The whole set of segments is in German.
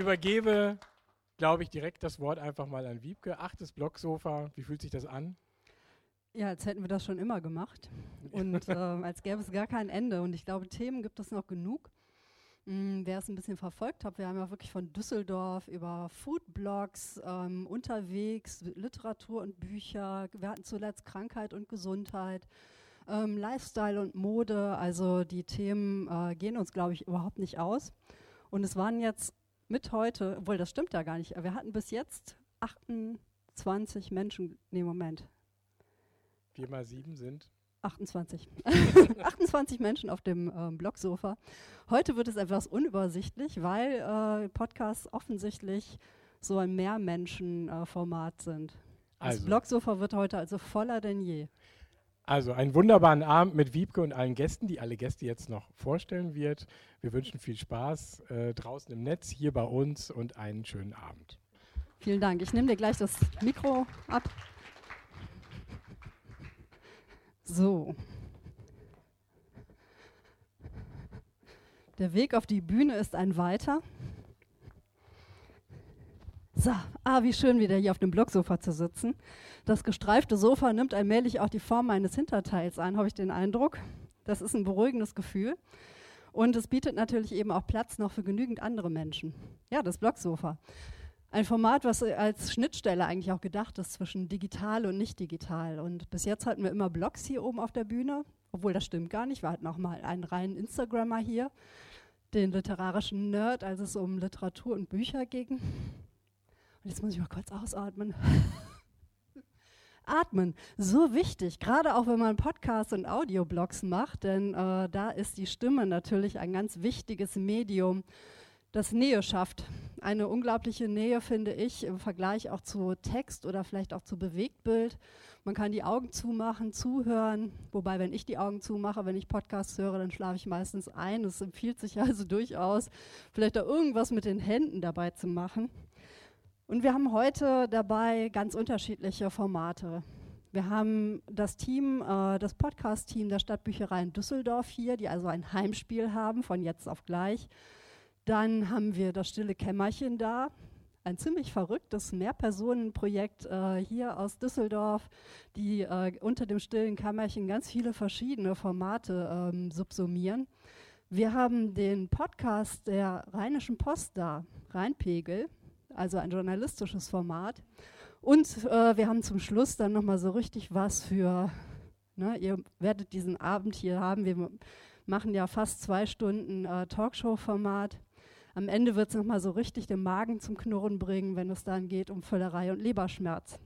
übergebe, glaube ich, direkt das Wort einfach mal an Wiebke. Achtes Blocksofa, wie fühlt sich das an? Ja, als hätten wir das schon immer gemacht und äh, als gäbe es gar kein Ende. Und ich glaube, Themen gibt es noch genug. Mm, wer es ein bisschen verfolgt hat, wir haben ja wirklich von Düsseldorf über Foodblogs ähm, unterwegs, Literatur und Bücher. Wir hatten zuletzt Krankheit und Gesundheit, ähm, Lifestyle und Mode. Also die Themen äh, gehen uns, glaube ich, überhaupt nicht aus. Und es waren jetzt mit heute, obwohl das stimmt ja gar nicht, wir hatten bis jetzt 28 Menschen, nee, Moment, 4 mal 7 sind? 28. 28 Menschen auf dem ähm, Blogsofa. Heute wird es etwas unübersichtlich, weil äh, Podcasts offensichtlich so ein Mehrmenschen-Format äh, sind. Das also. Blogsofa wird heute also voller denn je. Also einen wunderbaren Abend mit Wiebke und allen Gästen, die alle Gäste jetzt noch vorstellen wird. Wir wünschen viel Spaß äh, draußen im Netz, hier bei uns und einen schönen Abend. Vielen Dank. Ich nehme dir gleich das Mikro ab. So. Der Weg auf die Bühne ist ein weiter. So, ah, wie schön wieder hier auf dem Blocksofa zu sitzen. Das gestreifte Sofa nimmt allmählich auch die Form meines Hinterteils an, habe ich den Eindruck. Das ist ein beruhigendes Gefühl. Und es bietet natürlich eben auch Platz noch für genügend andere Menschen. Ja, das Blocksofa. Ein Format, was als Schnittstelle eigentlich auch gedacht ist zwischen digital und nicht digital. Und bis jetzt hatten wir immer Blogs hier oben auf der Bühne, obwohl das stimmt gar nicht. Wir hatten auch mal einen reinen Instagrammer hier, den literarischen Nerd, als es um Literatur und Bücher ging. Und jetzt muss ich mal kurz ausatmen. Atmen, so wichtig, gerade auch wenn man Podcasts und Audioblogs macht, denn äh, da ist die Stimme natürlich ein ganz wichtiges Medium das Nähe schafft. Eine unglaubliche Nähe, finde ich, im Vergleich auch zu Text oder vielleicht auch zu Bewegtbild. Man kann die Augen zumachen, zuhören. Wobei, wenn ich die Augen zumache, wenn ich Podcasts höre, dann schlafe ich meistens ein. Es empfiehlt sich also durchaus, vielleicht auch irgendwas mit den Händen dabei zu machen. Und wir haben heute dabei ganz unterschiedliche Formate. Wir haben das Team, äh, das Podcast-Team der Stadtbücherei in Düsseldorf hier, die also ein Heimspiel haben von jetzt auf gleich. Dann haben wir das Stille Kämmerchen da, ein ziemlich verrücktes Mehrpersonenprojekt äh, hier aus Düsseldorf, die äh, unter dem stillen Kämmerchen ganz viele verschiedene Formate ähm, subsumieren. Wir haben den Podcast der Rheinischen Post da, Rheinpegel, also ein journalistisches Format. Und äh, wir haben zum Schluss dann nochmal so richtig was für, ne, ihr werdet diesen Abend hier haben. Wir machen ja fast zwei Stunden äh, Talkshow-Format. Am Ende wird es nochmal so richtig den Magen zum Knurren bringen, wenn es dann geht um Völlerei und Leberschmerz.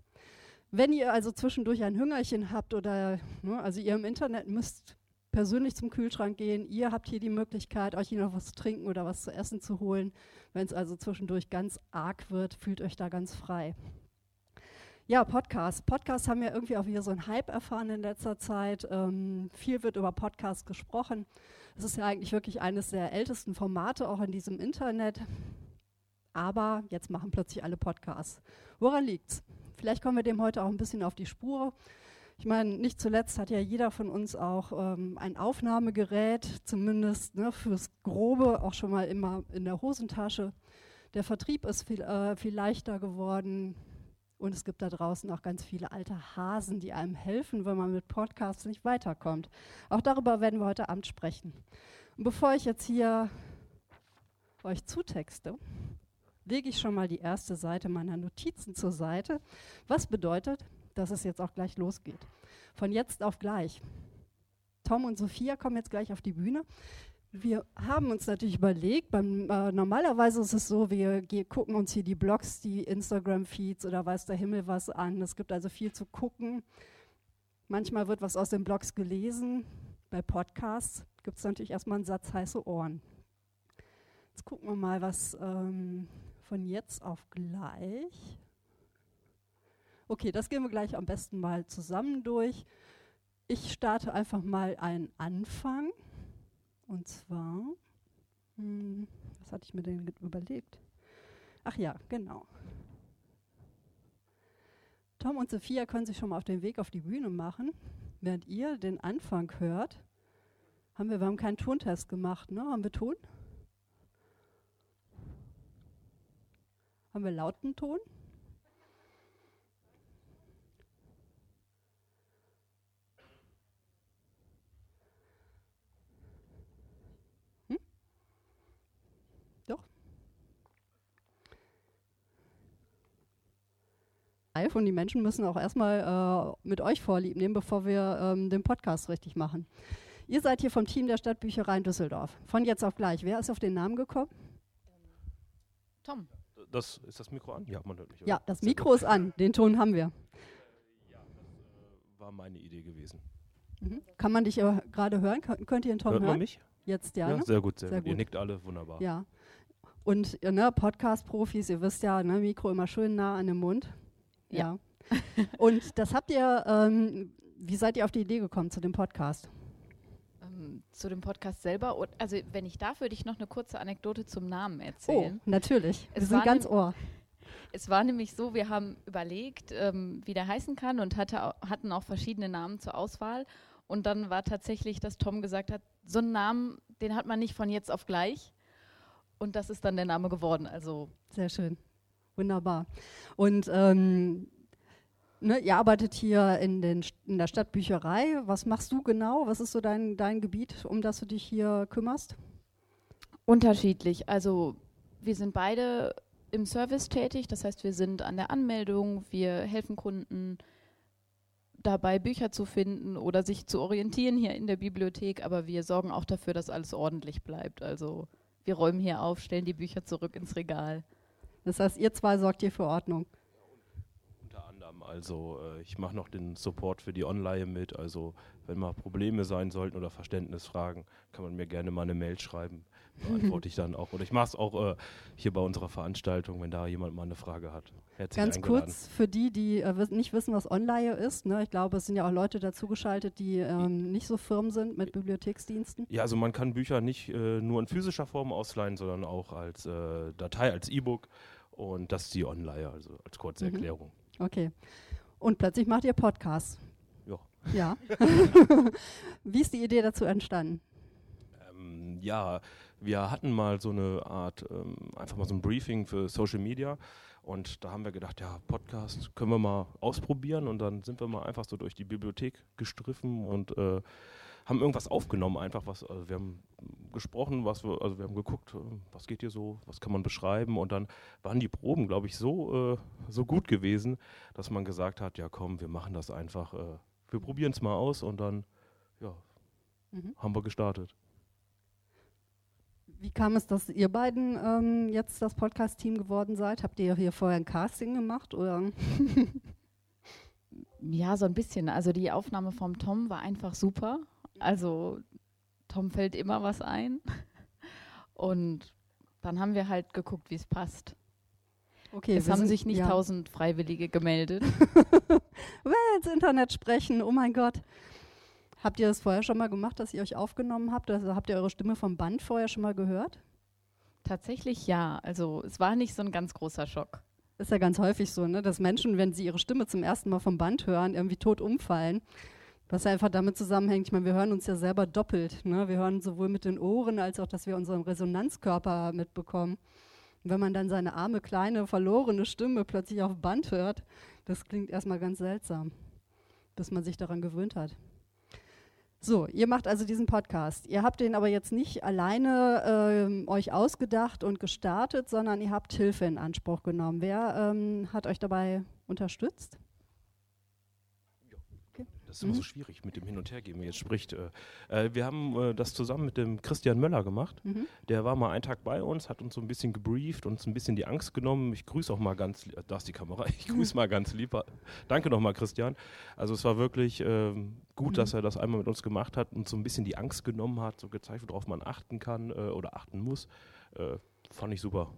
Wenn ihr also zwischendurch ein Hüngerchen habt oder, ne, also ihr im Internet müsst persönlich zum Kühlschrank gehen, ihr habt hier die Möglichkeit, euch hier noch was zu trinken oder was zu essen zu holen. Wenn es also zwischendurch ganz arg wird, fühlt euch da ganz frei. Ja, Podcasts. Podcasts haben ja irgendwie auch wieder so einen Hype erfahren in letzter Zeit. Ähm, viel wird über Podcasts gesprochen. Es ist ja eigentlich wirklich eines der ältesten Formate auch in diesem Internet. Aber jetzt machen plötzlich alle Podcasts. Woran liegt's? Vielleicht kommen wir dem heute auch ein bisschen auf die Spur. Ich meine, nicht zuletzt hat ja jeder von uns auch ähm, ein Aufnahmegerät, zumindest ne, fürs Grobe, auch schon mal immer in der Hosentasche. Der Vertrieb ist viel, äh, viel leichter geworden. Und es gibt da draußen auch ganz viele alte Hasen, die einem helfen, wenn man mit Podcasts nicht weiterkommt. Auch darüber werden wir heute Abend sprechen. Und bevor ich jetzt hier euch zutexte, lege ich schon mal die erste Seite meiner Notizen zur Seite. Was bedeutet, dass es jetzt auch gleich losgeht. Von jetzt auf gleich. Tom und Sophia kommen jetzt gleich auf die Bühne. Wir haben uns natürlich überlegt, beim, äh, normalerweise ist es so, wir gucken uns hier die Blogs, die Instagram-Feeds oder weiß der Himmel was an. Es gibt also viel zu gucken. Manchmal wird was aus den Blogs gelesen. Bei Podcasts gibt es natürlich erstmal einen Satz heiße Ohren. Jetzt gucken wir mal, was ähm, von jetzt auf gleich. Okay, das gehen wir gleich am besten mal zusammen durch. Ich starte einfach mal einen Anfang. Und zwar, hm, was hatte ich mir denn überlegt? Ach ja, genau. Tom und Sophia können sich schon mal auf den Weg auf die Bühne machen. Während ihr den Anfang hört, haben wir, wir haben keinen Tontest gemacht, ne? Haben wir Ton? Haben wir lauten Ton? Hm? Doch. Und die Menschen müssen auch erstmal äh, mit euch vorlieb nehmen, bevor wir ähm, den Podcast richtig machen. Ihr seid hier vom Team der Stadtbücherei in Düsseldorf. Von jetzt auf gleich. Wer ist auf den Namen gekommen? Tom. Das, ist das Mikro an? Ja, man hört mich. Oder? Ja, das Mikro ist an. Den Ton haben wir. Ja, das äh, war meine Idee gewesen. Mhm. Kann man dich äh, gerade hören? Kön könnt ihr den Tom hört hören? Man mich? Jetzt ja. ja ne? sehr gut, sehr, sehr gut. gut. Ihr nickt alle wunderbar. Ja. Und ne, Podcast-Profis, ihr wisst ja, ne, Mikro immer schön nah an dem Mund. Ja. ja. Und das habt ihr, ähm, wie seid ihr auf die Idee gekommen zu dem Podcast? Ähm, zu dem Podcast selber. Also wenn ich darf, würde ich noch eine kurze Anekdote zum Namen erzählen. Oh, natürlich. Wir es sind ganz ohr. Es war nämlich so, wir haben überlegt, ähm, wie der heißen kann und hatte, hatten auch verschiedene Namen zur Auswahl. Und dann war tatsächlich, dass Tom gesagt hat, so einen Namen, den hat man nicht von jetzt auf gleich. Und das ist dann der Name geworden. Also Sehr schön. Wunderbar. Und ähm, ne, ihr arbeitet hier in, den, in der Stadtbücherei. Was machst du genau? Was ist so dein, dein Gebiet, um das du dich hier kümmerst? Unterschiedlich. Also wir sind beide im Service tätig. Das heißt, wir sind an der Anmeldung, wir helfen Kunden dabei, Bücher zu finden oder sich zu orientieren hier in der Bibliothek. Aber wir sorgen auch dafür, dass alles ordentlich bleibt. Also wir räumen hier auf, stellen die Bücher zurück ins Regal. Das heißt, ihr zwei sorgt hier für Ordnung. Unter anderem, also äh, ich mache noch den Support für die Online mit. Also wenn mal Probleme sein sollten oder Verständnisfragen, kann man mir gerne mal eine Mail schreiben. Beantworte ich dann auch. Oder ich mache es auch äh, hier bei unserer Veranstaltung, wenn da jemand mal eine Frage hat. Herzlich Ganz eingeladen. kurz für die, die äh, nicht wissen, was Online ist. Ne? Ich glaube, es sind ja auch Leute dazugeschaltet, die ähm, nicht so firm sind mit Bibliotheksdiensten. Ja, also man kann Bücher nicht äh, nur in physischer Form ausleihen, sondern auch als äh, Datei, als E-Book. Und das ist die Online, also als kurze mhm. Erklärung. Okay. Und plötzlich macht ihr Podcasts. Ja. Ja. Wie ist die Idee dazu entstanden? Ähm, ja, wir hatten mal so eine Art, ähm, einfach mal so ein Briefing für Social Media. Und da haben wir gedacht, ja, Podcast können wir mal ausprobieren. Und dann sind wir mal einfach so durch die Bibliothek gestriffen und äh, haben irgendwas aufgenommen, einfach was, also wir haben gesprochen, was wir, also wir haben geguckt, äh, was geht hier so, was kann man beschreiben und dann waren die Proben, glaube ich, so, äh, so gut gewesen, dass man gesagt hat, ja komm, wir machen das einfach, äh, wir probieren es mal aus und dann, ja, mhm. haben wir gestartet. Wie kam es, dass ihr beiden ähm, jetzt das Podcast-Team geworden seid? Habt ihr hier vorher ein Casting gemacht oder? ja, so ein bisschen. Also die Aufnahme vom Tom war einfach super. Also Tom fällt immer was ein. Und dann haben wir halt geguckt, wie es passt. Okay, es haben sind, sich nicht ja. tausend Freiwillige gemeldet. ins Internet sprechen, oh mein Gott. Habt ihr das vorher schon mal gemacht, dass ihr euch aufgenommen habt? Also habt ihr eure Stimme vom Band vorher schon mal gehört? Tatsächlich ja. Also es war nicht so ein ganz großer Schock. Ist ja ganz häufig so, ne? dass Menschen, wenn sie ihre Stimme zum ersten Mal vom Band hören, irgendwie tot umfallen. Was einfach damit zusammenhängt, ich meine, wir hören uns ja selber doppelt. Ne? Wir hören sowohl mit den Ohren, als auch, dass wir unseren Resonanzkörper mitbekommen. Und wenn man dann seine arme, kleine, verlorene Stimme plötzlich auf Band hört, das klingt erstmal ganz seltsam, bis man sich daran gewöhnt hat. So, ihr macht also diesen Podcast. Ihr habt den aber jetzt nicht alleine ähm, euch ausgedacht und gestartet, sondern ihr habt Hilfe in Anspruch genommen. Wer ähm, hat euch dabei unterstützt? Das ist immer mhm. so schwierig mit dem Hin- und Hergeben, wie jetzt spricht. Äh, äh, wir haben äh, das zusammen mit dem Christian Möller gemacht. Mhm. Der war mal einen Tag bei uns, hat uns so ein bisschen gebrieft, uns ein bisschen die Angst genommen. Ich grüße auch mal ganz, äh, da ist die Kamera, ich grüße mhm. mal ganz lieb. Danke nochmal, Christian. Also es war wirklich ähm, gut, mhm. dass er das einmal mit uns gemacht hat und so ein bisschen die Angst genommen hat, so gezeigt, worauf man achten kann äh, oder achten muss. Äh, fand ich super.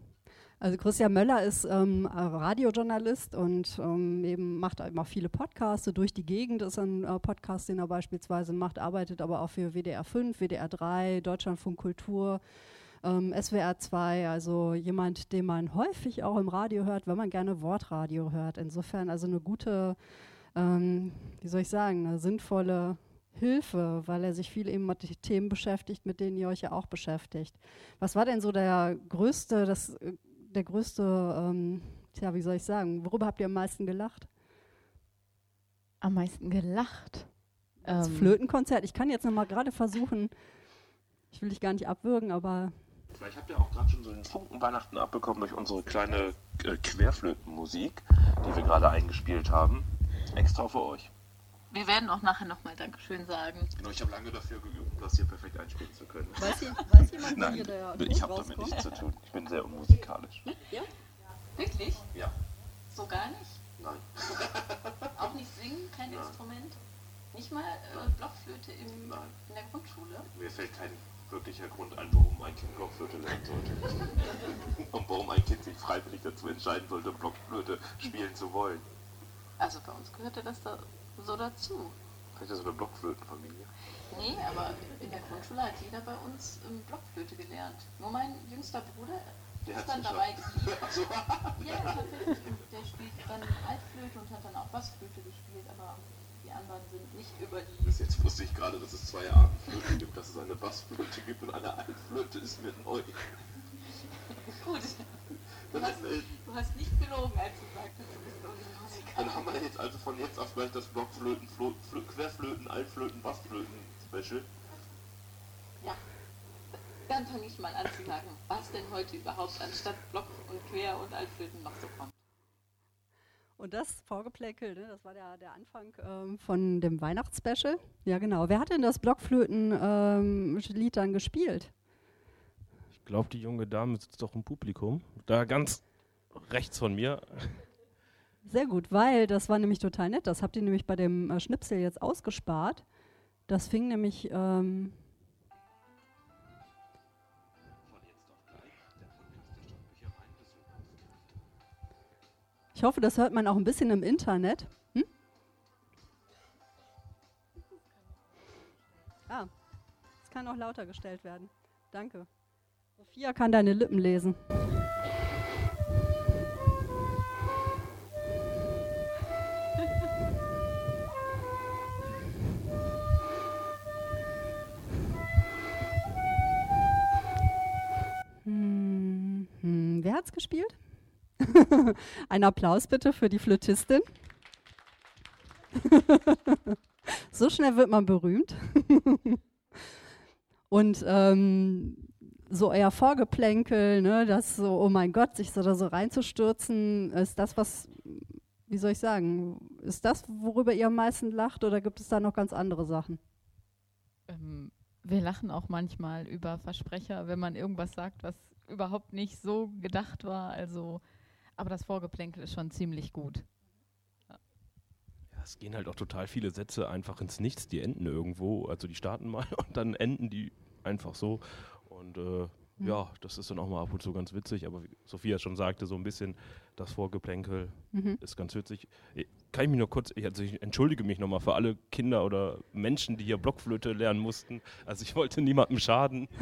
Also Christian Möller ist ähm, Radiojournalist und ähm, eben macht immer viele Podcasts. Durch die Gegend ist ein äh, Podcast, den er beispielsweise macht, arbeitet aber auch für WDR 5, WDR 3, Deutschlandfunk Kultur, ähm, SWR 2. Also jemand, den man häufig auch im Radio hört, wenn man gerne Wortradio hört. Insofern also eine gute, ähm, wie soll ich sagen, eine sinnvolle Hilfe, weil er sich viel eben mit Themen beschäftigt, mit denen ihr euch ja auch beschäftigt. Was war denn so der größte, das äh, der größte, ähm, tja, wie soll ich sagen, worüber habt ihr am meisten gelacht? Am meisten gelacht. Das Ähm, Flötenkonzert. Ich kann jetzt noch mal gerade versuchen, ich will dich gar nicht abwürgen, aber ich habe ja auch gerade schon so den Funken Weihnachten abbekommen durch unsere kleine äh, Querflötenmusik, die wir gerade eingespielt haben. Extra für euch. Wir werden auch nachher nochmal Dankeschön sagen. Genau, ich habe lange dafür geübt, um das hier perfekt einspielen zu können. weiß, ihr, weiß jemand, Nein, wie der ich habe damit nichts zu tun. Ich bin sehr unmusikalisch. Wirklich? Ja, So gar nicht? nein. Auch nicht singen, kein Nein. Instrument? Nicht mal äh, Blockflöte im, Nein. in der Grundschule? Mir fällt kein wirklicher Grund ein, warum ein Kind Blockflöte lernen sollte. Und warum ein Kind sich freiwillig dazu entscheiden sollte, Blockflöte spielen zu wollen. Also bei uns gehörte das da so dazu. Vielleicht ist das so eine Blockflötenfamilie. Nee, aber in der Grundschule hat jeder bei uns ähm, Blockflöte gelernt. Nur mein jüngster Bruder Der ist dann dabei geblieben. Ja, tatsächlich. Der spielt dann Altflöte und hat dann auch Bassflöte gespielt, aber die anderen sind nicht über die. Bis jetzt wusste ich gerade, dass es zwei Arten Flöten gibt. Dass es eine Bassflöte gibt und eine Altflöte ist mir neu. Gut, ist selten. du hast nicht gelogen, als du sagtest, du. Dann haben wir jetzt also von jetzt auf gleich das Blockflöten, Flo Flö Querflöten, Altflöten, Bassflöten-Special. Ja. Dann fange ich mal an zu sagen, was denn heute überhaupt anstatt Block und Quer und Altflöten noch so kommt. Und das Vorgeplänkel, ne, das war der, der Anfang ähm, von dem Weihnachtsspecial. Ja, genau. Wer hat denn das Blockflöten-Lied dann gespielt? Ich glaube, die junge Dame sitzt doch im Publikum. Da ganz rechts von mir. Sehr gut, weil das war nämlich total nett. Das habt ihr nämlich bei dem äh, Schnipsel jetzt ausgespart. Das fing nämlich. Ähm, ich hoffe, das hört man auch ein bisschen im Internet. Hm? Ah, es kann auch lauter gestellt werden. Danke. Sophia kann deine Lippen lesen. Hm, wer hat's gespielt? Ein Applaus bitte für die Flötistin. so schnell wird man berühmt. Und ähm, so euer Vorgeplänkel, ne, das so, oh mein Gott, sich so da so reinzustürzen, ist das, was, wie soll ich sagen, ist das, worüber ihr am meisten lacht oder gibt es da noch ganz andere Sachen? Ähm, wir lachen auch manchmal über Versprecher, wenn man irgendwas sagt, was überhaupt nicht so gedacht war. Also, aber das Vorgeplänkel ist schon ziemlich gut. Ja, es gehen halt auch total viele Sätze einfach ins Nichts. Die enden irgendwo. Also die starten mal und dann enden die einfach so. Und äh, Mhm. ja, das ist dann auch mal ab und zu ganz witzig. Aber wie Sophia schon sagte, so ein bisschen das Vorgeplänkel Mhm. ist ganz witzig. Kann ich mich nur kurz, also ich entschuldige mich nochmal für alle Kinder oder Menschen, die hier Blockflöte lernen mussten. Also ich wollte niemandem schaden.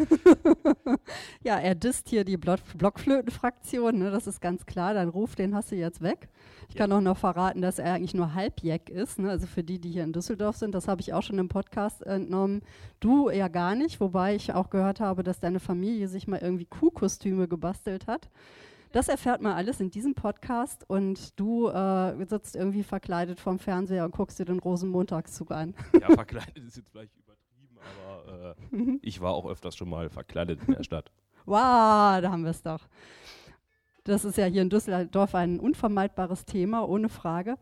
Ja, er disst hier die Block Blockflötenfraktion, ne, das ist ganz klar. Dein Ruf, den hast du jetzt weg. Ich Ja. kann auch noch verraten, dass er eigentlich nur Halbjack ist. Ne? Also für die, die hier in Düsseldorf sind, das habe ich auch schon im Podcast entnommen. Du eher gar nicht, wobei ich auch gehört habe, dass deine Familie sich mal irgendwie Kuhkostüme gebastelt hat. Das erfährt man alles in diesem Podcast und du äh, sitzt irgendwie verkleidet vorm Fernseher und guckst dir den Rosenmontagszug an. Ja, verkleidet ist jetzt vielleicht übertrieben, aber äh, ich war auch öfters schon mal verkleidet in der Stadt. Wow, da haben wir es doch. Das ist ja hier in Düsseldorf ein unvermeidbares Thema, ohne Frage.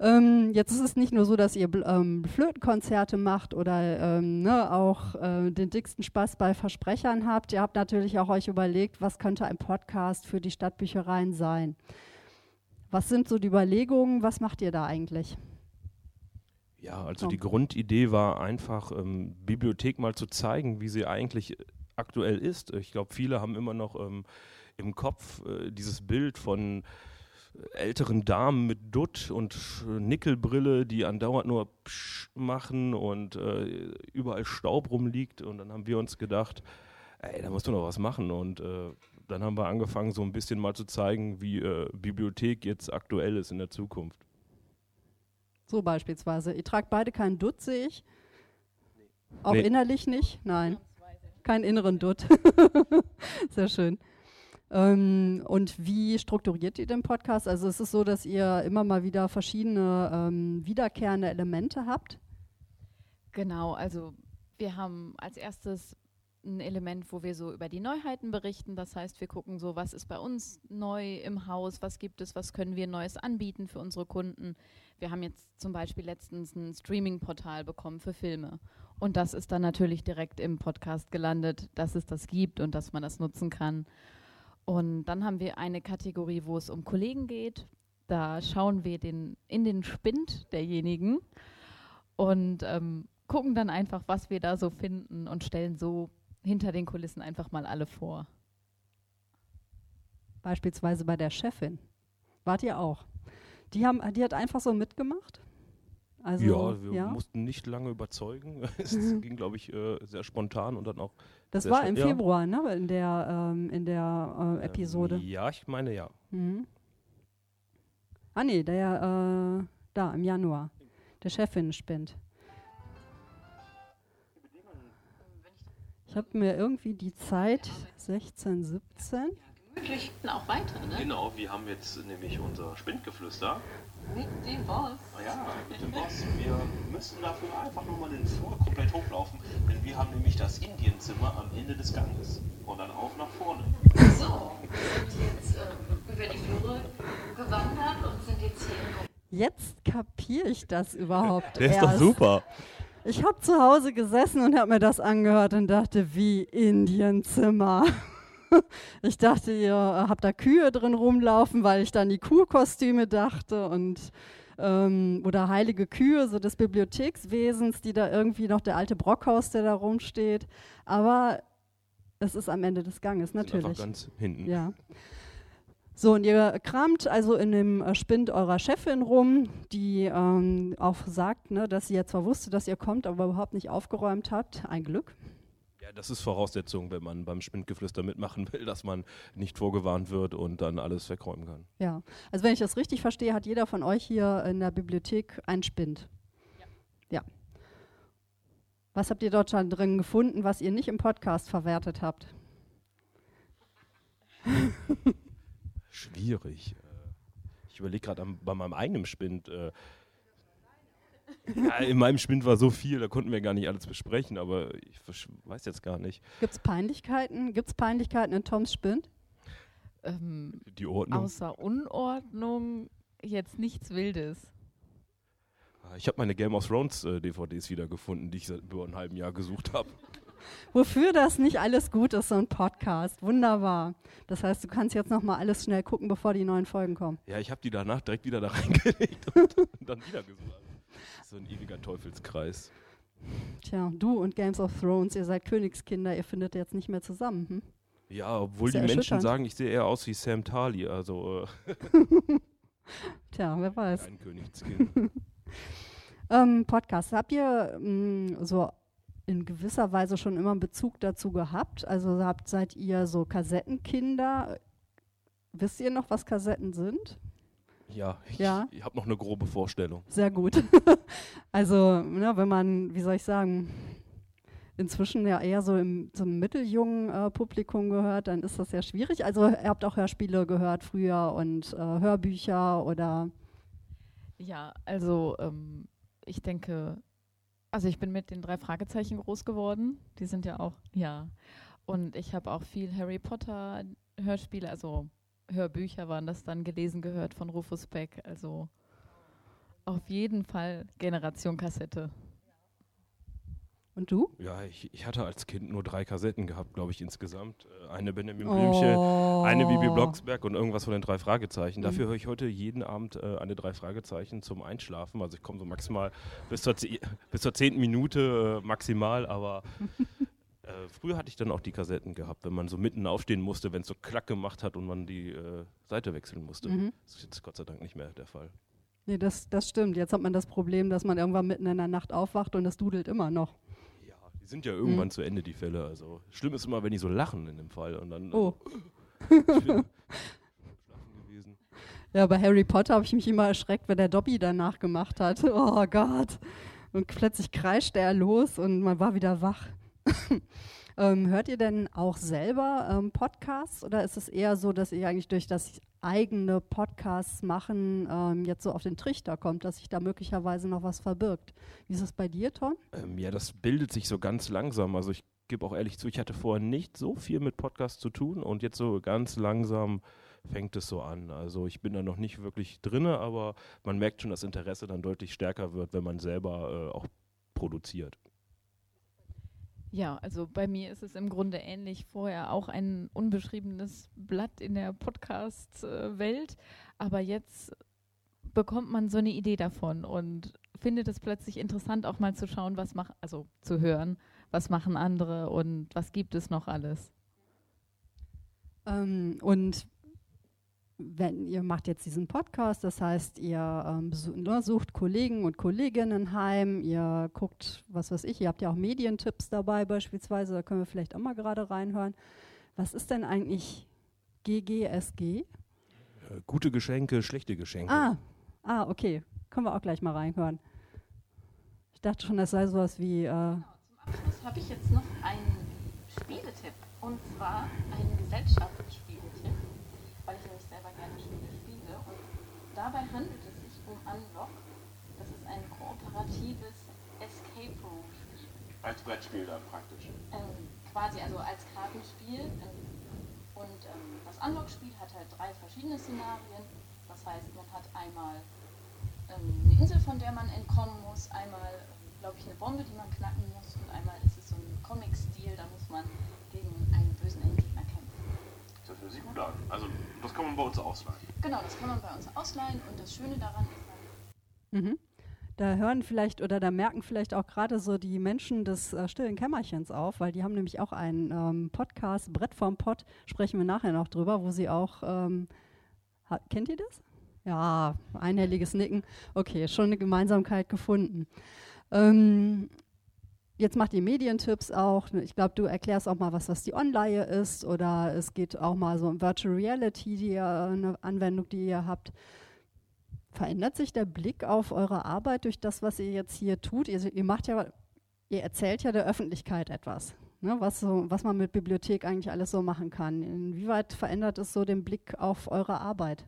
Ähm, jetzt ist es nicht nur so, dass ihr ähm, Flötenkonzerte macht oder ähm, ne, auch äh, den dicksten Spaß bei Versprechern habt. Ihr habt natürlich auch euch überlegt, was könnte ein Podcast für die Stadtbüchereien sein. Was sind so die Überlegungen? Was macht ihr da eigentlich? Ja, also So. die Grundidee war einfach, ähm, Bibliothek mal zu zeigen, wie sie eigentlich aktuell ist. Ich glaube, viele haben immer noch ähm, im Kopf äh, dieses Bild von älteren Damen mit Dutt und Nickelbrille, die andauernd nur Psch machen und äh, überall Staub rumliegt. Und dann haben wir uns gedacht, ey, da musst du noch was machen. Und äh, dann haben wir angefangen, so ein bisschen mal zu zeigen, wie äh, Bibliothek jetzt aktuell ist in der Zukunft. So beispielsweise. Ihr tragt beide keinen Dutt, sehe ich. Auch Nee. innerlich nicht? Nein. Keinen inneren Dutt. Sehr schön. Ähm, und wie strukturiert ihr den Podcast? Also ist es so, dass ihr immer mal wieder verschiedene ähm, wiederkehrende Elemente habt? Genau, also wir haben als erstes ein Element, wo wir so über die Neuheiten berichten. Das heißt, wir gucken so, was ist bei uns neu im Haus, was gibt es, was können wir Neues anbieten für unsere Kunden. Wir haben jetzt zum Beispiel letztens ein Streaming-Portal bekommen für Filme. Und das ist dann natürlich direkt im Podcast gelandet, dass es das gibt und dass man das nutzen kann. Und dann haben wir eine Kategorie, wo es um Kollegen geht. Da schauen wir den, in den Spind derjenigen und ähm, gucken dann einfach, was wir da so finden und stellen so hinter den Kulissen einfach mal alle vor. Beispielsweise bei der Chefin. Wart ihr auch? Die, haben, die hat einfach so mitgemacht? Also, ja, wir ja? mussten nicht lange überzeugen. es mhm. ging, glaube ich, äh, sehr spontan und dann auch. Das war im. Februar, ne? In der, ähm, in der äh, Episode. Ähm, ja, ich meine ja. Mhm. Ah nee, der äh, da im Januar. Der Chefin spinnt. Ich habe mir irgendwie die Zeit 16, 17 gemütlich auch weiter, ne? Genau, wir haben jetzt nämlich unser Spindgeflüster. Mit dem Boss. Ah ja, mit dem Boss. Wir müssen dafür einfach nochmal den Flur komplett hochlaufen, denn wir haben nämlich das Indienzimmer am Ende des Ganges. Und dann auch nach vorne. So, wir sind jetzt äh, über die Flure gewandert und sind jetzt hier Jetzt kapiere ich das überhaupt. Der ist erst. doch super. Ich habe zu Hause gesessen und habe mir das angehört und dachte, wie Indienzimmer. ich dachte, ihr habt da Kühe drin rumlaufen, weil ich dann die Kuhkostüme dachte und ähm, oder heilige Kühe, so des Bibliothekswesens, die da irgendwie noch der alte Brockhaus, der da rumsteht. Aber es ist am Ende des Ganges, natürlich. Einfach ganz hinten. Ja. So, und ihr kramt also in dem äh, Spind eurer Chefin rum, die ähm, auch sagt, ne, dass sie ja zwar wusste, dass ihr kommt, aber überhaupt nicht aufgeräumt habt. Ein Glück. Ja, das ist Voraussetzung, wenn man beim Spindgeflüster mitmachen will, dass man nicht vorgewarnt wird und dann alles wegräumen kann. Ja, also wenn ich das richtig verstehe, hat jeder von euch hier in der Bibliothek einen Spind. Ja. ja. Was habt ihr dort schon drin gefunden, was ihr nicht im Podcast verwertet habt? Schwierig. Äh, ich überlege gerade bei meinem eigenen Spind. Ja, in meinem Spind war so viel, da konnten wir gar nicht alles besprechen, aber ich weiß jetzt gar nicht. Gibt es Peinlichkeiten? Gibt es Peinlichkeiten in Toms Spind? Ähm, Die Ordnung. Außer Unordnung jetzt nichts Wildes. Ich habe meine Game of Thrones äh, DVDs wiedergefunden, die ich seit über einem halben Jahr gesucht habe. Wofür das nicht alles gut ist, so ein Podcast. Wunderbar. Das heißt, du kannst jetzt noch mal alles schnell gucken, bevor die neuen Folgen kommen. Ja, ich habe die danach direkt wieder da reingelegt und dann wieder gesucht so ein ewiger Teufelskreis. Tja, du und Games of Thrones, ihr seid Königskinder, ihr findet jetzt nicht mehr zusammen. Hm? Ja, obwohl die Menschen sagen, ich sehe eher aus wie Sam Tali, also. Äh Tja, wer weiß. Ein Königskind. ähm, Podcast, habt ihr mh, mm, so in gewisser Weise schon immer einen Bezug dazu gehabt? Also habt, seid ihr so Kassettenkinder? Wisst ihr noch, was Kassetten sind? Ja, ich, ja? ich habe noch eine grobe Vorstellung. Sehr gut. also, ne, wenn man, wie soll ich sagen, inzwischen ja eher so im zum mitteljungen äh, Publikum gehört, dann ist das ja schwierig. Also ihr habt auch Hörspiele gehört früher und äh, Hörbücher oder Ja, also ähm, ich denke, also ich bin mit den drei Fragezeichen groß geworden. Die sind ja auch, ja. Und ich habe auch viel Harry Potter Hörspiele, also Hörbücher waren das dann gelesen gehört von Rufus Beck. Also auf jeden Fall Generation Kassette. Und du? Ja, ich, ich hatte als Kind nur drei Kassetten gehabt, glaube ich, insgesamt. Äh, eine Benjamin Blümchen, oh. eine Bibi Blocksberg und irgendwas von den drei Fragezeichen. Mhm. Dafür höre ich heute jeden Abend äh, eine drei Fragezeichen zum Einschlafen. Also ich komme so maximal bis zur, bis zur zehnten Minute äh, maximal, aber Äh, früher hatte ich dann auch die Kassetten gehabt, wenn man so mitten aufstehen musste, wenn es so klack gemacht hat und man die äh, Seite wechseln musste. Mhm. Das ist jetzt Gott sei Dank nicht mehr der Fall. Nee, das, das stimmt. Jetzt hat man das Problem, dass man irgendwann mitten in der Nacht aufwacht und es dudelt immer noch. Ja, die sind ja irgendwann mhm. zu Ende, die Fälle. Also schlimm ist immer, wenn die so lachen in dem Fall. Und dann, oh. Also, ja, bei Harry Potter habe ich mich immer erschreckt, wenn der Dobby danach gemacht hat. Oh Gott. Und plötzlich kreischte er los und man war wieder wach. ähm, hört ihr denn auch selber ähm, Podcasts oder ist es eher so, dass ihr eigentlich durch das eigene Podcasts machen ähm, jetzt so auf den Trichter kommt, dass sich da möglicherweise noch was verbirgt? Wie ist es bei dir, Tom? Ähm, ja, das bildet sich so ganz langsam. Also ich gebe auch ehrlich zu, ich hatte vorher nicht so viel mit Podcasts zu tun und jetzt so ganz langsam fängt es so an. Also ich bin da noch nicht wirklich drinne, aber man merkt schon, dass Interesse dann deutlich stärker wird, wenn man selber äh, auch produziert. Ja, also bei mir ist es im Grunde ähnlich. Vorher auch ein unbeschriebenes Blatt in der Podcast-Welt, aber jetzt bekommt man so eine Idee davon und findet es plötzlich interessant, auch mal zu schauen, was macht, also zu hören, was machen andere und was gibt es noch alles. Ähm, und wenn ihr macht jetzt diesen Podcast, das heißt, ihr ähm, ne, sucht Kollegen und Kolleginnen heim, ihr guckt, was weiß ich, ihr habt ja auch Medientipps dabei beispielsweise, da können wir vielleicht auch mal gerade reinhören. Was ist denn eigentlich GGSG? Äh, gute Geschenke, schlechte Geschenke. Ah, ah, okay. Können wir auch gleich mal reinhören. Ich dachte schon, das sei sowas wie. Äh genau, zum Abschluss habe ich jetzt noch einen Spieletipp. Und zwar einen Gesellschaftsspieletipp, weil ich nämlich selber gerne Spiele spiele. Und dabei handelt es sich um Unlock. Das ist ein kooperatives Escape Room Spiel. Als Brettspiel dann praktisch. Ähm, quasi also als Kartenspiel. Ähm, und ähm, das Unlock-Spiel hat halt drei verschiedene Szenarien. Das heißt, man hat einmal ähm, eine Insel, von der man entkommen muss, einmal, glaube ich, eine Bombe, die man knacken muss und einmal ist es so ein Comic-Stil, da muss man gegen einen bösen kämpfen. Das hört sich gut an. Also das kann man bei uns ausleihen. Genau, das kann man bei uns ausleihen und das Schöne daran ist dann, mhm. Da hören vielleicht oder da merken vielleicht auch gerade so die Menschen des äh, stillen Kämmerchens auf, weil die haben nämlich auch einen ähm, Podcast, Brett vom Pott, sprechen wir nachher noch drüber, wo sie auch, ähm, kennt ihr das? Ja, einhelliges Nicken. Okay, schon eine Gemeinsamkeit gefunden. Ähm, jetzt macht ihr Medientipps auch. Ich glaube, du erklärst auch mal, was, was die Online ist. Oder es geht auch mal so um Virtual Reality, die ihr, eine Anwendung, die ihr habt. Verändert sich der Blick auf eure Arbeit durch das, was ihr jetzt hier tut? Ihr, ihr macht ja, ihr erzählt ja der Öffentlichkeit etwas, ne, was, so, was man mit Bibliothek eigentlich alles so machen kann. Inwieweit verändert es so den Blick auf eure Arbeit?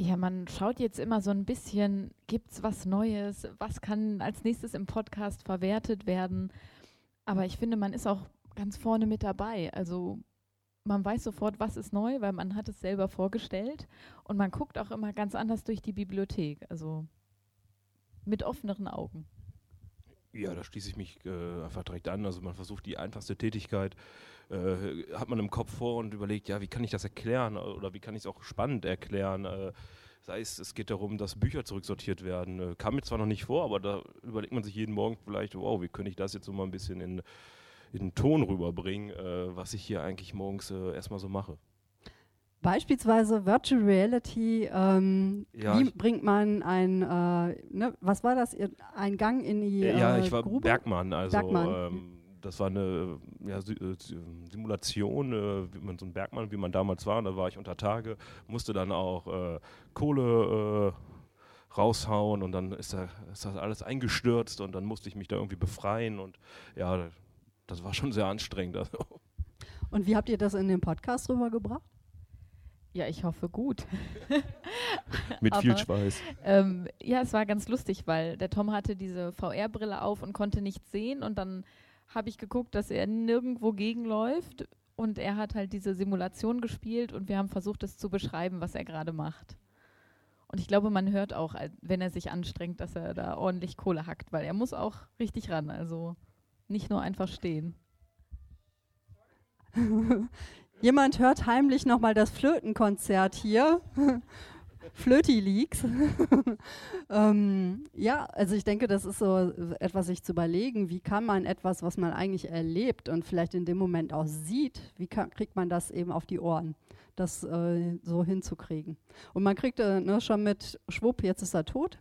Ja, man schaut jetzt immer so ein bisschen, gibt es was Neues, was kann als nächstes im Podcast verwertet werden. Aber ich finde, man ist auch ganz vorne mit dabei. Also man weiß sofort, was ist neu, weil man hat es selber vorgestellt und man guckt auch immer ganz anders durch die Bibliothek, also mit offeneren Augen. Ja, da schließe ich mich äh, einfach direkt an. Also man versucht die einfachste Tätigkeit, äh, hat man im Kopf vor und überlegt, ja, wie kann ich das erklären oder wie kann ich es auch spannend erklären. Äh, sei es, es geht darum, dass Bücher zurücksortiert werden. Äh, kam mir zwar noch nicht vor, aber da überlegt man sich jeden Morgen vielleicht, wow, wie könnte ich das jetzt so mal ein bisschen in in den Ton rüberbringen, äh, was ich hier eigentlich morgens äh, erstmal so mache. Beispielsweise Virtual Reality, ähm, ja, wie bringt man ein, äh, ne, was war das, ein Gang in die äh, Ja, ich war Grube? Bergmann, also Bergmann. Ähm, das war eine ja, äh, Simulation, äh, wie man so ein Bergmann, wie man damals war, und da war ich unter Tage, musste dann auch äh, Kohle äh, raushauen und dann ist, da, ist das alles eingestürzt und dann musste ich mich da irgendwie befreien und ja, das war schon sehr anstrengend. Also. Und wie habt ihr das in den Podcast rübergebracht? Ja, ich hoffe gut. Mit viel Schweiß. Ähm, ja, es war ganz lustig, weil der Tom hatte diese VR-Brille auf und konnte nichts sehen und dann habe ich geguckt, dass er nirgendwo gegenläuft und er hat halt diese Simulation gespielt und wir haben versucht, es zu beschreiben, was er gerade macht. Und ich glaube, man hört auch, wenn er sich anstrengt, dass er da ordentlich Kohle hackt, weil er muss auch richtig ran. Also nicht nur einfach stehen. Jemand hört heimlich nochmal das Flötenkonzert hier. Flöti Leaks. ähm, ja, also ich denke, das ist so etwas, sich zu überlegen, wie kann man etwas, was man eigentlich erlebt und vielleicht in dem Moment auch sieht, wie kann, kriegt man das eben auf die Ohren, das äh, so hinzukriegen. Und man kriegt äh, ne, schon mit, schwupp, jetzt ist er tot.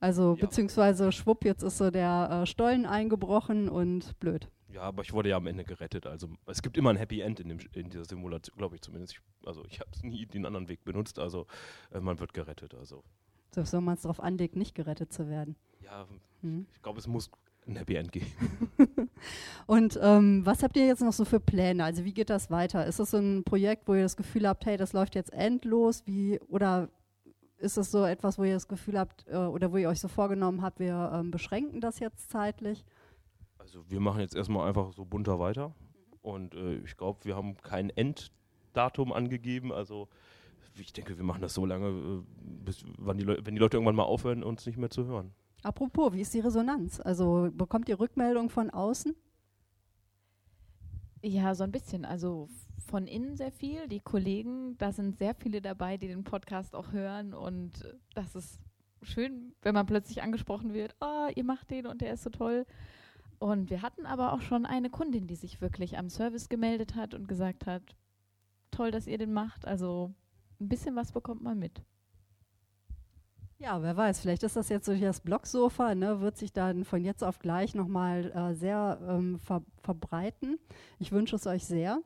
Also ja. beziehungsweise schwupp, jetzt ist so der äh, Stollen eingebrochen und blöd. Ja, aber ich wurde ja am Ende gerettet. Also es gibt immer ein Happy End in, dem, in dieser Simulation, glaube ich zumindest. Ich, also ich habe nie den anderen Weg benutzt. Also äh, man wird gerettet. Also. So, wenn man es darauf anlegt, nicht gerettet zu werden. Ja, hm. ich glaube, es muss ein Happy End geben. Und ähm, was habt ihr jetzt noch so für Pläne? Also wie geht das weiter? Ist das so ein Projekt, wo ihr das Gefühl habt, hey, das läuft jetzt endlos? Wie, oder ist das so etwas, wo ihr das Gefühl habt äh, oder wo ihr euch so vorgenommen habt, wir ähm, beschränken das jetzt zeitlich? Also wir machen jetzt erstmal einfach so bunter weiter. Und äh, ich glaube, wir haben kein Enddatum angegeben. Also ich denke, wir machen das so lange, äh, bis wann die wenn die Leute irgendwann mal aufhören, uns nicht mehr zu hören. Apropos, wie ist die Resonanz? Also bekommt ihr Rückmeldung von außen? Ja, so ein bisschen. Also von innen sehr viel. Die Kollegen, da sind sehr viele dabei, die den Podcast auch hören. Und das ist schön, wenn man plötzlich angesprochen wird, oh, ihr macht den und der ist so toll. Und wir hatten aber auch schon eine Kundin, die sich wirklich am Service gemeldet hat und gesagt hat, toll, dass ihr den macht. Also ein bisschen was bekommt man mit. Ja, wer weiß, vielleicht ist das jetzt durch das Blogsofa, ne, wird sich dann von jetzt auf gleich nochmal äh, sehr ähm, ver verbreiten. Ich wünsche es euch sehr.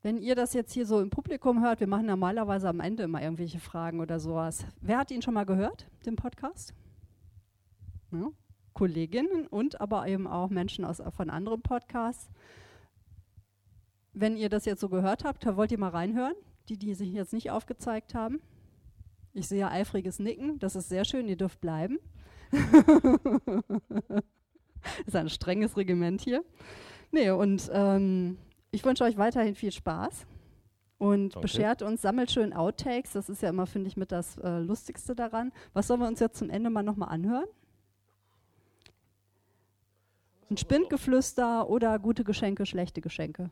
Wenn ihr das jetzt hier so im Publikum hört, wir machen normalerweise am Ende immer irgendwelche Fragen oder sowas. Wer hat ihn schon mal gehört, den Podcast? Ja, Kolleginnen und aber eben auch Menschen aus, von anderen Podcasts. Wenn ihr das jetzt so gehört habt, wollt ihr mal reinhören, die, die sich jetzt nicht aufgezeigt haben. Ich sehe eifriges Nicken, das ist sehr schön, ihr dürft bleiben. das ist ein strenges Regiment hier. Nee, und ähm, ich wünsche euch weiterhin viel Spaß und okay. beschert uns, sammelt schön Outtakes. Das ist ja immer, finde ich, mit das äh, Lustigste daran. Was sollen wir uns jetzt zum Ende mal nochmal anhören? Ein Spindgeflüster oder gute Geschenke, schlechte Geschenke?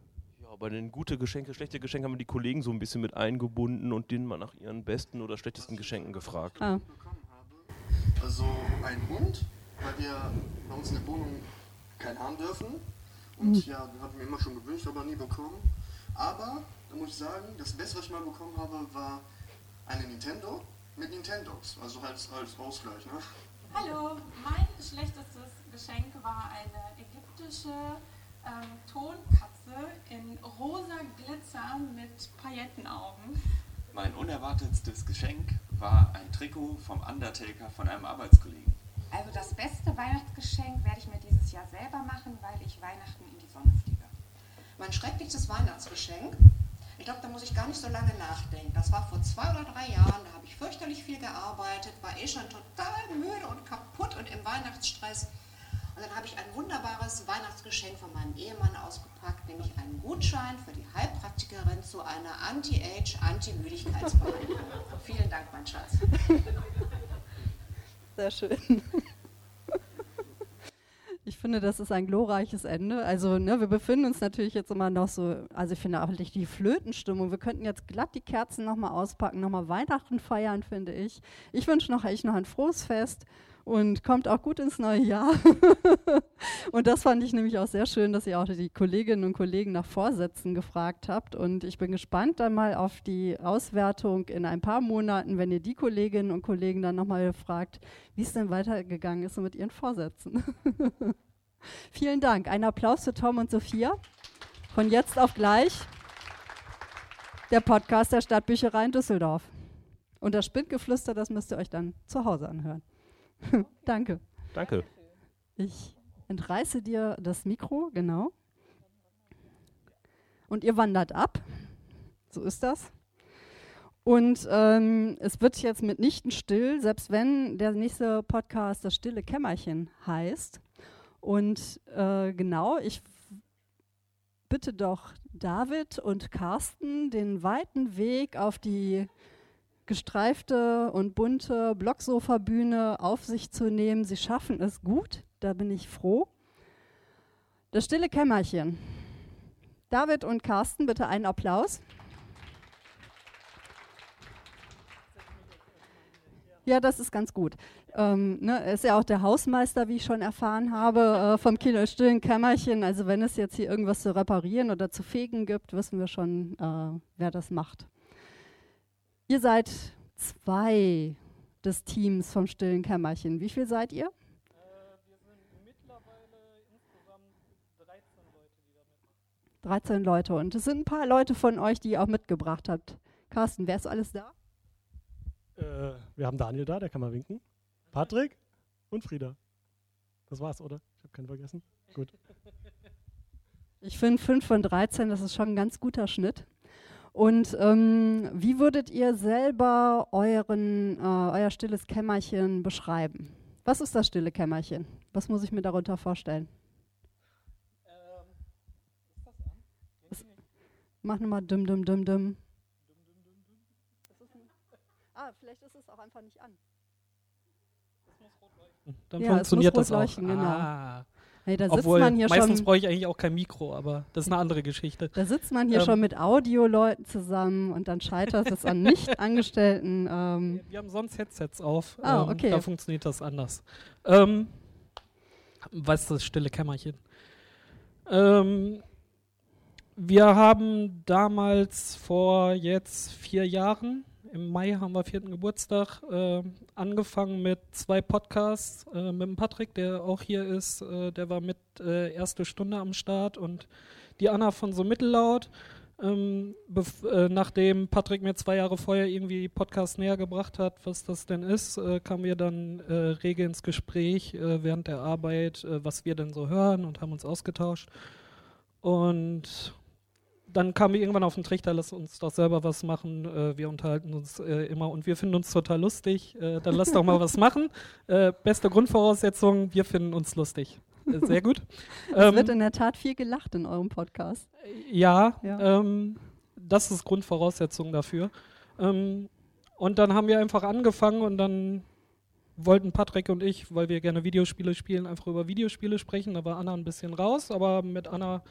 bei den gute Geschenke, schlechte Geschenke haben wir die Kollegen so ein bisschen mit eingebunden und denen mal nach ihren besten oder schlechtesten Geschenken gefragt. Ah. Also ein Hund, weil wir bei uns in der Wohnung keinen haben dürfen. Und mhm. ja, den hatten wir immer schon gewünscht, aber nie bekommen. Aber, da muss ich sagen, das Beste, was ich mal bekommen habe, war eine Nintendo mit Nintendogs. Also halt als Ausgleich. Ne? Hallo, mein schlechtestes Geschenk war eine ägyptische ähm, Tonkatze in rosa Glitzer mit Paillettenaugen. Mein unerwartetstes Geschenk war ein Trikot vom Undertaker von einem Arbeitskollegen. Also das beste Weihnachtsgeschenk werde ich mir dieses Jahr selber machen, weil ich Weihnachten in die Sonne fliege. Mein schrecklichstes Weihnachtsgeschenk, ich glaube, da muss ich gar nicht so lange nachdenken. Das war vor zwei oder drei Jahren, da habe ich fürchterlich viel gearbeitet, war eh schon total müde und kaputt und im Weihnachtsstress. Und dann habe ich ein wunderbares Weihnachtsgeschenk von meinem Ehemann ausgepackt, nämlich einen Gutschein für die Heilpraktikerin zu einer Anti-Age, Anti-Müdigkeitsbehandlung. Vielen Dank, mein Schatz. Sehr schön. Ich finde, das ist ein glorreiches Ende. Also, ne, wir befinden uns natürlich jetzt immer noch so, also ich finde auch die Flötenstimmung. Wir könnten jetzt glatt die Kerzen nochmal auspacken, nochmal Weihnachten feiern, finde ich. Ich wünsche noch echt noch ein frohes Fest und kommt auch gut ins neue Jahr. und das fand ich nämlich auch sehr schön, dass ihr auch die Kolleginnen und Kollegen nach Vorsätzen gefragt habt. Und ich bin gespannt dann mal auf die Auswertung in ein paar Monaten, wenn ihr die Kolleginnen und Kollegen dann nochmal fragt, wie es denn weitergegangen ist mit ihren Vorsätzen. Vielen Dank. Ein Applaus für Tom und Sophia. Von jetzt auf gleich der Podcast der Stadtbücherei in Düsseldorf. Und das Spindgeflüster, das müsst ihr euch dann zu Hause anhören. Danke. Danke. Ich entreiße dir das Mikro, genau. Und ihr wandert ab. So ist das. Und ähm, es wird jetzt mitnichten still, selbst wenn der nächste Podcast das stille Kämmerchen heißt. Und äh, genau, ich bitte doch David und Carsten den weiten Weg auf die gestreifte und bunte Blocksofa-Bühne auf sich zu nehmen. Sie schaffen es gut, da bin ich froh. Das stille Kämmerchen. David und Carsten, bitte einen Applaus. Ja, das ist ganz gut. Ähm, ne, ist ja auch der Hausmeister, wie ich schon erfahren habe, äh, vom Kino Stillen Kämmerchen. Also wenn es jetzt hier irgendwas zu reparieren oder zu fegen gibt, wissen wir schon, äh, wer das macht. Ihr seid zwei des Teams vom Stillen Kämmerchen. Wie viel seid ihr? Äh, wir sind mittlerweile insgesamt 13 Leute, die da mitmachen. 13 Leute. Und es sind ein paar Leute von euch, die ihr auch mitgebracht habt. Carsten, wer ist alles da? Äh, wir haben Daniel da, der kann mal winken. Patrick und Frieda. Das war's, oder? Ich habe keinen vergessen. Gut. Ich finde 5 von 13, das ist schon ein ganz guter Schnitt. Und ähm, wie würdet ihr selber euren, äh, euer stilles Kämmerchen beschreiben? Was ist das stille Kämmerchen? Was muss ich mir darunter vorstellen? Ähm, ist das an? Das, mach nochmal dumm, dumm, dumm, dumm. Ah, vielleicht ist es auch einfach nicht an. Dann ja, funktioniert das auch. Genau. Ah. Hey, da Obwohl, man hier meistens schon, brauche ich eigentlich auch kein Mikro, aber das ist eine andere Geschichte. Da sitzt man hier ähm, schon mit Audioleuten zusammen und dann scheitert es an Nicht-Angestellten. Ähm. Wir, wir, haben sonst Headsets auf. Oh, okay. Da funktioniert das anders. Ähm, was das stille Kämmerchen? Ähm, wir haben damals vor jetzt vier Jahren im Mai haben wir vierten Geburtstag äh, angefangen mit zwei Podcasts äh, mit dem Patrick, der auch hier ist. Äh, der war mit äh, erste Stunde am Start und die Anna von so Mittellaut. Ähm, äh, nachdem Patrick mir zwei Jahre vorher irgendwie Podcast näher gebracht hat, was das denn ist, äh, kamen wir dann rege ins Gespräch während der Arbeit, was wir denn so hören und haben uns ausgetauscht. Und dann kamen wir irgendwann auf den Trichter, lass uns doch selber was machen. Äh, wir unterhalten uns äh, immer und wir finden uns total lustig. Äh, dann lass doch mal was machen. Äh, beste Grundvoraussetzung, wir finden uns lustig. Äh, sehr gut. es ähm, wird in der Tat viel gelacht in eurem Podcast. Ja, ja. Ähm, das ist Grundvoraussetzung dafür. Ähm, und dann haben wir einfach angefangen und dann wollten Patrick und ich, weil wir gerne Videospiele spielen, einfach über Videospiele sprechen. Da war Anna ein bisschen raus, aber mit Anna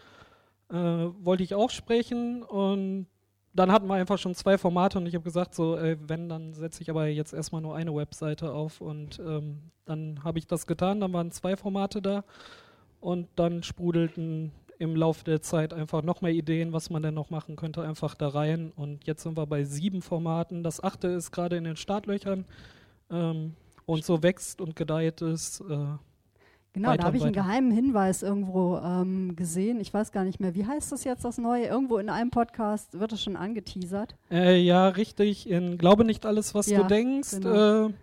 äh, wollte ich auch sprechen und dann hatten wir einfach schon zwei Formate und ich habe gesagt, so, ey, wenn, dann setze ich aber jetzt erstmal nur eine Webseite auf und ähm, dann habe ich das getan, dann waren zwei Formate da und dann sprudelten im Laufe der Zeit einfach noch mehr Ideen, was man denn noch machen könnte, einfach da rein und jetzt sind wir bei sieben Formaten. Das achte ist gerade in den Startlöchern ähm, und so wächst und gedeiht es. Äh, Genau, da habe ich weiter. einen geheimen Hinweis irgendwo ähm, gesehen. Ich weiß gar nicht mehr, wie heißt das jetzt, das Neue? Irgendwo in einem Podcast wird es schon angeteasert. Äh, ja, richtig. In Glaube nicht alles, was ja, du denkst. Genau. Äh,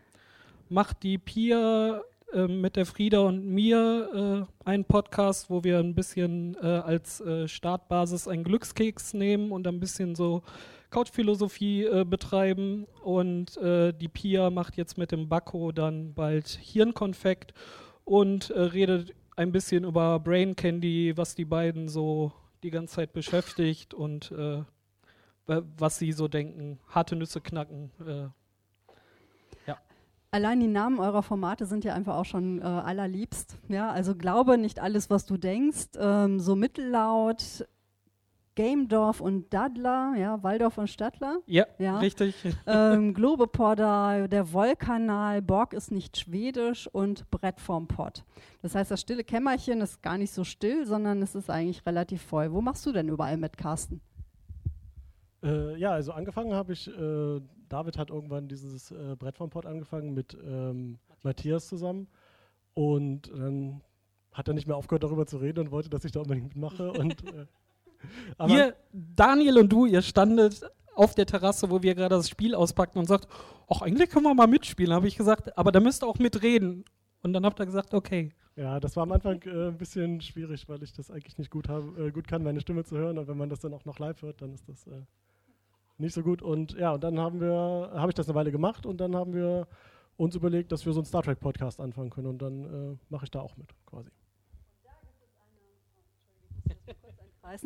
macht die Pia äh, mit der Frieda und mir äh, einen Podcast, wo wir ein bisschen äh, als äh, Startbasis einen Glückskeks nehmen und ein bisschen so Couchphilosophie betreiben. Und die Pia macht jetzt mit dem Bakko dann bald Hirnkonfekt und äh, redet ein bisschen über Brain Candy, was die beiden so die ganze Zeit beschäftigt und äh, was sie so denken. Harte Nüsse knacken. Äh, ja. Allein die Namen eurer Formate sind ja einfach auch schon äh, allerliebst. Ja, also glaube nicht alles, was du denkst. Ähm, so mittellaut, Gamedorf und Dadler, ja, Waldorf und Stadtler. Ja, ja. richtig. Ähm, Globeporter, der Wollkanal, Borg ist nicht schwedisch und Brett vorm Pott. Das heißt, das stille Kämmerchen ist gar nicht so still, sondern es ist eigentlich relativ voll. Wo machst du denn überall mit, Carsten? Äh, ja, also angefangen habe ich, äh, David hat irgendwann dieses äh, Brett vom Pott angefangen mit ähm, Matthias zusammen und dann hat er nicht mehr aufgehört darüber zu reden und wollte, dass ich da unbedingt mitmache und äh, aber ihr, Daniel und du, ihr standet auf der Terrasse, wo wir gerade das Spiel auspackten und sagt, ach, eigentlich können wir mal mitspielen. Habe ich gesagt, aber da müsst ihr auch mitreden. Und dann habt ihr gesagt, okay. Ja, das war am Anfang äh, ein bisschen schwierig, weil ich das eigentlich nicht gut, hab, äh, gut kann, meine Stimme zu hören. Und wenn man das dann auch noch live hört, dann ist das äh, nicht so gut. Und ja, und dann haben wir, habe ich das eine Weile gemacht und dann haben wir uns überlegt, dass wir so einen Star Trek Podcast anfangen können. Und dann äh, mache ich da auch mit, quasi.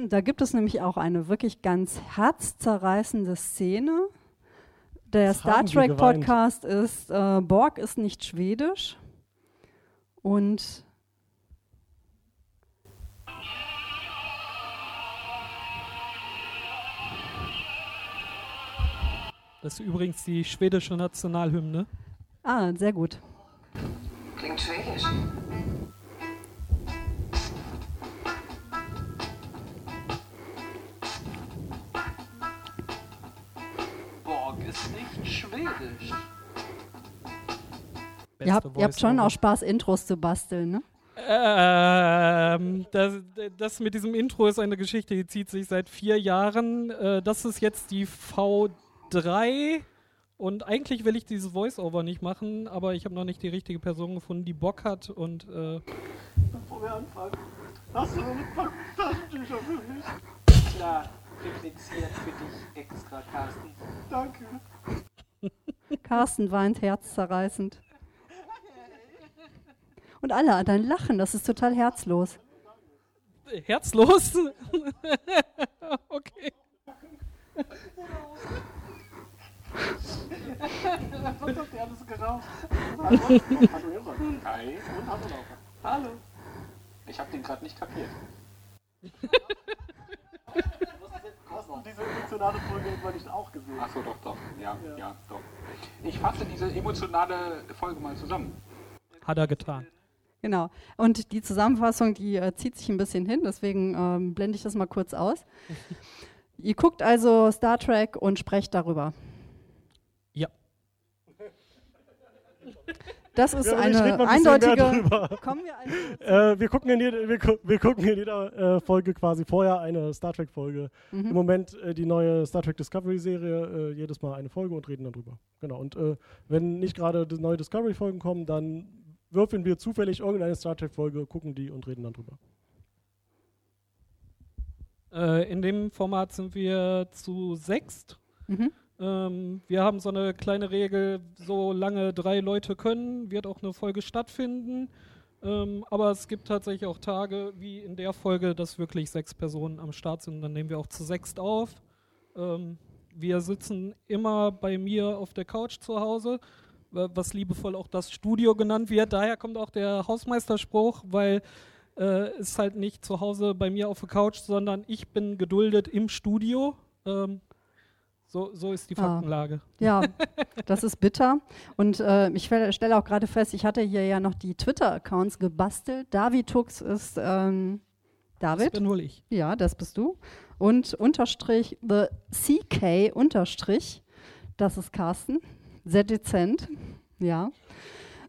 Da gibt es nämlich auch eine wirklich ganz herzzerreißende Szene. Der das Star Trek Podcast ist äh, Borg ist nicht schwedisch und Das ist übrigens die schwedische Nationalhymne. Ah, sehr gut. Klingt schwedisch. Schwedisch. Ihr habt, ihr habt schon auch Spaß, Intros zu basteln, ne? Ähm, das, das, mit diesem Intro ist eine Geschichte, die zieht sich seit vier Jahren. Äh, das ist jetzt die V3 Und eigentlich will ich dieses Voice-Over nicht machen, aber ich habe noch nicht die richtige Person gefunden, die Bock hat und äh, Bevor wir anfangen, hast du eine Taschentücher für mich? Klar, repliziert für dich extra, Carsten. Danke. Carsten weint herzzerreißend. Und alle anderen lachen, das ist total herzlos. herzlos. okay. Was habt ihr alles geraucht? Hallo, hallo Irre. Hi. Und hallo Laura. Hallo. Ich habe den gerade nicht kapiert. Hast du diese emotionale Folge etwa nicht auch gesehen? Ach so, doch, doch. Ja, Ja. ja, doch. Ich fasse diese emotionale Folge mal zusammen. Hat er getan. Genau. Und die Zusammenfassung, die äh, zieht sich ein bisschen hin, deswegen ähm, blende ich das mal kurz aus. Ihr guckt also Star Trek und sprecht darüber. Ja. Das ist Ja, eine eindeutige. Kommen wir Äh, wir, gucken in jede, wir, gu wir gucken in jeder äh, Folge quasi vorher eine Star Trek-Folge. Mhm. Im Moment äh, die neue Star Trek Discovery-Serie, äh, jedes Mal eine Folge und reden dann drüber. Genau. Und äh, wenn nicht gerade neue Discovery-Folgen kommen, dann würfeln wir zufällig irgendeine Star Trek-Folge, gucken die und reden dann drüber. Äh, in dem Format sind wir zu sechst. Mhm. Ähm, wir haben so eine kleine Regel, solange drei Leute können, wird auch eine Folge stattfinden. Ähm, aber es gibt tatsächlich auch Tage, wie in der Folge, dass wirklich sechs Personen am Start sind. Dann nehmen wir auch zu sechst auf. Ähm, wir sitzen immer bei mir auf der Couch zu Hause, wa- was liebevoll auch das Studio genannt wird. Daher kommt auch der Hausmeisterspruch, weil äh, halt nicht zu Hause bei mir auf der Couch, sondern ich bin geduldet im Studio. Ähm, so, so ist die Ah. Faktenlage. Ja, das ist bitter. Und äh, ich stelle auch gerade fest, ich hatte hier ja noch die Twitter-Accounts gebastelt. Davitux ist ähm, David. Das bin wohl ich. Ja, das bist du. Und unterstrich the CK unterstrich, das ist Carsten. Sehr dezent. Ja.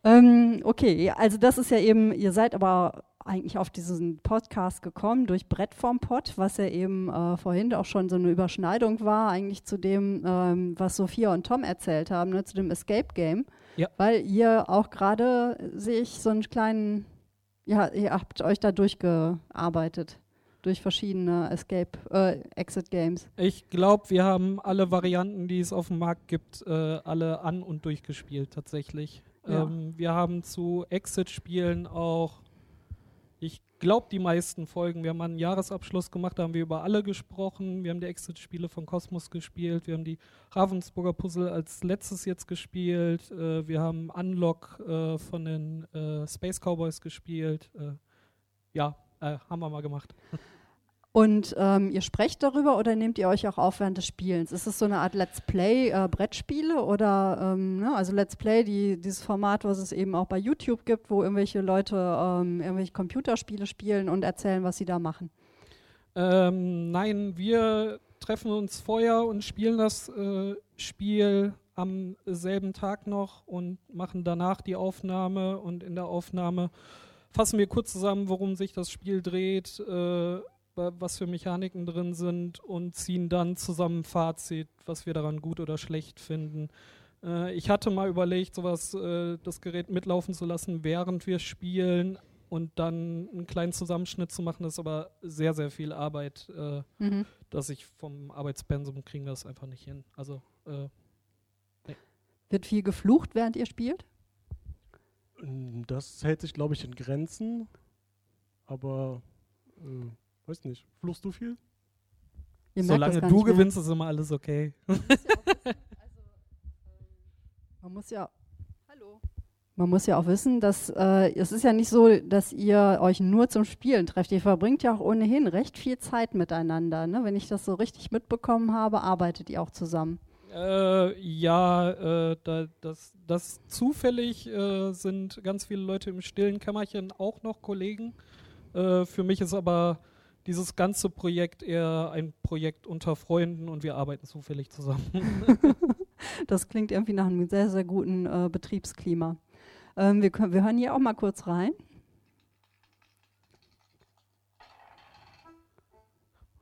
Ähm, okay, also das ist ja eben, ihr seid aber eigentlich auf diesen Podcast gekommen durch Brett vom Pott, was ja eben äh, vorhin auch schon so eine Überschneidung war, eigentlich zu dem, ähm, was Sophia und Tom erzählt haben, ne, zu dem Escape Game. Ja. Weil ihr auch gerade, sehe ich, so einen kleinen, ja, ihr habt euch da durchgearbeitet durch verschiedene Escape, äh, Exit Games. Ich glaube, wir haben alle Varianten, die es auf dem Markt gibt, äh, alle an und durchgespielt tatsächlich. Ja. Ähm, wir haben zu Exit-Spielen auch, ich glaube, die meisten Folgen. Wir haben einen Jahresabschluss gemacht, da haben wir über alle gesprochen. Wir haben die Exit-Spiele von Cosmos gespielt. Wir haben die Ravensburger Puzzle als letztes jetzt gespielt. Äh, wir haben Unlock äh, von den äh, Space Cowboys gespielt. Äh, ja, äh, haben wir mal gemacht. Und ähm, ihr sprecht darüber oder nehmt ihr euch auch auf während des Spielens? Ist es so eine Art Let's Play äh, Brettspiele oder ähm, ne? also Let's Play, die, dieses Format, was es eben auch bei YouTube gibt, wo irgendwelche Leute ähm, irgendwelche Computerspiele spielen und erzählen, was sie da machen? Ähm, nein, wir treffen uns vorher und spielen das äh, Spiel am selben Tag noch und machen danach die Aufnahme und in der Aufnahme fassen wir kurz zusammen, worum sich das Spiel dreht, äh, was für Mechaniken drin sind und ziehen dann zusammen ein Fazit, was wir daran gut oder schlecht finden. Äh, ich hatte mal überlegt, sowas, äh, das Gerät mitlaufen zu lassen, während wir spielen und dann einen kleinen Zusammenschnitt zu machen, das ist aber sehr, sehr viel Arbeit, äh, Mhm. dass ich vom Arbeitspensum kriegen wir das einfach nicht hin. Also, äh, Wird viel geflucht, während ihr spielt? Mm, Das hält sich, glaube ich, in Grenzen. Aber, äh, weiß nicht. Fluchst du viel? Ihr solange du mehr. gewinnst, ist immer alles okay. Man muss ja. Hallo. Man muss ja auch wissen, dass äh, es ist ja nicht so, dass ihr euch nur zum Spielen trefft. Ihr verbringt ja auch ohnehin recht viel Zeit miteinander. Ne? Wenn ich das so richtig mitbekommen habe, arbeitet ihr auch zusammen. Äh, ja, äh, da, das, das zufällig äh, sind ganz viele Leute im stillen Kämmerchen auch noch Kollegen. Äh, für mich ist aber dieses ganze Projekt eher ein Projekt unter Freunden und wir arbeiten zufällig zusammen. Das klingt irgendwie nach einem sehr, sehr guten äh, Betriebsklima. Ähm, wir, können, wir hören hier auch mal kurz rein.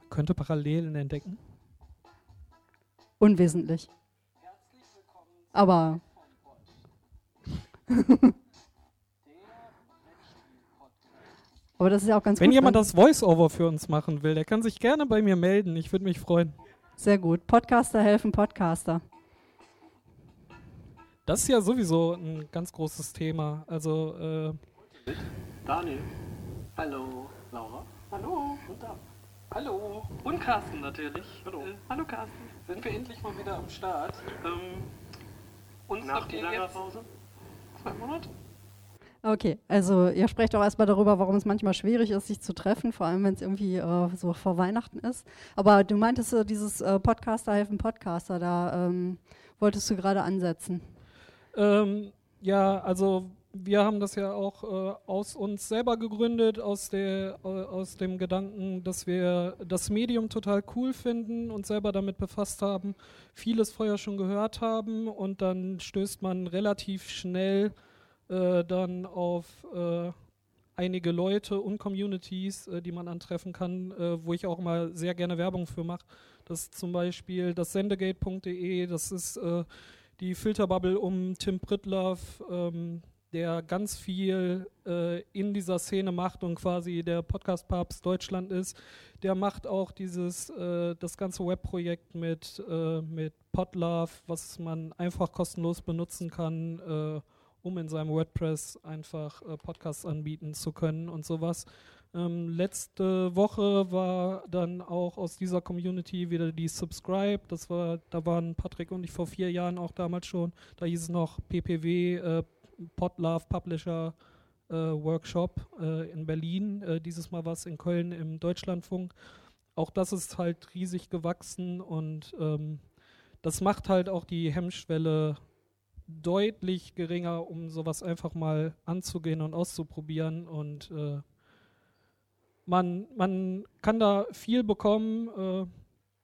Könnte Parallelen entdecken. Unwesentlich. Herzlich willkommen Aber Aber das ist ja auch ganz Wenn gut. jemand das Voice-Over für uns machen will, der kann sich gerne bei mir melden. Ich würde mich freuen. Sehr gut. Podcaster helfen Podcaster. Das ist ja sowieso ein ganz großes Thema. Also, äh, Daniel. Hallo. Laura. Hallo. Und da. Hallo. Und Carsten natürlich. Hallo. Äh, hallo Carsten. Sind wir endlich mal wieder am Start. Ähm, uns Nach wie langer Pause? zwei Monate. Okay, also ihr sprecht auch erstmal darüber, warum es manchmal schwierig ist, sich zu treffen, vor allem wenn es irgendwie äh, so vor Weihnachten ist. Aber du meintest so dieses äh, Podcaster helfen Podcaster, da ähm, wolltest du gerade ansetzen. Ähm, ja, also wir haben das ja auch äh, aus uns selber gegründet, aus, der, äh, aus dem Gedanken, dass wir das Medium total cool finden und selber damit befasst haben, vieles vorher schon gehört haben und dann stößt man relativ schnell äh, dann auf äh, einige Leute und Communities, äh, die man antreffen kann, äh, wo ich auch mal sehr gerne Werbung für mache. Das ist zum Beispiel das sendegate.de, das ist äh, die Filterbubble um Tim Pritloff, ähm, der ganz viel äh, in dieser Szene macht und quasi der Podcast-Papst Deutschland ist. Der macht auch dieses, äh, das ganze Webprojekt mit, äh, mit Podlove, was man einfach kostenlos benutzen kann, um in seinem WordPress einfach äh, Podcasts anbieten zu können und sowas. Ähm, letzte Woche war dann auch aus dieser Community wieder die Subscribe. Das war, da waren Patrick und ich vor vier Jahren auch damals schon. Da hieß es noch PPW, äh, Podlove Publisher äh, Workshop äh, in Berlin. Äh, dieses Mal war es in Köln im Deutschlandfunk. Auch das ist halt riesig gewachsen und ähm, das macht halt auch die Hemmschwelle deutlich geringer, um sowas einfach mal anzugehen und auszuprobieren. Und äh, man, man kann da viel bekommen. Äh,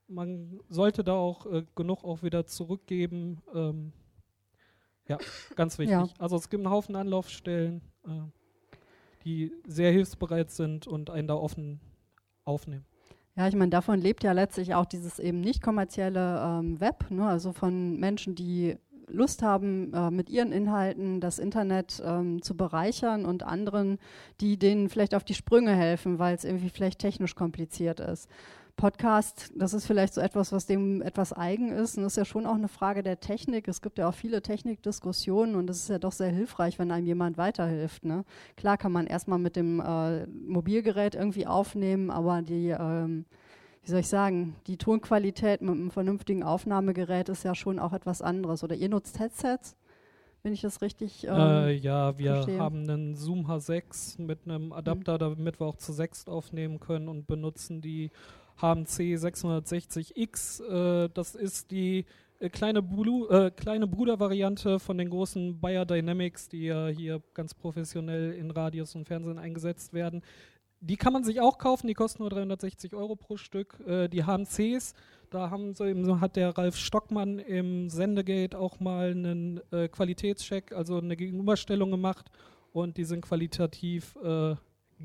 man sollte da auch äh, genug auch wieder zurückgeben. Ähm, ja, ganz wichtig. Ja. Also es gibt einen Haufen Anlaufstellen, äh, die sehr hilfsbereit sind und einen da offen aufnehmen. Ja, ich meine, davon lebt ja letztlich auch dieses eben nicht kommerzielle ähm, Web, ne? also von Menschen, die Lust haben, äh, mit ihren Inhalten das Internet ähm, zu bereichern und anderen, die denen vielleicht auf die Sprünge helfen, weil es irgendwie vielleicht technisch kompliziert ist. Podcast, das ist vielleicht so etwas, was dem etwas eigen ist. Und das ist ja schon auch eine Frage der Technik. Es gibt ja auch viele Technikdiskussionen und es ist ja doch sehr hilfreich, wenn einem jemand weiterhilft. Ne? Klar kann man erstmal mit dem äh, Mobilgerät irgendwie aufnehmen, aber die, ähm, wie soll ich sagen, die Tonqualität mit einem vernünftigen Aufnahmegerät ist ja schon auch etwas anderes. Oder ihr nutzt Headsets? Wenn ich das richtig ähm, Äh, ja, wir verstehe. haben einen Zoom H6 mit einem Adapter, damit wir auch zu sechst aufnehmen können und benutzen die HMC 660X. Äh, das ist die äh, kleine, Blu äh, kleine Brudervariante von den großen Bayer Dynamics, die ja hier ganz professionell in Radios und Fernsehen eingesetzt werden. Die kann man sich auch kaufen, die kosten nur 360 Euro pro Stück. Äh, die HMCs, da haben sie eben, hat der Ralf Stockmann im Sendegate auch mal einen äh, Qualitätscheck, also eine Gegenüberstellung gemacht und die sind qualitativ äh,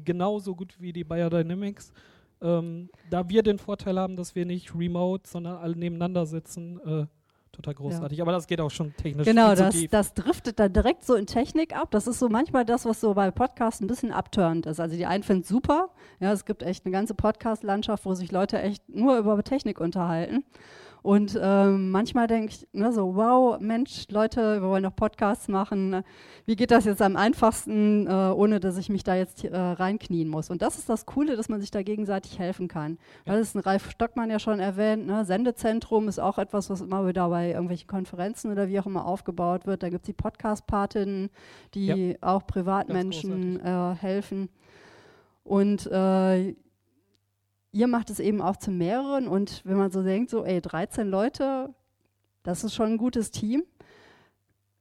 genauso gut wie die Bayer Dynamics. Ähm, da wir den Vorteil haben, dass wir nicht remote, sondern alle nebeneinander sitzen, äh, total großartig. Aber das geht auch schon technisch Genau, das, tief. das driftet dann direkt so in Technik ab. Das ist so manchmal das, was so bei Podcasts ein bisschen abturnt ist. Also die einen finden es super. Ja, es gibt echt eine ganze Podcast-Landschaft, wo sich Leute echt nur über Technik unterhalten. Und ähm, manchmal denke ich ne, so, wow, Mensch, Leute, wir wollen doch Podcasts machen. Wie geht das jetzt am einfachsten, äh, ohne dass ich mich da jetzt äh, reinknien muss? Und das ist das Coole, dass man sich da gegenseitig helfen kann. Das ist ein Ralf Stockmann ja schon erwähnt. Ne? Sendezentrum ist auch etwas, was immer wieder bei irgendwelchen Konferenzen oder wie auch immer aufgebaut wird. Da gibt es die Podcast-Patinnen, die Ja. auch Privatmenschen äh, helfen. Und äh, ihr macht es eben auch zu mehreren. Und wenn man so denkt, so, ey, 13 Leute, das ist schon ein gutes Team.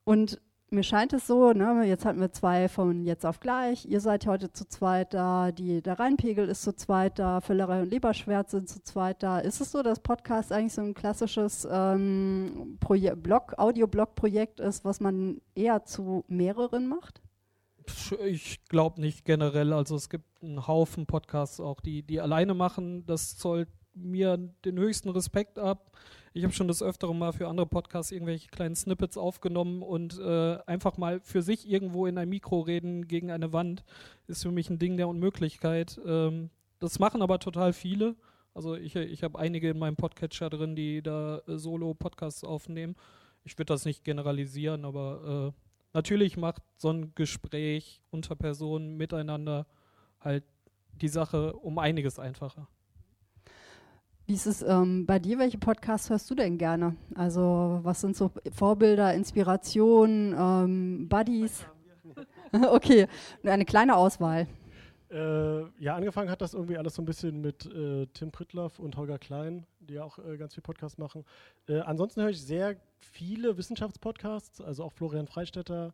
Und mir scheint es so, ne, jetzt hatten wir zwei von jetzt auf gleich, ihr seid heute zu zweit da, die, der Rheinpegel ist zu zweit da, Völlerei und Leberschwert sind zu zweit da. Ist es so, dass Podcast eigentlich so ein klassisches ähm, Proje Blog, Audioblog-Projekt ist, was man eher zu mehreren macht? Ich glaube nicht generell. Also es gibt einen Haufen Podcasts auch, die, die alleine machen. Das soll mir den höchsten Respekt ab. Ich habe schon das Öfteren mal für andere Podcasts irgendwelche kleinen Snippets aufgenommen und äh, einfach mal für sich irgendwo in ein Mikro reden gegen eine Wand ist für mich ein Ding der Unmöglichkeit. Ähm, das machen aber total viele. Also ich, ich habe einige in meinem Podcatcher drin, die da äh, Solo-Podcasts aufnehmen. Ich würde das nicht generalisieren, aber äh, natürlich macht so ein Gespräch unter Personen miteinander halt die Sache um einiges einfacher. Wie ist es ähm, bei dir? Welche Podcasts hörst du denn gerne? Also, was sind so Vorbilder, Inspirationen, ähm, Buddies? okay, eine kleine Auswahl. Äh, ja, angefangen hat das irgendwie alles so ein bisschen mit äh, Tim Pritloff und Holger Klein, die ja auch äh, ganz viel Podcasts machen. Äh, ansonsten höre ich sehr viele Wissenschaftspodcasts, also auch Florian Freistetter,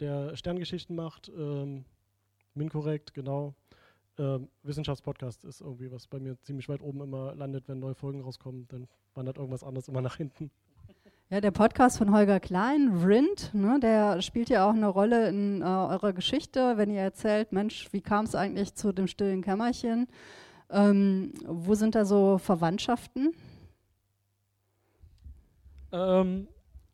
der Sterngeschichten macht, ähm, Minkorrekt, genau ähm, Wissenschaftspodcast ist irgendwie, was bei mir ziemlich weit oben immer landet, wenn neue Folgen rauskommen, dann wandert irgendwas anderes immer nach hinten. Ja, der Podcast von Holger Klein, Rind, ne, der spielt ja auch eine Rolle in äh, eurer Geschichte, wenn ihr erzählt, Mensch, wie kam es eigentlich zu dem stillen Kämmerchen? Ähm, wo sind da so Verwandtschaften? Ähm,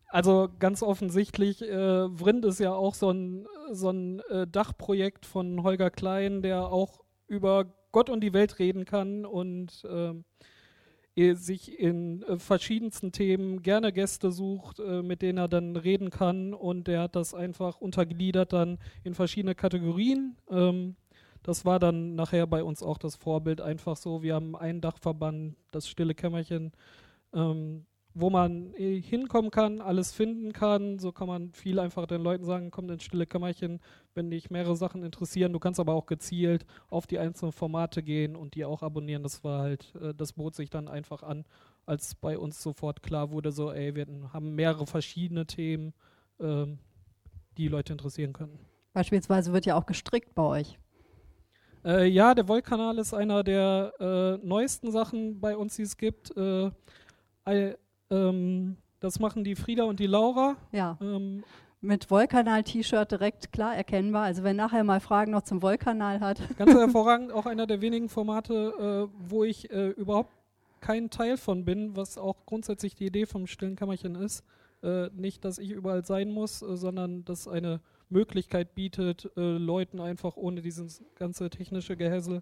also ganz offensichtlich, äh, Vrind ist ja auch so ein, so ein äh, Dachprojekt von Holger Klein, der auch über Gott und die Welt reden kann und ähm, sich in äh, verschiedensten Themen gerne Gäste sucht, äh, mit denen er dann reden kann. Und er hat das einfach untergliedert dann in verschiedene Kategorien. Ähm, das war dann nachher bei uns auch das Vorbild. Einfach so, wir haben einen Dachverband, das stille Kämmerchen. Ähm, wo man äh, hinkommen kann, alles finden kann. So kann man viel einfach den Leuten sagen, komm ins stille Kämmerchen, wenn dich mehrere Sachen interessieren. Du kannst aber auch gezielt auf die einzelnen Formate gehen und die auch abonnieren. Das war halt, äh, das bot sich dann einfach an, als bei uns sofort klar wurde, so, ey, wir haben mehrere verschiedene Themen, ähm, die Leute interessieren können. Beispielsweise wird ja auch gestrickt bei euch. Äh, ja, der Wollkanal ist einer der äh, neuesten Sachen bei uns, die es gibt. Äh, ähm, das machen die Frieda und die Laura. Ja. Ähm, mit Wollkanal-T-Shirt direkt klar erkennbar. Also wenn nachher mal Fragen noch zum Wollkanal hat. Ganz hervorragend, auch einer der wenigen Formate, äh, wo ich äh, überhaupt kein Teil von bin, was auch grundsätzlich die Idee vom stillen Kämmerchen ist. Äh, nicht, dass ich überall sein muss, äh, sondern dass eine Möglichkeit bietet, äh, Leuten einfach ohne dieses ganze technische Gehässel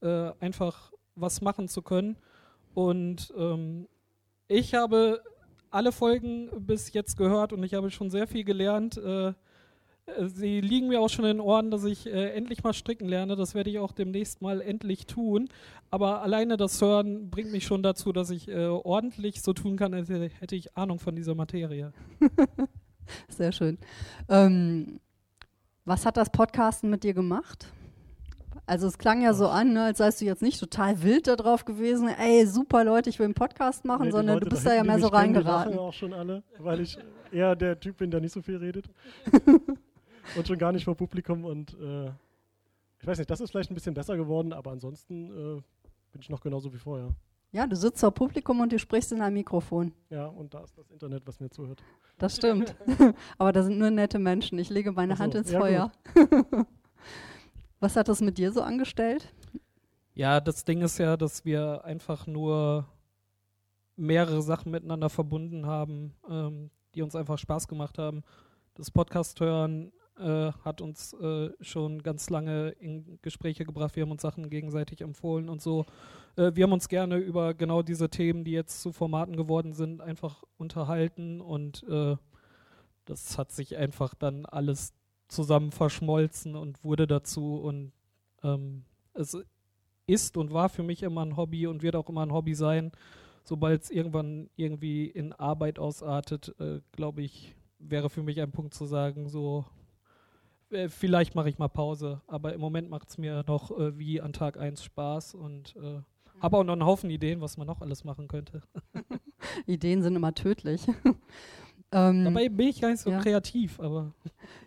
äh, einfach was machen zu können. Und ähm, ich habe alle Folgen bis jetzt gehört und ich habe schon sehr viel gelernt. Äh, sie liegen mir auch schon in den Ohren, dass ich äh, endlich mal stricken lerne. Das werde ich auch demnächst mal endlich tun. Aber alleine das Hören bringt mich schon dazu, dass ich äh, ordentlich so tun kann, als hätte ich Ahnung von dieser Materie. Sehr schön. Ähm, was hat das Podcasten mit dir gemacht? Also es klang ja so an, ne, als seist du jetzt nicht total wild darauf gewesen, ey, super Leute, ich will einen Podcast machen, nee, sondern Leute, du bist da, ja mehr so reingeraten. Lachen auch schon alle, weil ich eher der Typ bin, der nicht so viel redet. und schon gar nicht vor Publikum und äh, ich weiß nicht, das ist vielleicht ein bisschen besser geworden, aber ansonsten äh, bin ich noch genauso wie vorher. Ja, du sitzt vor Publikum und du sprichst in einem Mikrofon. Ja, und da ist das Internet, was mir zuhört. Das stimmt. aber da sind nur nette Menschen. Ich lege meine so, Hand ins ja, Feuer. Was hat das mit dir so angestellt? Ja, das Ding ist ja, dass wir einfach nur mehrere Sachen miteinander verbunden haben, ähm, die uns einfach Spaß gemacht haben. Das Podcast hören äh, hat uns äh, schon ganz lange in Gespräche gebracht. Wir haben uns Sachen gegenseitig empfohlen und so. Äh, wir haben uns gerne über genau diese Themen, die jetzt zu Formaten geworden sind, einfach unterhalten und äh, das hat sich einfach dann alles zusammen verschmolzen und wurde dazu und ähm, es ist und war für mich immer ein Hobby und wird auch immer ein Hobby sein. Sobald es irgendwann irgendwie in Arbeit ausartet, äh, glaube ich, wäre für mich ein Punkt zu sagen, so äh, vielleicht mache ich mal Pause, aber im Moment macht es mir noch äh, wie an Tag 1 Spaß und äh, habe auch noch einen Haufen Ideen, was man noch alles machen könnte. Ideen sind immer tödlich. Ähm, Dabei bin ich gar nicht so ja. kreativ, aber.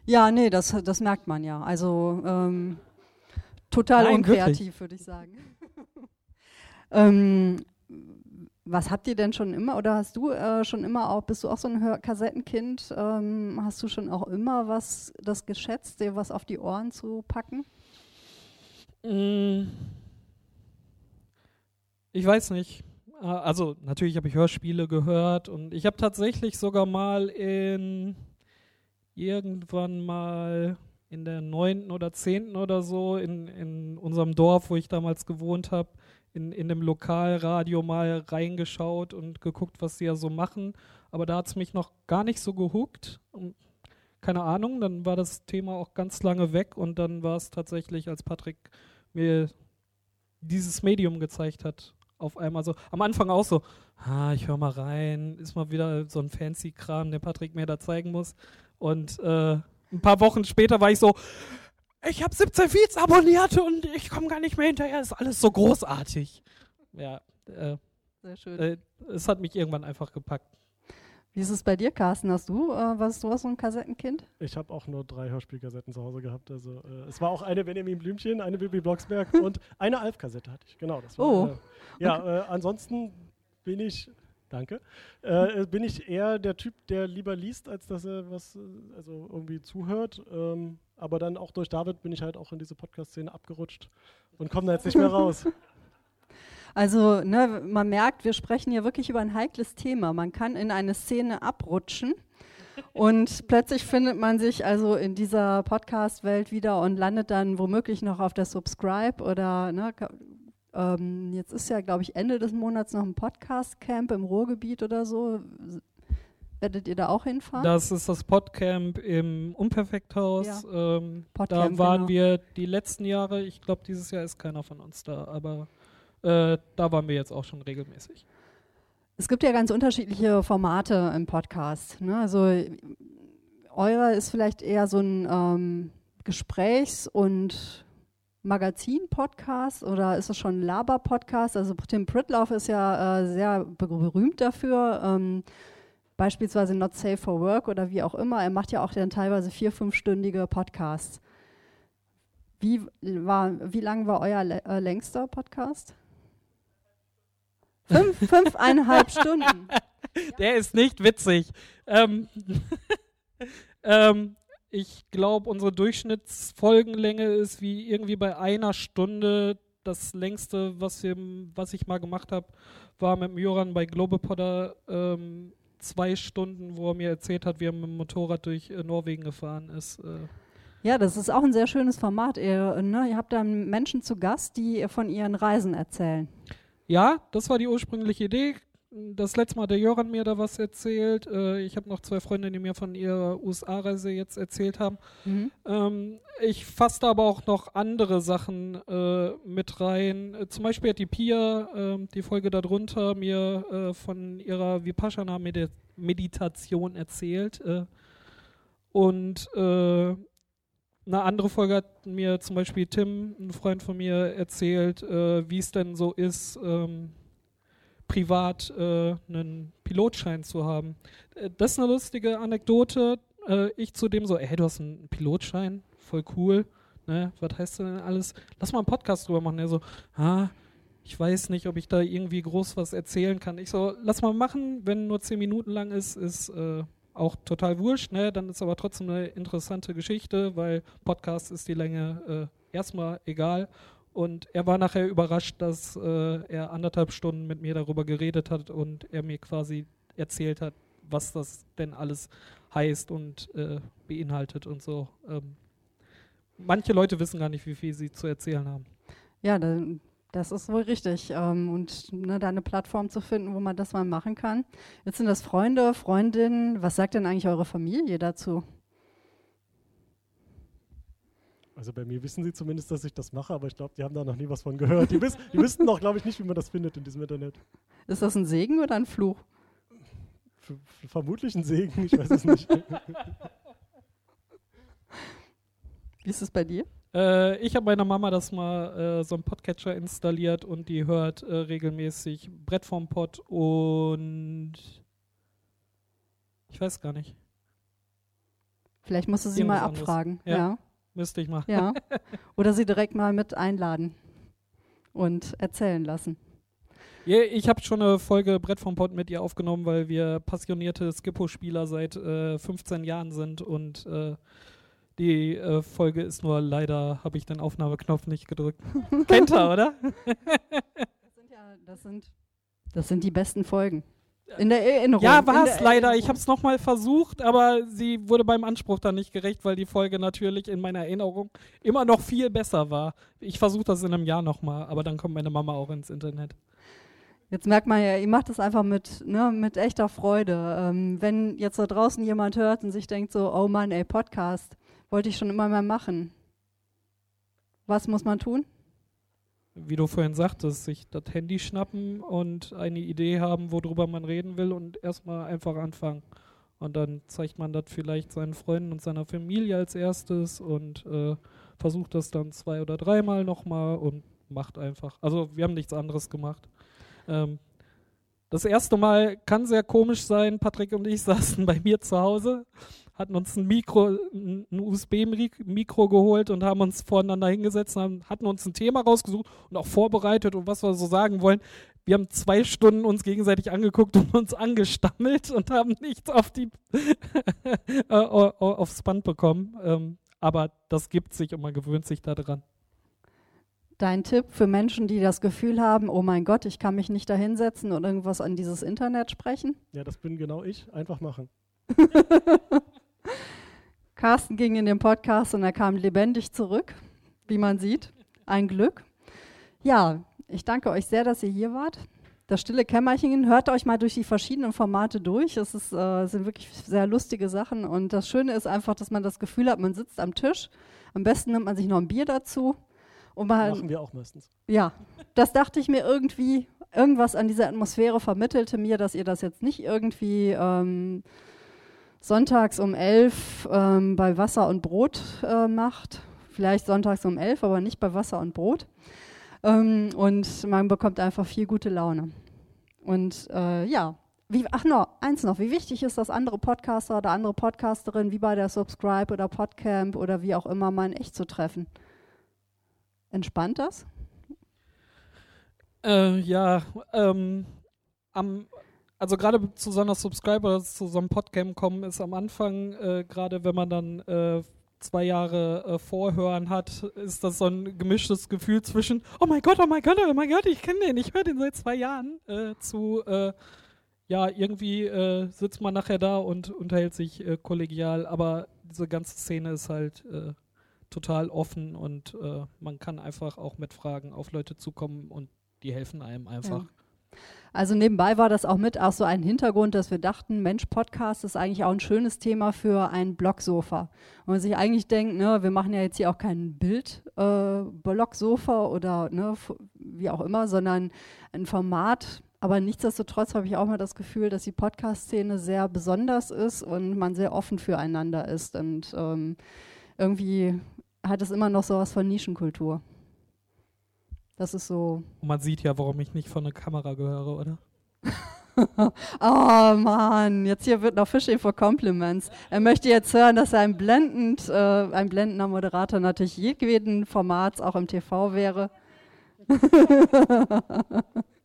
Ja, nee, das, das merkt man ja. Also ähm, total Nein, unkreativ, würde ich sagen. ähm, was habt ihr denn schon immer oder hast du äh, schon immer auch, bist du auch so ein Hör Kassettenkind? Ähm, hast du schon auch immer was das geschätzt, dir was auf die Ohren zu packen? Mm. ich weiß nicht. Äh, Also natürlich habe ich Hörspiele gehört und ich habe tatsächlich sogar mal in irgendwann mal in der neunten oder zehnten oder so in, in unserem Dorf, wo ich damals gewohnt habe, in, in dem Lokalradio mal reingeschaut und geguckt, was die ja so machen. Aber da hat es mich noch gar nicht so gehuckt. Keine Ahnung, dann war das Thema auch ganz lange weg und dann war es tatsächlich, als Patrick mir dieses Medium gezeigt hat, auf einmal so, am Anfang auch so, ah, ich höre mal rein, ist mal wieder so ein fancy Kram, der Patrick mir da zeigen muss. Und äh, ein paar Wochen später war ich so, ich habe 17 Feeds abonniert und ich komme gar nicht mehr hinterher, ist alles so großartig. Ja, äh, Sehr schön. Äh, es hat mich irgendwann einfach gepackt. Wie ist es bei dir, Carsten? Hast du, äh, was, du hast so ein Kassettenkind? Ich habe auch nur drei Hörspielkassetten zu Hause gehabt. Also äh, es war auch eine Benjamin Blümchen, eine Bibi Blocksberg und eine Alf-Kassette hatte ich. Genau, das war. Oh. Äh, ja, äh, ansonsten bin ich, danke, äh, bin ich eher der Typ, der lieber liest, als dass er was, also irgendwie zuhört. Ähm, aber dann auch durch David bin ich halt auch in diese Podcast-Szene abgerutscht und komme da jetzt nicht mehr raus. Also, ne, man merkt, wir sprechen hier wirklich über ein heikles Thema. Man kann in eine Szene abrutschen und plötzlich findet man sich also in dieser Podcast-Welt wieder und landet dann womöglich noch auf der Subscribe oder ne, ähm, jetzt ist ja, glaube ich, Ende des Monats noch ein Podcast-Camp im Ruhrgebiet oder so. Werdet ihr da auch hinfahren? Das ist das Podcamp im Unperfekthaus. Ähm, da waren genau. wir die letzten Jahre, ich glaube, dieses Jahr ist keiner von uns da, aber äh, da waren wir jetzt auch schon regelmäßig. Es gibt ja ganz unterschiedliche Formate im Podcast. Ne? Also eurer ist vielleicht eher so ein ähm, Gesprächs- und Magazin-Podcast oder ist es schon ein Laber-Podcast? Also Tim Pritloff ist ja äh, sehr be- berühmt dafür. Ähm, beispielsweise Not Safe for Work oder wie auch immer. Er macht ja auch dann teilweise vier, fünfstündige Podcasts. Wie, war, wie lang war euer äh, längster Podcast? Fünf, fünfeinhalb Stunden. Der ist nicht witzig. Ähm, ähm, ich glaube, unsere Durchschnittsfolgenlänge ist wie irgendwie bei einer Stunde. Das längste, was, wir, was ich mal gemacht habe, war mit dem Joran bei Globepotter ähm, zwei Stunden, wo er mir erzählt hat, wie er mit dem Motorrad durch äh, Norwegen gefahren ist. Äh, Ja, das ist auch ein sehr schönes Format. Ihr, ne, ihr habt dann Menschen zu Gast, die von ihren Reisen erzählen. Ja, das war die ursprüngliche Idee. Das letzte Mal hat der Joran mir da was erzählt. Äh, ich habe noch zwei Freunde, die mir von ihrer USA-Reise jetzt erzählt haben. Mhm. Ähm, ich fasse aber auch noch andere Sachen äh, mit rein. Äh, zum Beispiel hat die Pia, ähm, die Folge darunter, mir äh, von ihrer Vipassana-Meditation erzählt. Äh, und äh, eine andere Folge hat mir zum Beispiel Tim, ein Freund von mir, erzählt, äh, wie es denn so ist, ähm, privat äh, einen Pilotschein zu haben. Äh, das ist eine lustige Anekdote. Äh, ich zu dem so, ey, du hast einen Pilotschein, voll cool. Ne? Was heißt denn alles? Lass mal einen Podcast drüber machen. Er so, ah, ich weiß nicht, ob ich da irgendwie groß was erzählen kann. Ich so, lass mal machen, wenn nur zehn Minuten lang ist, ist äh, auch total wurscht, ne? Dann ist aber trotzdem eine interessante Geschichte, weil Podcast ist die Länge äh, erstmal egal. Und er war nachher überrascht, dass äh, er anderthalb Stunden mit mir darüber geredet hat und er mir quasi erzählt hat, was das denn alles heißt und äh, beinhaltet und so. Ähm, manche Leute wissen gar nicht, wie viel sie zu erzählen haben. Ja, da, das ist wohl richtig. Ähm, und ne, da eine Plattform zu finden, wo man das mal machen kann. Jetzt sind das Freunde, Freundinnen. Was sagt denn eigentlich eure Familie dazu? Also bei mir wissen sie zumindest, dass ich das mache, aber ich glaube, die haben da noch nie was von gehört. Die, wiss, die wüssten doch, glaube ich, nicht, wie man das findet in diesem Internet. Ist das ein Segen oder ein Fluch? F vermutlich ein Segen, ich weiß es nicht. Wie ist es bei dir? Äh, ich habe meiner Mama das mal äh, so einen Podcatcher installiert und die hört äh, regelmäßig Brett vom Pod und ich weiß gar nicht. Vielleicht musst du sie mal Irgendwas abfragen. Ja, Ja. müsste ich mal. ja. Oder sie direkt mal mit einladen und erzählen lassen. Ja, ich habe schon eine Folge Brett vom Pod mit ihr aufgenommen, weil wir passionierte Skippo-Spieler seit äh, 15 Jahren sind und äh, die äh, Folge ist nur leider, habe ich den Aufnahmeknopf nicht gedrückt. Kennt ihr, oder? Das sind, das sind die besten Folgen. In der Erinnerung. Ja, war es leider. Ich habe es nochmal versucht, aber sie wurde beim Anspruch dann nicht gerecht, weil die Folge natürlich in meiner Erinnerung immer noch viel besser war. Ich versuche das in einem Jahr nochmal, aber dann kommt meine Mama auch ins Internet. Jetzt merkt man ja, ihr macht das einfach mit, ne, mit echter Freude. Ähm, wenn jetzt da draußen jemand hört und sich denkt so, oh Mann, ey, Podcast, wollte ich schon immer mal machen. Was muss man tun? Wie du vorhin sagtest, sich das Handy schnappen und eine Idee haben, worüber man reden will und erstmal einfach anfangen. Und dann zeigt man das vielleicht seinen Freunden und seiner Familie als erstes und äh, versucht das dann zwei oder dreimal nochmal und macht einfach. Also wir haben nichts anderes gemacht. Ähm, das erste Mal kann sehr komisch sein. Patrick und ich saßen bei mir zu Hause, hatten uns ein Mikro, ein USB-Mikro geholt und haben uns voreinander hingesetzt, und haben, hatten uns ein Thema rausgesucht und auch vorbereitet und was wir so sagen wollen. Wir haben zwei Stunden uns gegenseitig angeguckt und uns angestammelt und haben nichts auf die äh, au- au- aufs Band bekommen. Ähm, aber das gibt sich und man gewöhnt sich daran. Dein Tipp für Menschen, die das Gefühl haben, oh mein Gott, ich kann mich nicht da hinsetzen und irgendwas an dieses Internet sprechen? Ja, das bin genau ich. Einfach machen. Carsten ging in den Podcast und er kam lebendig zurück, wie man sieht. Ein Glück. Ja, ich danke euch sehr, dass ihr hier wart. Das stille Kämmerchen, hört euch mal durch die verschiedenen Formate durch. Es ist, äh, sind wirklich sehr lustige Sachen. Und das Schöne ist einfach, dass man das Gefühl hat, man sitzt am Tisch. Am besten nimmt man sich noch ein Bier dazu. Und man, Machen wir auch meistens. ja, das dachte ich mir irgendwie. Irgendwas an dieser Atmosphäre vermittelte mir, dass ihr das jetzt nicht irgendwie ähm, sonntags um elf ähm, bei Wasser und Brot äh, macht. Vielleicht sonntags um elf, aber nicht bei Wasser und Brot. Ähm, und man bekommt einfach viel gute Laune. Und äh, ja, wie, ach noch, eins noch, wie wichtig ist das, andere Podcaster oder andere Podcasterin wie bei der Subscribe oder Podcamp oder wie auch immer mal in echt zu treffen? Entspannt das? Äh, ja, ähm, am, also gerade zu so einer Subscriber, zu so einem Podcamp kommen, ist am Anfang, äh, gerade wenn man dann äh, zwei Jahre äh, Vorhören hat, ist das so ein gemischtes Gefühl zwischen, oh mein Gott, oh mein Gott, oh mein Gott, ich kenne den, ich höre den seit zwei Jahren, äh, zu, äh, ja, irgendwie äh, sitzt man nachher da und unterhält sich kollegial, aber diese ganze Szene ist halt total offen und man kann einfach auch mit Fragen auf Leute zukommen und die helfen einem einfach. Ja. Also nebenbei war das auch mit auch so ein Hintergrund, dass wir dachten, Mensch, Podcast ist eigentlich auch ein schönes Thema für ein Blogsofa. Und man sich eigentlich denkt, ne, wir machen ja jetzt hier auch kein Bild-Blogsofa oder ne, wie auch immer, sondern ein Format. Aber nichtsdestotrotz habe ich auch mal das Gefühl, dass die Podcast-Szene sehr besonders ist und man sehr offen füreinander ist. Und ähm, irgendwie hat es immer noch sowas von Nischenkultur. Das ist so, Und man sieht ja, warum ich nicht von der Kamera gehöre, oder? oh Mann, jetzt hier wird noch Fishing for Compliments. Er möchte jetzt hören, dass er ein blendend, äh, ein blendender Moderator natürlich jeden Formats auch im TV wäre.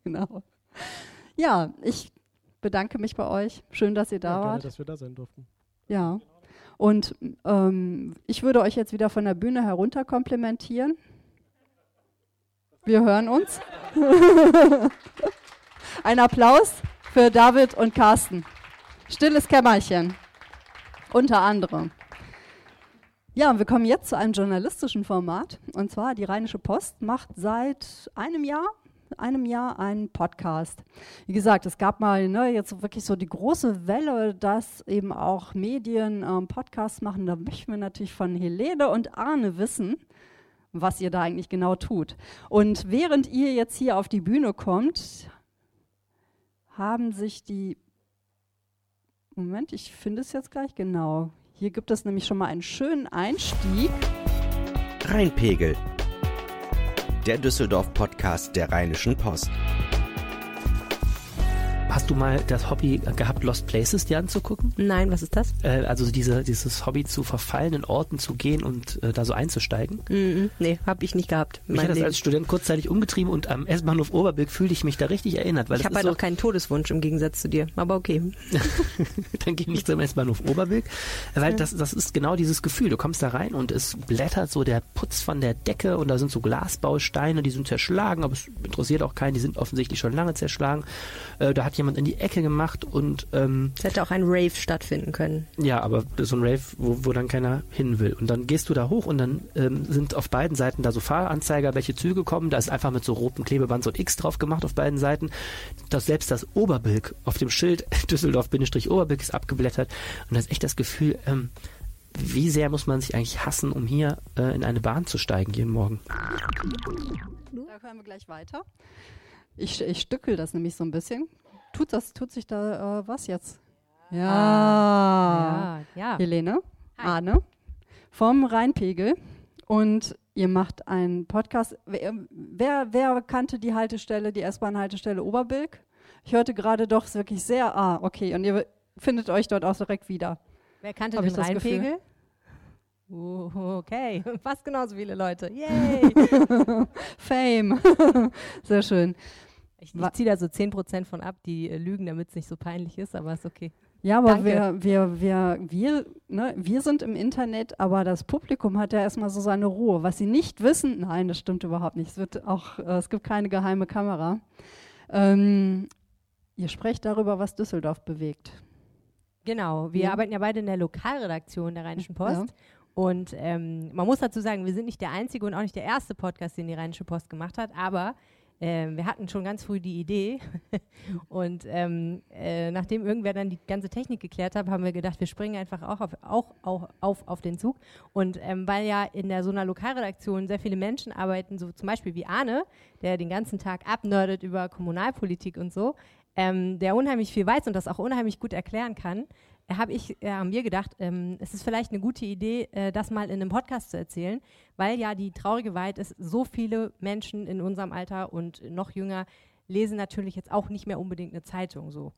genau. Ja, ich bedanke mich bei euch. Schön, dass ihr da Ja, gerne, wart. dass wir da sein durften. Ja. Und ähm, ich würde euch jetzt wieder von der Bühne herunter komplimentieren. Wir hören uns. Ein Applaus für David und Carsten. Stilles Kämmerchen. Unter anderem. Ja, und wir kommen jetzt zu einem journalistischen Format. Und zwar die Rheinische Post macht seit einem Jahr, einem Jahr einen Podcast. Wie gesagt, es gab mal ne, jetzt wirklich so die große Welle, dass eben auch Medien ähm, Podcasts machen. Da möchten wir natürlich von Helene und Arne wissen, was ihr da eigentlich genau tut. Und während ihr jetzt hier auf die Bühne kommt, haben sich die Moment, ich finde es jetzt gleich genau. Hier gibt es nämlich schon mal einen schönen Einstieg. Rheinpegel. Der Düsseldorf-Podcast der Rheinischen Post. Hast du mal das Hobby gehabt, Lost Places dir anzugucken? Nein, was ist das? Äh, also diese, dieses Hobby zu verfallenen Orten zu gehen und äh, da so einzusteigen? Mm, nee, habe ich nicht gehabt. Mich hat das als Student kurzzeitig umgetrieben und am S-Bahnhof Oberbilk fühlte ich mich da richtig erinnert. Weil ich habe halt so auch keinen Todeswunsch im Gegensatz zu dir, aber okay. Dann geh nicht zum S-Bahnhof Oberbilk, weil das, das ist genau dieses Gefühl. Du kommst da rein und es blättert so der Putz von der Decke und da sind so Glasbausteine, die sind zerschlagen, aber es interessiert auch keinen, die sind offensichtlich schon lange zerschlagen. Äh, da hat jemand in die Ecke gemacht und ähm, es hätte auch ein Rave stattfinden können. Ja, aber so ein Rave, wo, wo dann keiner hin will. Und dann gehst du da hoch und dann ähm, sind auf beiden Seiten da so Fahranzeiger, welche Züge kommen. Da ist einfach mit so rotem Klebeband so ein X drauf gemacht auf beiden Seiten. Das, selbst das Oberbilk auf dem Schild Düsseldorf-Oberbilk ist abgeblättert. Und da ist echt das Gefühl, ähm, wie sehr muss man sich eigentlich hassen, um hier äh, in eine Bahn zu steigen jeden Morgen? Da hören wir gleich weiter. Ich, ich stückel das nämlich so ein bisschen. Tut, das, tut sich da äh, was jetzt? Ja. Ah. Ja, ja. Helene, Hi. Arne vom Rheinpegel. Und ihr macht einen Podcast. Wer, wer, wer kannte die Haltestelle, die S-Bahn-Haltestelle Oberbilk? Ich hörte gerade doch wirklich sehr, ah, okay. Und ihr findet euch dort auch direkt wieder. Wer kannte Hab den Rheinpegel? Uh, okay, fast genauso viele Leute. Yay! Fame. Sehr schön. Ich, ich ziehe da so 10% von ab, die äh, lügen, damit es nicht so peinlich ist, aber ist okay. Ja, aber wir, wir, wir, wir, ne, wir sind im Internet, aber das Publikum hat ja erstmal so seine Ruhe. Was sie nicht wissen, nein, das stimmt überhaupt nicht. Es, wird auch, äh, es gibt keine geheime Kamera. Ähm, ihr sprecht darüber, was Düsseldorf bewegt. Genau, wir ja. arbeiten ja beide in der Lokalredaktion der Rheinischen Post. Ja. Und ähm, man muss dazu sagen, wir sind nicht der einzige und auch nicht der erste Podcast, den die Rheinische Post gemacht hat, aber ähm, wir hatten schon ganz früh die Idee. und ähm, äh, nachdem irgendwer dann die ganze Technik geklärt hat, haben wir gedacht, wir springen einfach auch auf, auch, auch auf, auf den Zug. Und ähm, weil ja in der, so einer Lokalredaktion sehr viele Menschen arbeiten, so zum Beispiel wie Arne, der den ganzen Tag abnördet über Kommunalpolitik und so, ähm, der unheimlich viel weiß und das auch unheimlich gut erklären kann, habe ich äh, haben wir gedacht, ähm, es ist vielleicht eine gute Idee, äh, das mal in einem Podcast zu erzählen, weil ja die traurige Wahrheit ist, so viele Menschen in unserem Alter und noch jünger lesen natürlich jetzt auch nicht mehr unbedingt eine Zeitung so.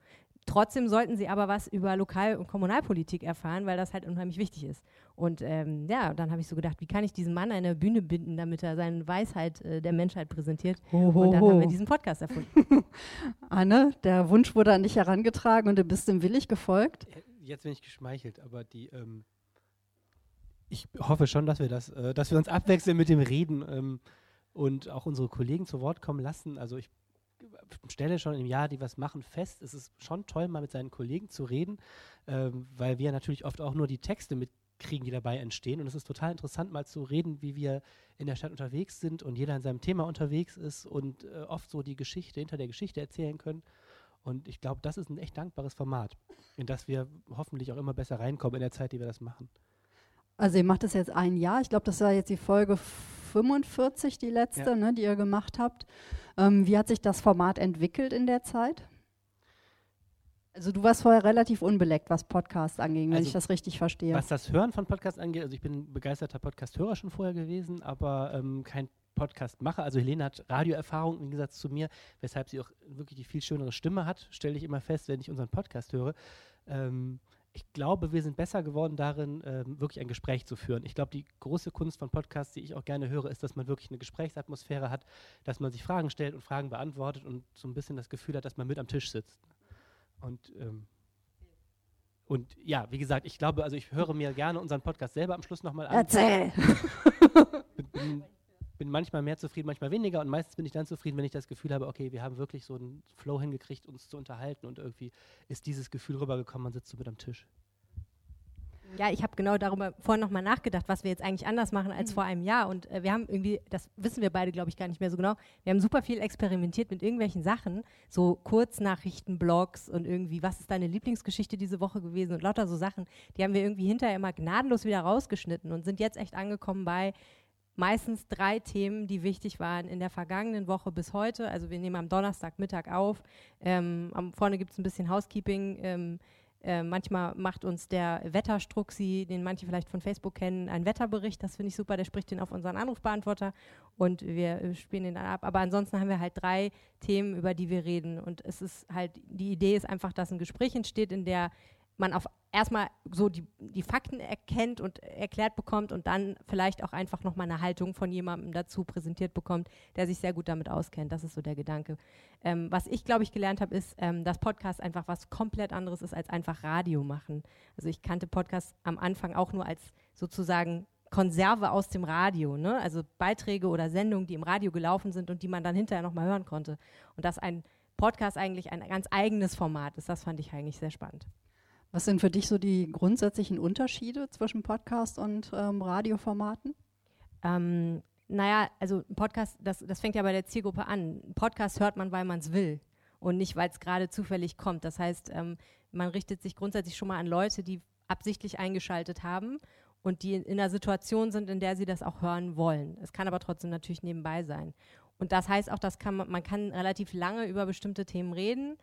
Trotzdem sollten sie aber was über Lokal- und Kommunalpolitik erfahren, weil das halt unheimlich wichtig ist. Und ähm, ja, dann habe ich so gedacht, wie kann ich diesen Mann eine Bühne binden, damit er seine Weisheit äh, der Menschheit präsentiert. Ho, ho, und dann ho. haben wir diesen Podcast erfunden. Anne, der Wunsch wurde an dich herangetragen und du bist dem willig gefolgt jetzt bin ich geschmeichelt, aber die, ähm, ich hoffe schon, dass wir das, äh, dass wir uns abwechseln mit dem Reden ähm, und auch unsere Kollegen zu Wort kommen lassen. Also ich stelle schon im Jahr, die was machen, fest, es ist schon toll, mal mit seinen Kollegen zu reden, ähm, weil wir natürlich oft auch nur die Texte mitkriegen, die dabei entstehen. Und es ist total interessant, mal zu reden, wie wir in der Stadt unterwegs sind und jeder in seinem Thema unterwegs ist und äh, oft so die Geschichte hinter der Geschichte erzählen können. Und ich glaube, das ist ein echt dankbares Format, in das wir hoffentlich auch immer besser reinkommen in der Zeit, die wir das machen. Also ihr macht das jetzt ein Jahr. Ich glaube, das war jetzt die Folge 45, die letzte, ja. ne, die ihr gemacht habt. Ähm, wie hat sich das Format entwickelt in der Zeit? Also du warst vorher relativ unbeleckt, was Podcasts angeht, wenn also, ich das richtig verstehe. Was das Hören von Podcasts angeht, also ich bin begeisterter Podcast-Hörer schon vorher gewesen, aber ähm, kein Podcast mache. Also Helene hat Radioerfahrung im Gegensatz zu mir, weshalb sie auch wirklich die viel schönere Stimme hat, stelle ich immer fest, wenn ich unseren Podcast höre. Ähm, ich glaube, wir sind besser geworden darin, ähm, wirklich ein Gespräch zu führen. Ich glaube, die große Kunst von Podcasts, die ich auch gerne höre, ist, dass man wirklich eine Gesprächsatmosphäre hat, dass man sich Fragen stellt und Fragen beantwortet und so ein bisschen das Gefühl hat, dass man mit am Tisch sitzt. Und ähm, und ja, wie gesagt, ich glaube, also ich höre mir gerne unseren Podcast selber am Schluss nochmal an. Erzähl! bin, bin bin manchmal mehr zufrieden, manchmal weniger und meistens bin ich dann zufrieden, wenn ich das Gefühl habe, okay, wir haben wirklich so einen Flow hingekriegt, uns zu unterhalten und irgendwie ist dieses Gefühl rübergekommen, man sitzt so mit am Tisch. Ja, ich habe genau darüber vorhin nochmal nachgedacht, was wir jetzt eigentlich anders machen als mhm. vor einem Jahr. Und äh, wir haben irgendwie, das wissen wir beide, glaube ich, gar nicht mehr so genau, wir haben super viel experimentiert mit irgendwelchen Sachen, so Kurznachrichtenblogs und irgendwie, was ist deine Lieblingsgeschichte diese Woche gewesen und lauter so Sachen, die haben wir irgendwie hinterher immer gnadenlos wieder rausgeschnitten und sind jetzt echt angekommen bei, meistens drei Themen, die wichtig waren in der vergangenen Woche bis heute. Also wir nehmen am Donnerstagmittag auf. Ähm, am, vorne gibt es ein bisschen Housekeeping. Ähm, Äh, manchmal macht uns der Wetterstruxi, den manche vielleicht von Facebook kennen, einen Wetterbericht. Das finde ich super. Der spricht den auf unseren Anrufbeantworter und wir äh, spielen den dann ab. Aber ansonsten haben wir halt drei Themen, über die wir reden. Und es ist halt, die Idee ist einfach, dass ein Gespräch entsteht, in der man auf erstmal so die, die Fakten erkennt und erklärt bekommt und dann vielleicht auch einfach nochmal eine Haltung von jemandem dazu präsentiert bekommt, der sich sehr gut damit auskennt. Das ist so der Gedanke. Ähm, was ich, glaube ich, gelernt habe, ist, ähm, dass Podcast einfach was komplett anderes ist als einfach Radio machen. Also ich kannte Podcast am Anfang auch nur als sozusagen Konserve aus dem Radio, ne? also Beiträge oder Sendungen, die im Radio gelaufen sind und die man dann hinterher nochmal hören konnte. Und dass ein Podcast eigentlich ein ganz eigenes Format ist, das fand ich eigentlich sehr spannend. Was sind für dich so die grundsätzlichen Unterschiede zwischen Podcast und ähm, Radioformaten? Ähm, naja, also ein Podcast, das, das fängt ja bei der Zielgruppe an. Ein Podcast hört man, weil man es will und nicht, weil es gerade zufällig kommt. Das heißt, ähm, man richtet sich grundsätzlich schon mal an Leute, die absichtlich eingeschaltet haben und die in, in einer Situation sind, in der sie das auch hören wollen. Es kann aber trotzdem natürlich nebenbei sein. Und das heißt auch, dass kann man, man kann relativ lange über bestimmte Themen reden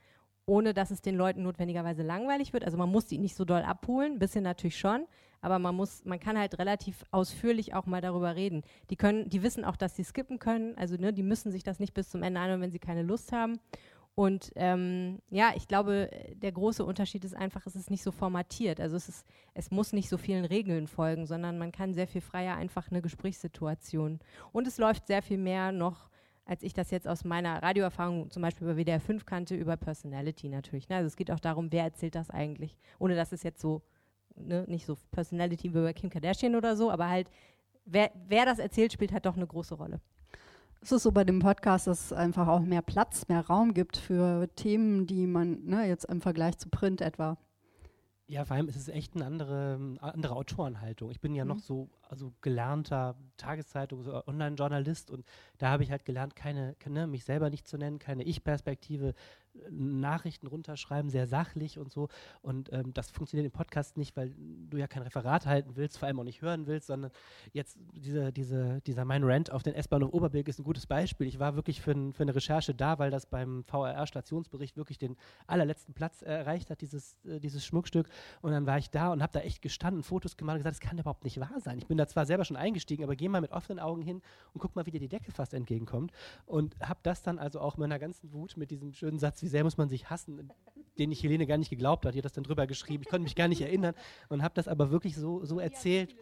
ohne dass es den Leuten notwendigerweise langweilig wird. Also man muss die nicht so doll abholen, bisschen natürlich schon, aber man muss, man kann halt relativ ausführlich auch mal darüber reden. Die können, die wissen auch, dass sie skippen können, also ne, die müssen sich das nicht bis zum Ende anhören, wenn sie keine Lust haben. Und ähm, ja, ich glaube, der große Unterschied ist einfach, es ist nicht so formatiert. Also es ist, es muss nicht so vielen Regeln folgen, sondern man kann sehr viel freier einfach eine Gesprächssituation. Und es läuft sehr viel mehr noch als ich das jetzt aus meiner Radioerfahrung zum Beispiel über WDR 5 kannte, über Personality natürlich. Ne? Also es geht auch darum, wer erzählt das eigentlich, ohne dass es jetzt so, ne, nicht so Personality wie bei Kim Kardashian oder so, aber halt, wer, wer das erzählt, spielt halt doch eine große Rolle. Es ist so bei dem Podcast, dass es einfach auch mehr Platz, mehr Raum gibt für Themen, die man ne, jetzt im Vergleich zu Print etwa ja, vor allem ist es echt eine andere, andere Autorenhaltung. Ich bin ja mhm. noch so also gelernter Tageszeitung, so Online-Journalist und da habe ich halt gelernt, keine, keine, mich selber nicht zu nennen, keine Ich-Perspektive, Nachrichten runterschreiben, sehr sachlich und so. Und ähm, das funktioniert im Podcast nicht, weil du ja kein Referat halten willst, vor allem auch nicht hören willst, sondern jetzt diese, diese, dieser Mein Rant auf den S-Bahnhof Oberbilk ist ein gutes Beispiel. Ich war wirklich für, für eine Recherche da, weil das beim VRR-Stationsbericht wirklich den allerletzten Platz erreicht hat, dieses, äh, dieses Schmuckstück. Und dann war ich da und habe da echt gestanden, Fotos gemacht und gesagt, das kann überhaupt nicht wahr sein. Ich bin da zwar selber schon eingestiegen, aber geh mal mit offenen Augen hin und guck mal, wie dir die Decke fast entgegenkommt. Und habe das dann also auch meiner ganzen Wut mit diesem schönen Satz wie sehr muss man sich hassen, den ich Helene gar nicht geglaubt hat. Die hat das dann drüber geschrieben. Ich konnte mich gar nicht erinnern und habe das aber wirklich so, so erzählt.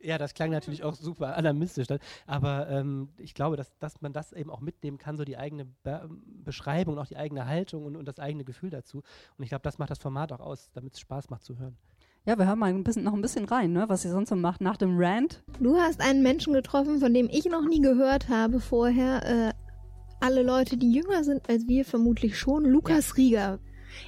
Ja, das klang natürlich auch super alarmistisch. Aber ähm, ich glaube, dass, dass man das eben auch mitnehmen kann, so die eigene Be Beschreibung, auch die eigene Haltung und, und das eigene Gefühl dazu. Und ich glaube, das macht das Format auch aus, damit es Spaß macht zu hören. Ja, wir hören mal ein bisschen, noch ein bisschen rein, ne, was ihr sonst so macht nach dem Rant. Du hast einen Menschen getroffen, von dem ich noch nie gehört habe vorher. Äh, alle Leute, die jünger sind als wir, vermutlich schon. Lukas ja. Rieger.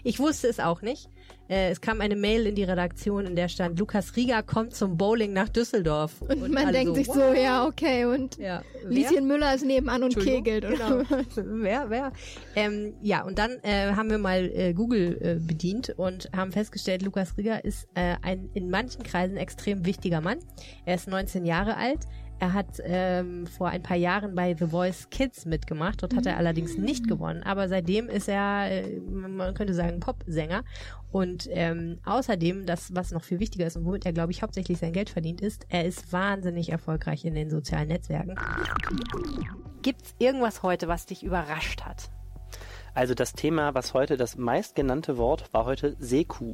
Ich wusste es auch nicht. Äh, es kam eine Mail in die Redaktion, in der stand, Lukas Rieger kommt zum Bowling nach Düsseldorf. Und, und man denkt so, sich wow. so, ja, okay, und ja, Lieschen Müller ist nebenan und kegelt. Genau. wer, wer? Ähm, ja, und dann äh, haben wir mal äh, Google äh, bedient und haben festgestellt, Lukas Rieger ist äh, ein in manchen Kreisen extrem wichtiger Mann. Er ist 19 Jahre alt, er hat ähm, vor ein paar Jahren bei The Voice Kids mitgemacht. Dort hat er allerdings nicht gewonnen. Aber seitdem ist er, äh, man könnte sagen, Popsänger. Und ähm, außerdem, das, was noch viel wichtiger ist und womit er, glaube ich, hauptsächlich sein Geld verdient, ist, er ist wahnsinnig erfolgreich in den sozialen Netzwerken. Gibt's irgendwas heute, was dich überrascht hat? Also das Thema, was heute das meistgenannte Wort war heute Seku.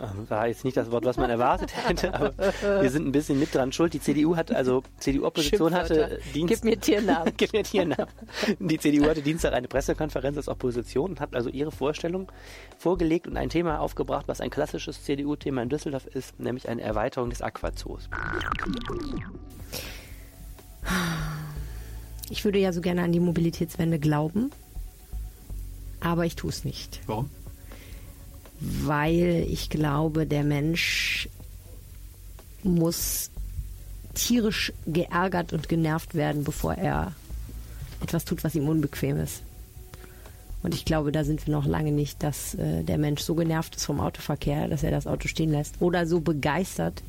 Ähm, war jetzt nicht das Wort, was man erwartet hätte, aber wir sind ein bisschen mit dran schuld. Die CDU hat, also CDU-Opposition hatte Dienst. Gib mir Tiernamen. Gib mir Tiernamen. Die CDU hatte Dienstag eine Pressekonferenz als Opposition und hat also ihre Vorstellung vorgelegt und ein Thema aufgebracht, was ein klassisches CDU-Thema in Düsseldorf ist, nämlich eine Erweiterung des Aquazoos. Ich würde ja so gerne an die Mobilitätswende glauben, aber ich tue es nicht. Warum? Weil ich glaube, der Mensch muss tierisch geärgert und genervt werden, bevor er etwas tut, was ihm unbequem ist. Und ich glaube, da sind wir noch lange nicht, dass äh, der Mensch so genervt ist vom Autoverkehr, dass er das Auto stehen lässt. Oder so begeistert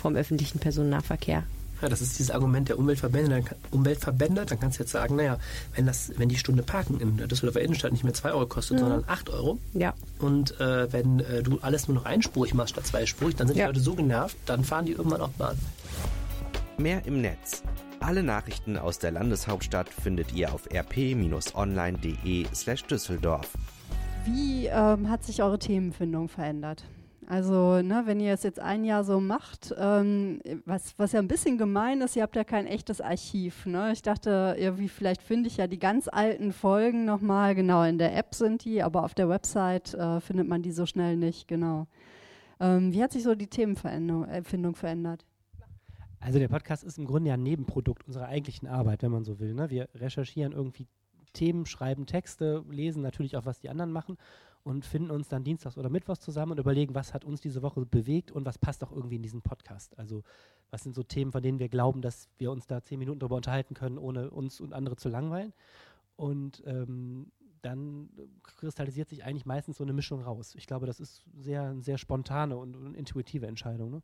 vom öffentlichen Personennahverkehr, Ja, das ist dieses Argument der Umweltverbände. Dann, kann- Umweltverbände, dann kannst du jetzt sagen, naja, wenn, das, wenn die Stunde Parken in der Düsseldorfer Innenstadt nicht mehr 2 Euro kostet, Mhm. sondern 8 Euro, Ja. und äh, wenn äh, du alles nur noch einspurig machst statt zweispurig, dann sind Ja. die Leute so genervt, dann fahren die irgendwann auch Bahn. Mehr im Netz. Alle Nachrichten aus der Landeshauptstadt findet ihr auf rp-online.de slash Düsseldorf. Wie ähm, hat sich eure Themenfindung verändert? Also, ne, wenn ihr es jetzt ein Jahr so macht, ähm, was, was ja ein bisschen gemein ist, ihr habt ja kein echtes Archiv. Ne? Ich dachte, irgendwie, vielleicht finde ich ja die ganz alten Folgen nochmal. Genau, in der App sind die, aber auf der Website äh, findet man die so schnell nicht. Genau. Ähm, wie hat sich so die Themenfindung verändert? Also der Podcast ist im Grunde ja ein Nebenprodukt unserer eigentlichen Arbeit, wenn man so will. Ne? Wir recherchieren irgendwie Themen, schreiben Texte, lesen natürlich auch, was die anderen machen und finden uns dann dienstags oder mittwochs zusammen und überlegen, was hat uns diese Woche bewegt und was passt auch irgendwie in diesen Podcast. Also was sind so Themen, von denen wir glauben, dass wir uns da zehn Minuten drüber unterhalten können, ohne uns und andere zu langweilen. Und ähm, dann kristallisiert sich eigentlich meistens so eine Mischung raus. Ich glaube, das ist sehr, eine sehr spontane und, und intuitive Entscheidung. Ne?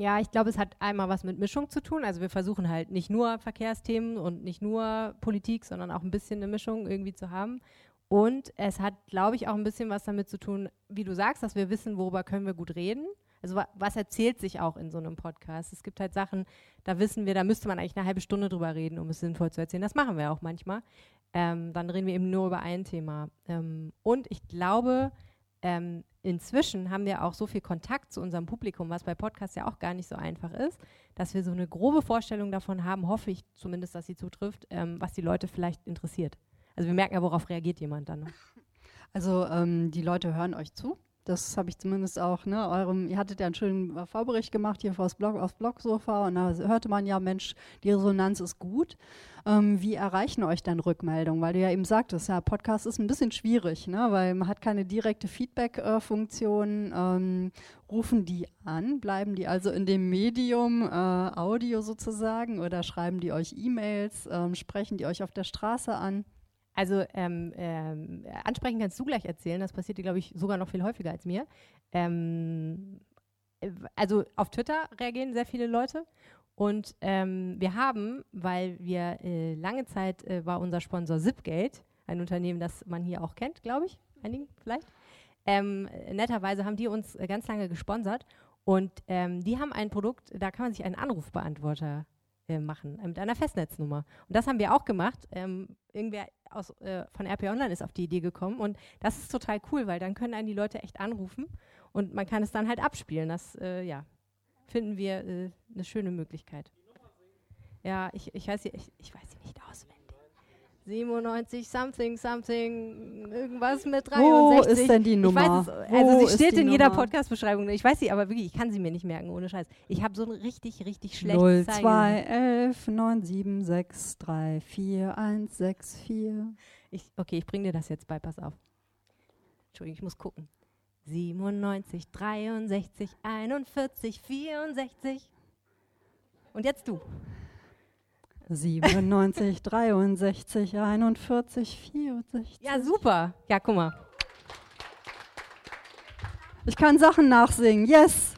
Ja, ich glaube, es hat einmal was mit Mischung zu tun. Also wir versuchen halt nicht nur Verkehrsthemen und nicht nur Politik, sondern auch ein bisschen eine Mischung irgendwie zu haben. Und es hat, glaube ich, auch ein bisschen was damit zu tun, wie du sagst, dass wir wissen, worüber können wir gut reden. Also wa was erzählt sich auch in so einem Podcast? Es gibt halt Sachen, da wissen wir, da müsste man eigentlich eine halbe Stunde drüber reden, um es sinnvoll zu erzählen. Das machen wir auch manchmal. Ähm, dann reden wir eben nur über ein Thema. Ähm, und ich glaube, ähm, inzwischen haben wir auch so viel Kontakt zu unserem Publikum, was bei Podcasts ja auch gar nicht so einfach ist, dass wir so eine grobe Vorstellung davon haben, hoffe ich zumindest, dass sie zutrifft, ähm, was die Leute vielleicht interessiert. Also wir merken ja, worauf reagiert jemand dann. Ne? Also ähm, die Leute hören euch zu. Das habe ich zumindest auch, ne, eurem, ihr hattet ja einen schönen äh, Vorbericht gemacht hier vors Blog, aufs Blogsofa und da hörte man ja, Mensch, die Resonanz ist gut. Ähm, wie erreichen euch dann Rückmeldungen? Weil du ja eben sagtest, ja, Podcast ist ein bisschen schwierig, ne, weil man hat keine direkte Feedback-Funktion. ähm, rufen die an? Bleiben die also in dem Medium äh, Audio sozusagen oder schreiben die euch E-Mails? Ähm, sprechen die euch auf der Straße an? Also ähm, ähm, ansprechen kannst du gleich erzählen, das passiert dir, glaube ich, sogar noch viel häufiger als mir. Ähm, äh, also auf Twitter reagieren sehr viele Leute und ähm, wir haben, weil wir äh, lange Zeit äh, war unser Sponsor Zipgate, ein Unternehmen, das man hier auch kennt, glaube ich, einigen vielleicht. Ähm, netterweise haben die uns äh, ganz lange gesponsert und ähm, die haben ein Produkt, da kann man sich einen Anrufbeantworter äh, machen äh, mit einer Festnetznummer. Und das haben wir auch gemacht. Ähm, irgendwer aus, äh, von RP Online ist auf die Idee gekommen und das ist total cool, weil dann können einen die Leute echt anrufen und man kann es dann halt abspielen. Das, äh, ja, finden wir äh, eine schöne Möglichkeit. Ja, ich, ich weiß ich, ich weiß sie nicht auswendig. 97 something something irgendwas mit 63. Wo ist denn die Nummer? weiß es, Wo also sie steht in jeder Nummer? Podcast-Beschreibung. Ich weiß sie aber wirklich, ich kann sie mir nicht merken, ohne Scheiß. Ich habe so ein richtig, richtig schlechtes 0211 976 34164. Ich, okay, ich bringe dir das jetzt bei, pass auf. Entschuldigung, ich muss gucken. 97, 63, 41, 64. Und jetzt du. 97, 63, 41, 64. Ja, super. Ja, guck mal. Ich kann Sachen nachsingen, yes.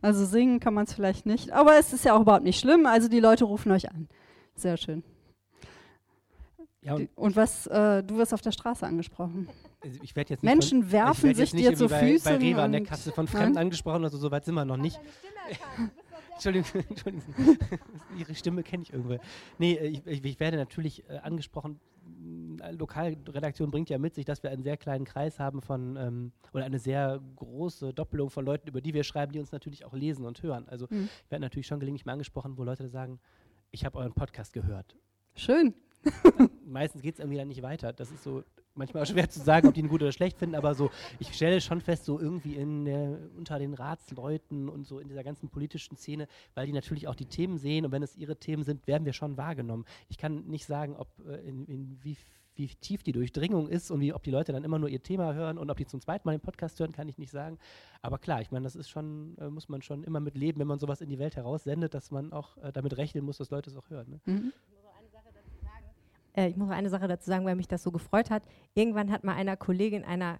Also singen kann man es vielleicht nicht, aber es ist ja auch überhaupt nicht schlimm. Also die Leute rufen euch an. Sehr schön. Ja, und- und was, äh, du wirst auf der Straße angesprochen. Also ich werd jetzt nicht Menschen von, werfen ich werd jetzt sich nicht dir zu bei, Füßen. Bei Rewe an der und- Kasse von Nein? Fremden angesprochen, also so weit sind wir noch nicht. Entschuldigung, Entschuldigung. Ihre Stimme kenne ich irgendwo. Nee, äh, ich, ich, werde natürlich äh, angesprochen. Eine Lokalredaktion bringt ja mit sich, dass wir einen sehr kleinen Kreis haben von, ähm, oder eine sehr große Doppelung von Leuten, über die wir schreiben, die uns natürlich auch lesen und hören. Also Mhm. ich werde natürlich schon gelegentlich mal angesprochen, wo Leute sagen, ich habe euren Podcast gehört. Schön. Meistens geht es irgendwie dann nicht weiter. Das ist so manchmal schwer zu sagen, ob die ihn gut oder schlecht finden, aber so, ich stelle schon fest, so irgendwie in der, unter den Ratsleuten und so in dieser ganzen politischen Szene, weil die natürlich auch die Themen sehen und wenn es ihre Themen sind, werden wir schon wahrgenommen. Ich kann nicht sagen, ob äh, in, in wie, wie tief die Durchdringung ist und wie, ob die Leute dann immer nur ihr Thema hören und ob die zum zweiten Mal den Podcast hören, kann ich nicht sagen. Aber klar, ich meine, das ist schon, äh, muss man schon immer mit leben, wenn man sowas in die Welt heraussendet, dass man auch äh, damit rechnen muss, dass Leute es auch hören. Ne? Mhm. Äh, ich muss noch eine Sache dazu sagen, weil mich das so gefreut hat. Irgendwann hat mal einer Kollegin einer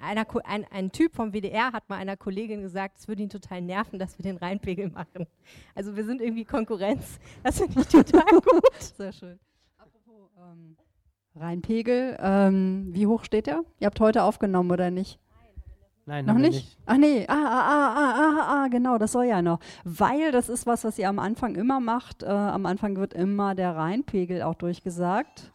einer, ein, ein Typ vom WDR hat mal einer Kollegin gesagt, es würde ihn total nerven, dass wir den Rheinpegel machen. Also wir sind irgendwie Konkurrenz. Das finde ich total gut. Sehr schön. Apropos ähm, Rheinpegel, ähm, wie hoch steht der? Ihr habt heute aufgenommen oder nicht? Nein, noch nicht? nicht. Ach nee, ah, ah, ah, ah, ah, ah, genau, das soll ja noch. Weil das ist was, was ihr am Anfang immer macht. Äh, am Anfang wird immer der Rheinpegel auch durchgesagt.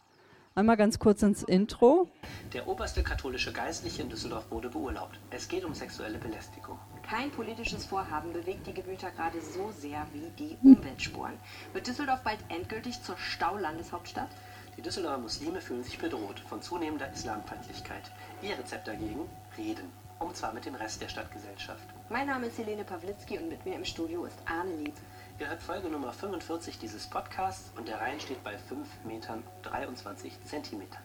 Einmal ganz kurz ins Intro. Der oberste katholische Geistliche in Düsseldorf wurde beurlaubt. Es geht um sexuelle Belästigung. Kein politisches Vorhaben bewegt die Gemüter gerade so sehr wie die Umweltspuren. Wird Düsseldorf bald endgültig zur Staulandeshauptstadt? Die Düsseldorfer Muslime fühlen sich bedroht von zunehmender Islamfeindlichkeit. Ihr Rezept dagegen? Reden. Und zwar mit dem Rest der Stadtgesellschaft. Mein Name ist Helene Pawlitzki und mit mir im Studio ist Arne Lieb. Ihr hört Folge Nummer 45 dieses Podcasts und der Rhein steht bei 5 Metern 23 Zentimetern.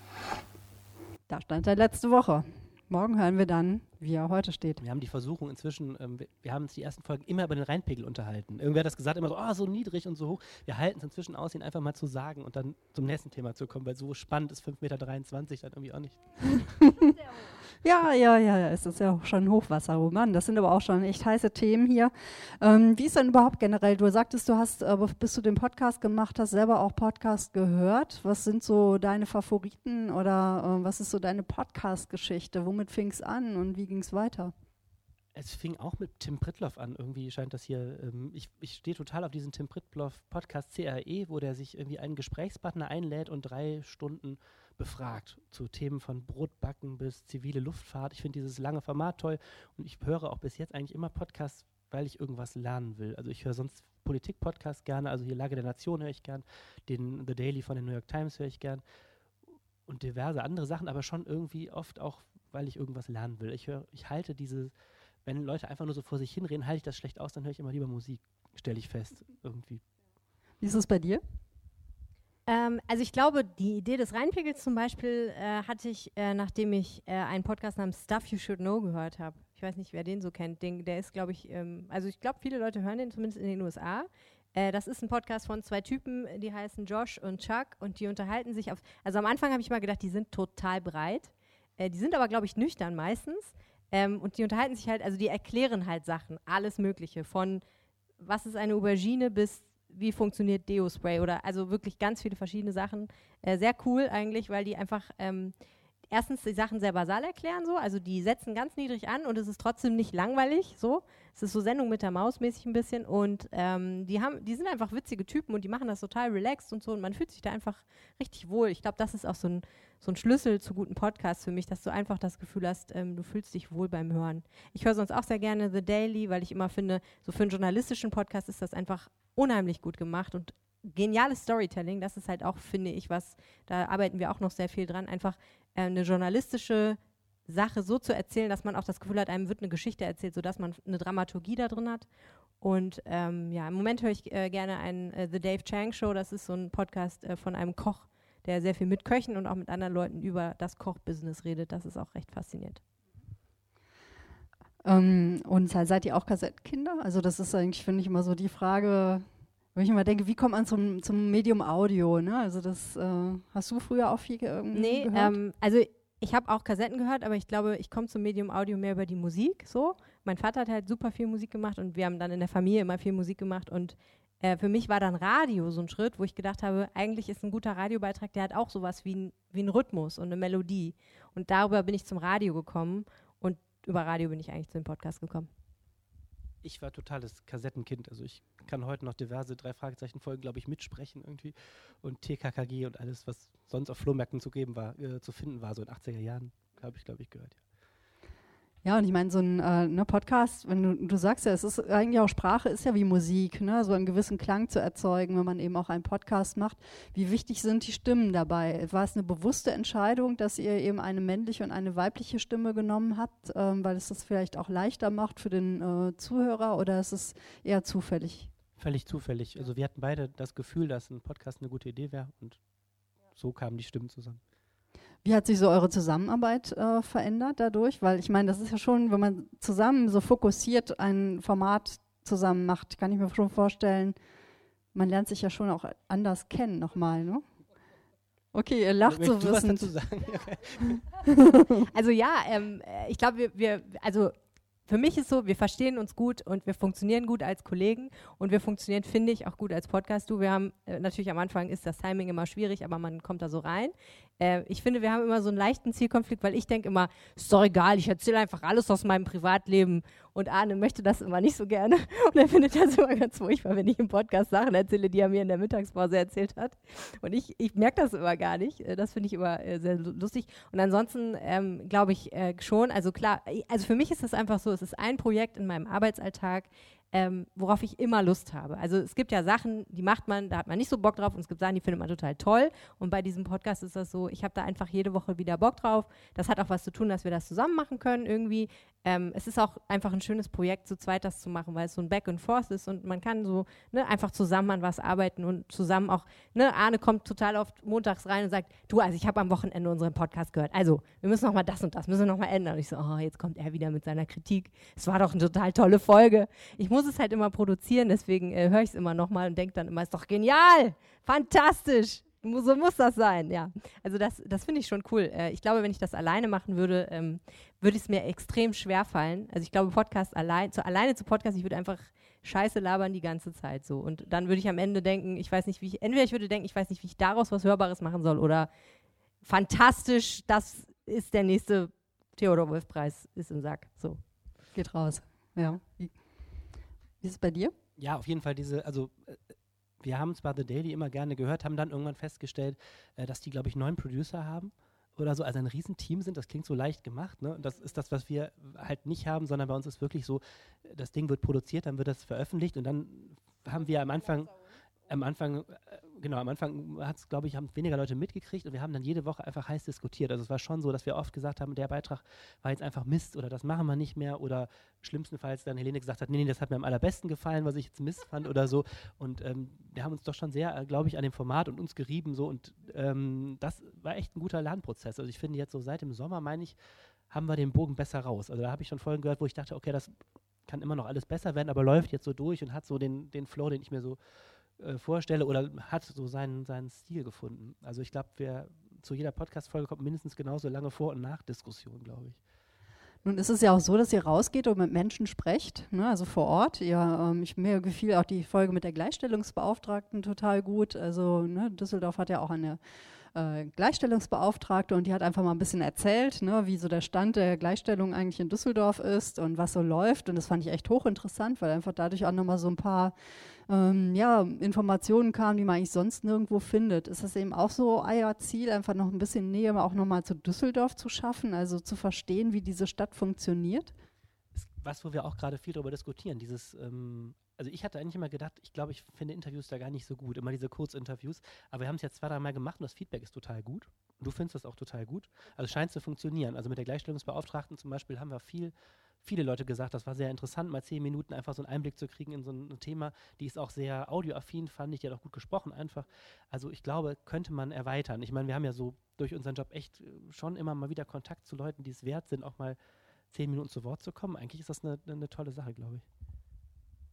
Da stand er letzte Woche. Morgen hören wir dann, wie er heute steht. Wir haben die Versuchung inzwischen, ähm, wir, wir, haben uns die ersten Folgen immer über den Rheinpegel unterhalten. Irgendwer hat das gesagt, immer so, oh, so niedrig und so hoch. Wir halten es inzwischen aus, ihn einfach mal zu sagen und dann zum nächsten Thema zu kommen, weil so spannend ist 5,23 Meter dann irgendwie auch nicht. Ja, ja, ja, es ist ja auch schon Hochwasserroman. Das sind aber auch schon echt heiße Themen hier. Ähm, wie ist denn überhaupt generell? Du sagtest, du hast, äh, bis du den Podcast gemacht hast, selber auch Podcast gehört. Was sind so deine Favoriten oder äh, was ist so deine Podcast-Geschichte? Womit fing es an und wie ging es weiter? Es fing auch mit Tim Pritloff an. Irgendwie scheint das hier. Ähm, ich ich stehe total auf diesen Tim Pritloff Podcast CRE, wo der sich irgendwie einen Gesprächspartner einlädt und drei Stunden befragt zu Themen von Brotbacken bis zivile Luftfahrt. Ich finde dieses lange Format toll und ich höre auch bis jetzt eigentlich immer Podcasts, weil ich irgendwas lernen will. Also ich höre sonst Politik-Podcasts gerne, also hier Lage der Nation höre ich gern, den The Daily von den New York Times höre ich gern und diverse andere Sachen, aber schon irgendwie oft auch, weil ich irgendwas lernen will. Ich höre, ich halte diese, wenn Leute einfach nur so vor sich hinreden, halte ich das schlecht aus, dann höre ich immer lieber Musik, stelle ich fest, irgendwie. Wie ist es bei dir? Ähm, also ich glaube, die Idee des Rheinpegels zum Beispiel äh, hatte ich, äh, nachdem ich äh, einen Podcast namens Stuff You Should Know gehört habe. Ich weiß nicht, wer den so kennt. Den, der ist, glaube ich, ähm, also ich glaube, viele Leute hören den zumindest in den USA. Äh, das ist ein Podcast von zwei Typen, die heißen Josh und Chuck und die unterhalten sich auf. Also am Anfang habe ich mal gedacht, die sind total breit. Äh, die sind aber, glaube ich, nüchtern meistens. Ähm, und die unterhalten sich halt, also die erklären halt Sachen, alles Mögliche. Von was ist eine Aubergine bis wie funktioniert Deo-Spray oder also wirklich ganz viele verschiedene Sachen. Äh, sehr cool eigentlich, weil die einfach ähm, erstens die Sachen sehr basal erklären, so, also die setzen ganz niedrig an und es ist trotzdem nicht langweilig, so. Es ist so Sendung mit der Maus mäßig ein bisschen und ähm, die haben, die sind einfach witzige Typen und die machen das total relaxed und so und man fühlt sich da einfach richtig wohl. Ich glaube, das ist auch so ein, so ein Schlüssel zu guten Podcasts für mich, dass du einfach das Gefühl hast, ähm, du fühlst dich wohl beim Hören. Ich höre sonst auch sehr gerne The Daily, weil ich immer finde, so für einen journalistischen Podcast ist das einfach unheimlich gut gemacht und geniales Storytelling, das ist halt auch, finde ich, was, da arbeiten wir auch noch sehr viel dran, einfach äh, eine journalistische Sache so zu erzählen, dass man auch das Gefühl hat, einem wird eine Geschichte erzählt, sodass man eine Dramaturgie da drin hat. Und ähm, ja, im Moment höre ich äh, gerne einen äh, The Dave Chang Show, das ist so ein Podcast äh, von einem Koch, der sehr viel mit Köchen und auch mit anderen Leuten über das Kochbusiness redet. Das ist auch recht faszinierend. Ähm, und seid ihr auch Kassettenkinder? Also das ist eigentlich, finde ich, immer so die Frage, wenn ich immer denke, wie kommt man zum, zum Medium Audio? Ne? Also das äh, hast du früher auch viel ge nee, gehört? Ähm, also ich habe auch Kassetten gehört, aber ich glaube, ich komme zum Medium Audio mehr über die Musik. So, mein Vater hat halt super viel Musik gemacht und wir haben dann in der Familie immer viel Musik gemacht und äh, für mich war dann Radio so ein Schritt, wo ich gedacht habe, eigentlich ist ein guter Radiobeitrag, der hat auch sowas wie ein, wie ein Rhythmus und eine Melodie. Und darüber bin ich zum Radio gekommen und über Radio bin ich eigentlich zu dem Podcast gekommen. Ich war totales Kassettenkind. Also ich kann heute noch diverse drei Fragezeichen Folgen, glaube ich, mitsprechen irgendwie. Und TKKG und alles, was sonst auf Flohmärkten zu geben war, äh, zu finden war, so in 80er Jahren, habe ich, glaube ich, gehört. Ja. Ja, und ich meine, so ein äh, ne Podcast, wenn du, du sagst ja, es ist eigentlich auch Sprache, ist ja wie Musik, ne? so einen gewissen Klang zu erzeugen, wenn man eben auch einen Podcast macht. Wie wichtig sind die Stimmen dabei? War es eine bewusste Entscheidung, dass ihr eben eine männliche und eine weibliche Stimme genommen habt, ähm, weil es das vielleicht auch leichter macht für den äh, Zuhörer oder ist es eher zufällig? Völlig zufällig. Also wir hatten beide das Gefühl, dass ein Podcast eine gute Idee wäre und so kamen die Stimmen zusammen. Wie hat sich so eure Zusammenarbeit äh, verändert dadurch? Weil ich meine, das ist ja schon, wenn man zusammen so fokussiert ein Format zusammen macht, kann ich mir schon vorstellen, man lernt sich ja schon auch anders kennen nochmal, ne? Okay, ihr lacht so wissend. dazu sagen? also ja, ähm, äh, ich glaube, wir, wir, also für mich ist so, wir verstehen uns gut und wir funktionieren gut als Kollegen und wir funktionieren, finde ich, auch gut als Podcast. Du, wir haben äh, natürlich am Anfang ist das Timing immer schwierig, aber man kommt da so rein. Äh, ich finde, wir haben immer so einen leichten Zielkonflikt, weil ich denke immer, ist doch egal, ich erzähle einfach alles aus meinem Privatleben und Arne möchte das immer nicht so gerne und er findet das immer ganz furchtbar, wenn ich im Podcast Sachen erzähle, die er mir in der Mittagspause erzählt hat. Und ich, ich merke das immer gar nicht. Äh, Das finde ich immer äh, sehr lu- lustig. Und ansonsten ähm, glaube ich äh, schon, also klar, äh, also für mich ist es einfach so, es ist ein Projekt in meinem Arbeitsalltag, ähm, worauf ich immer Lust habe. Also es gibt ja Sachen, die macht man, da hat man nicht so Bock drauf und es gibt Sachen, die findet man total toll. Und bei diesem Podcast ist das so, ich habe da einfach jede Woche wieder Bock drauf. Das hat auch was zu tun, dass wir das zusammen machen können irgendwie. Ähm, es ist auch einfach ein schönes Projekt, zu zweit das zu machen, weil es so ein Back and Forth ist und man kann so ne, einfach zusammen an was arbeiten und zusammen auch, ne, Arne kommt total oft montags rein und sagt, du, also ich habe am Wochenende unseren Podcast gehört, also wir müssen noch mal das und das, müssen wir noch mal ändern. Und ich so, oh, jetzt kommt er wieder mit seiner Kritik. Es war doch eine total tolle Folge. Ich muss es halt immer produzieren, deswegen äh, höre ich es immer noch mal und denke dann immer, ist doch genial, fantastisch. So muss das sein, ja. Also das, das finde ich schon cool. Äh, ich glaube, wenn ich das alleine machen würde, ähm, würde es mir extrem schwer fallen. Also ich glaube, Podcast allein, zu, alleine zu Podcast, ich würde einfach Scheiße labern die ganze Zeit so. Und dann würde ich am Ende denken, ich weiß nicht, wie ich, entweder ich würde denken, ich weiß nicht, wie ich daraus was Hörbares machen soll oder fantastisch, das ist der nächste Theodor Wolf Preis, ist im Sack. So. Geht raus. Ja. Wie, ist es bei dir? Ja, auf jeden Fall diese, also äh, wir haben zwar The Daily immer gerne gehört, haben dann irgendwann festgestellt, äh, dass die, glaube ich, neun Producer haben oder so, also ein Riesenteam sind. Das klingt so leicht gemacht. Ne? Das ist das, was wir halt nicht haben, sondern bei uns ist wirklich so, das Ding wird produziert, dann wird das veröffentlicht und dann haben wir am Anfang, am Anfang, äh, genau, am Anfang hat es, glaube ich, haben weniger Leute mitgekriegt und wir haben dann jede Woche einfach heiß diskutiert. Also es war schon so, dass wir oft gesagt haben, der Beitrag war jetzt einfach Mist oder das machen wir nicht mehr oder schlimmstenfalls dann Helene gesagt hat, nee, nee, das hat mir am allerbesten gefallen, was ich jetzt Mist fand oder so. Und ähm, wir haben uns doch schon sehr, äh, glaube ich, an dem Format und uns gerieben so und ähm, das war echt ein guter Lernprozess. Also ich finde jetzt so seit dem Sommer, meine ich, haben wir den Bogen besser raus. Also da habe ich schon Folgen gehört, wo ich dachte, okay, das kann immer noch alles besser werden, aber läuft jetzt so durch und hat so den, den Flow, den ich mir so äh, vorstelle oder hat so seinen, seinen Stil gefunden. Also ich glaube, wir zu jeder Podcast-Folge kommt mindestens genauso lange Vor- und Nachdiskussion, glaube ich. Nun ist es ja auch so, dass ihr rausgeht und mit Menschen sprecht, ne, also vor Ort. Ja, ähm, ich, mir gefiel auch die Folge mit der Gleichstellungsbeauftragten total gut. Also ne, Düsseldorf hat ja auch eine äh, Gleichstellungsbeauftragte und die hat einfach mal ein bisschen erzählt, ne, wie so der Stand der Gleichstellung eigentlich in Düsseldorf ist und was so läuft. Und das fand ich echt hochinteressant, weil einfach dadurch auch nochmal so ein paar ähm, ja, Informationen kamen, die man eigentlich sonst nirgendwo findet. Ist das eben auch so euer Ziel, einfach noch ein bisschen Nähe auch nochmal zu Düsseldorf zu schaffen, also zu verstehen, wie diese Stadt funktioniert? was, wo wir auch gerade viel darüber diskutieren, dieses, ähm, also ich hatte eigentlich immer gedacht, ich glaube, ich finde Interviews da gar nicht so gut, immer diese Kurzinterviews, aber wir haben es jetzt zwei, drei Mal gemacht und das Feedback ist total gut. Du findest das auch total gut. Also scheint zu funktionieren. Also mit der Gleichstellungsbeauftragten zum Beispiel haben wir viel, viele Leute gesagt, das war sehr interessant, mal zehn Minuten einfach so einen Einblick zu kriegen in so ein Thema. Die ist auch sehr audioaffin, fand ich, die hat auch gut gesprochen einfach. Also ich glaube, könnte man erweitern. Ich meine, wir haben ja so durch unseren Job echt äh, schon immer mal wieder Kontakt zu Leuten, die es wert sind, auch mal zehn Minuten zu Wort zu kommen. Eigentlich ist das eine, eine tolle Sache, glaube ich.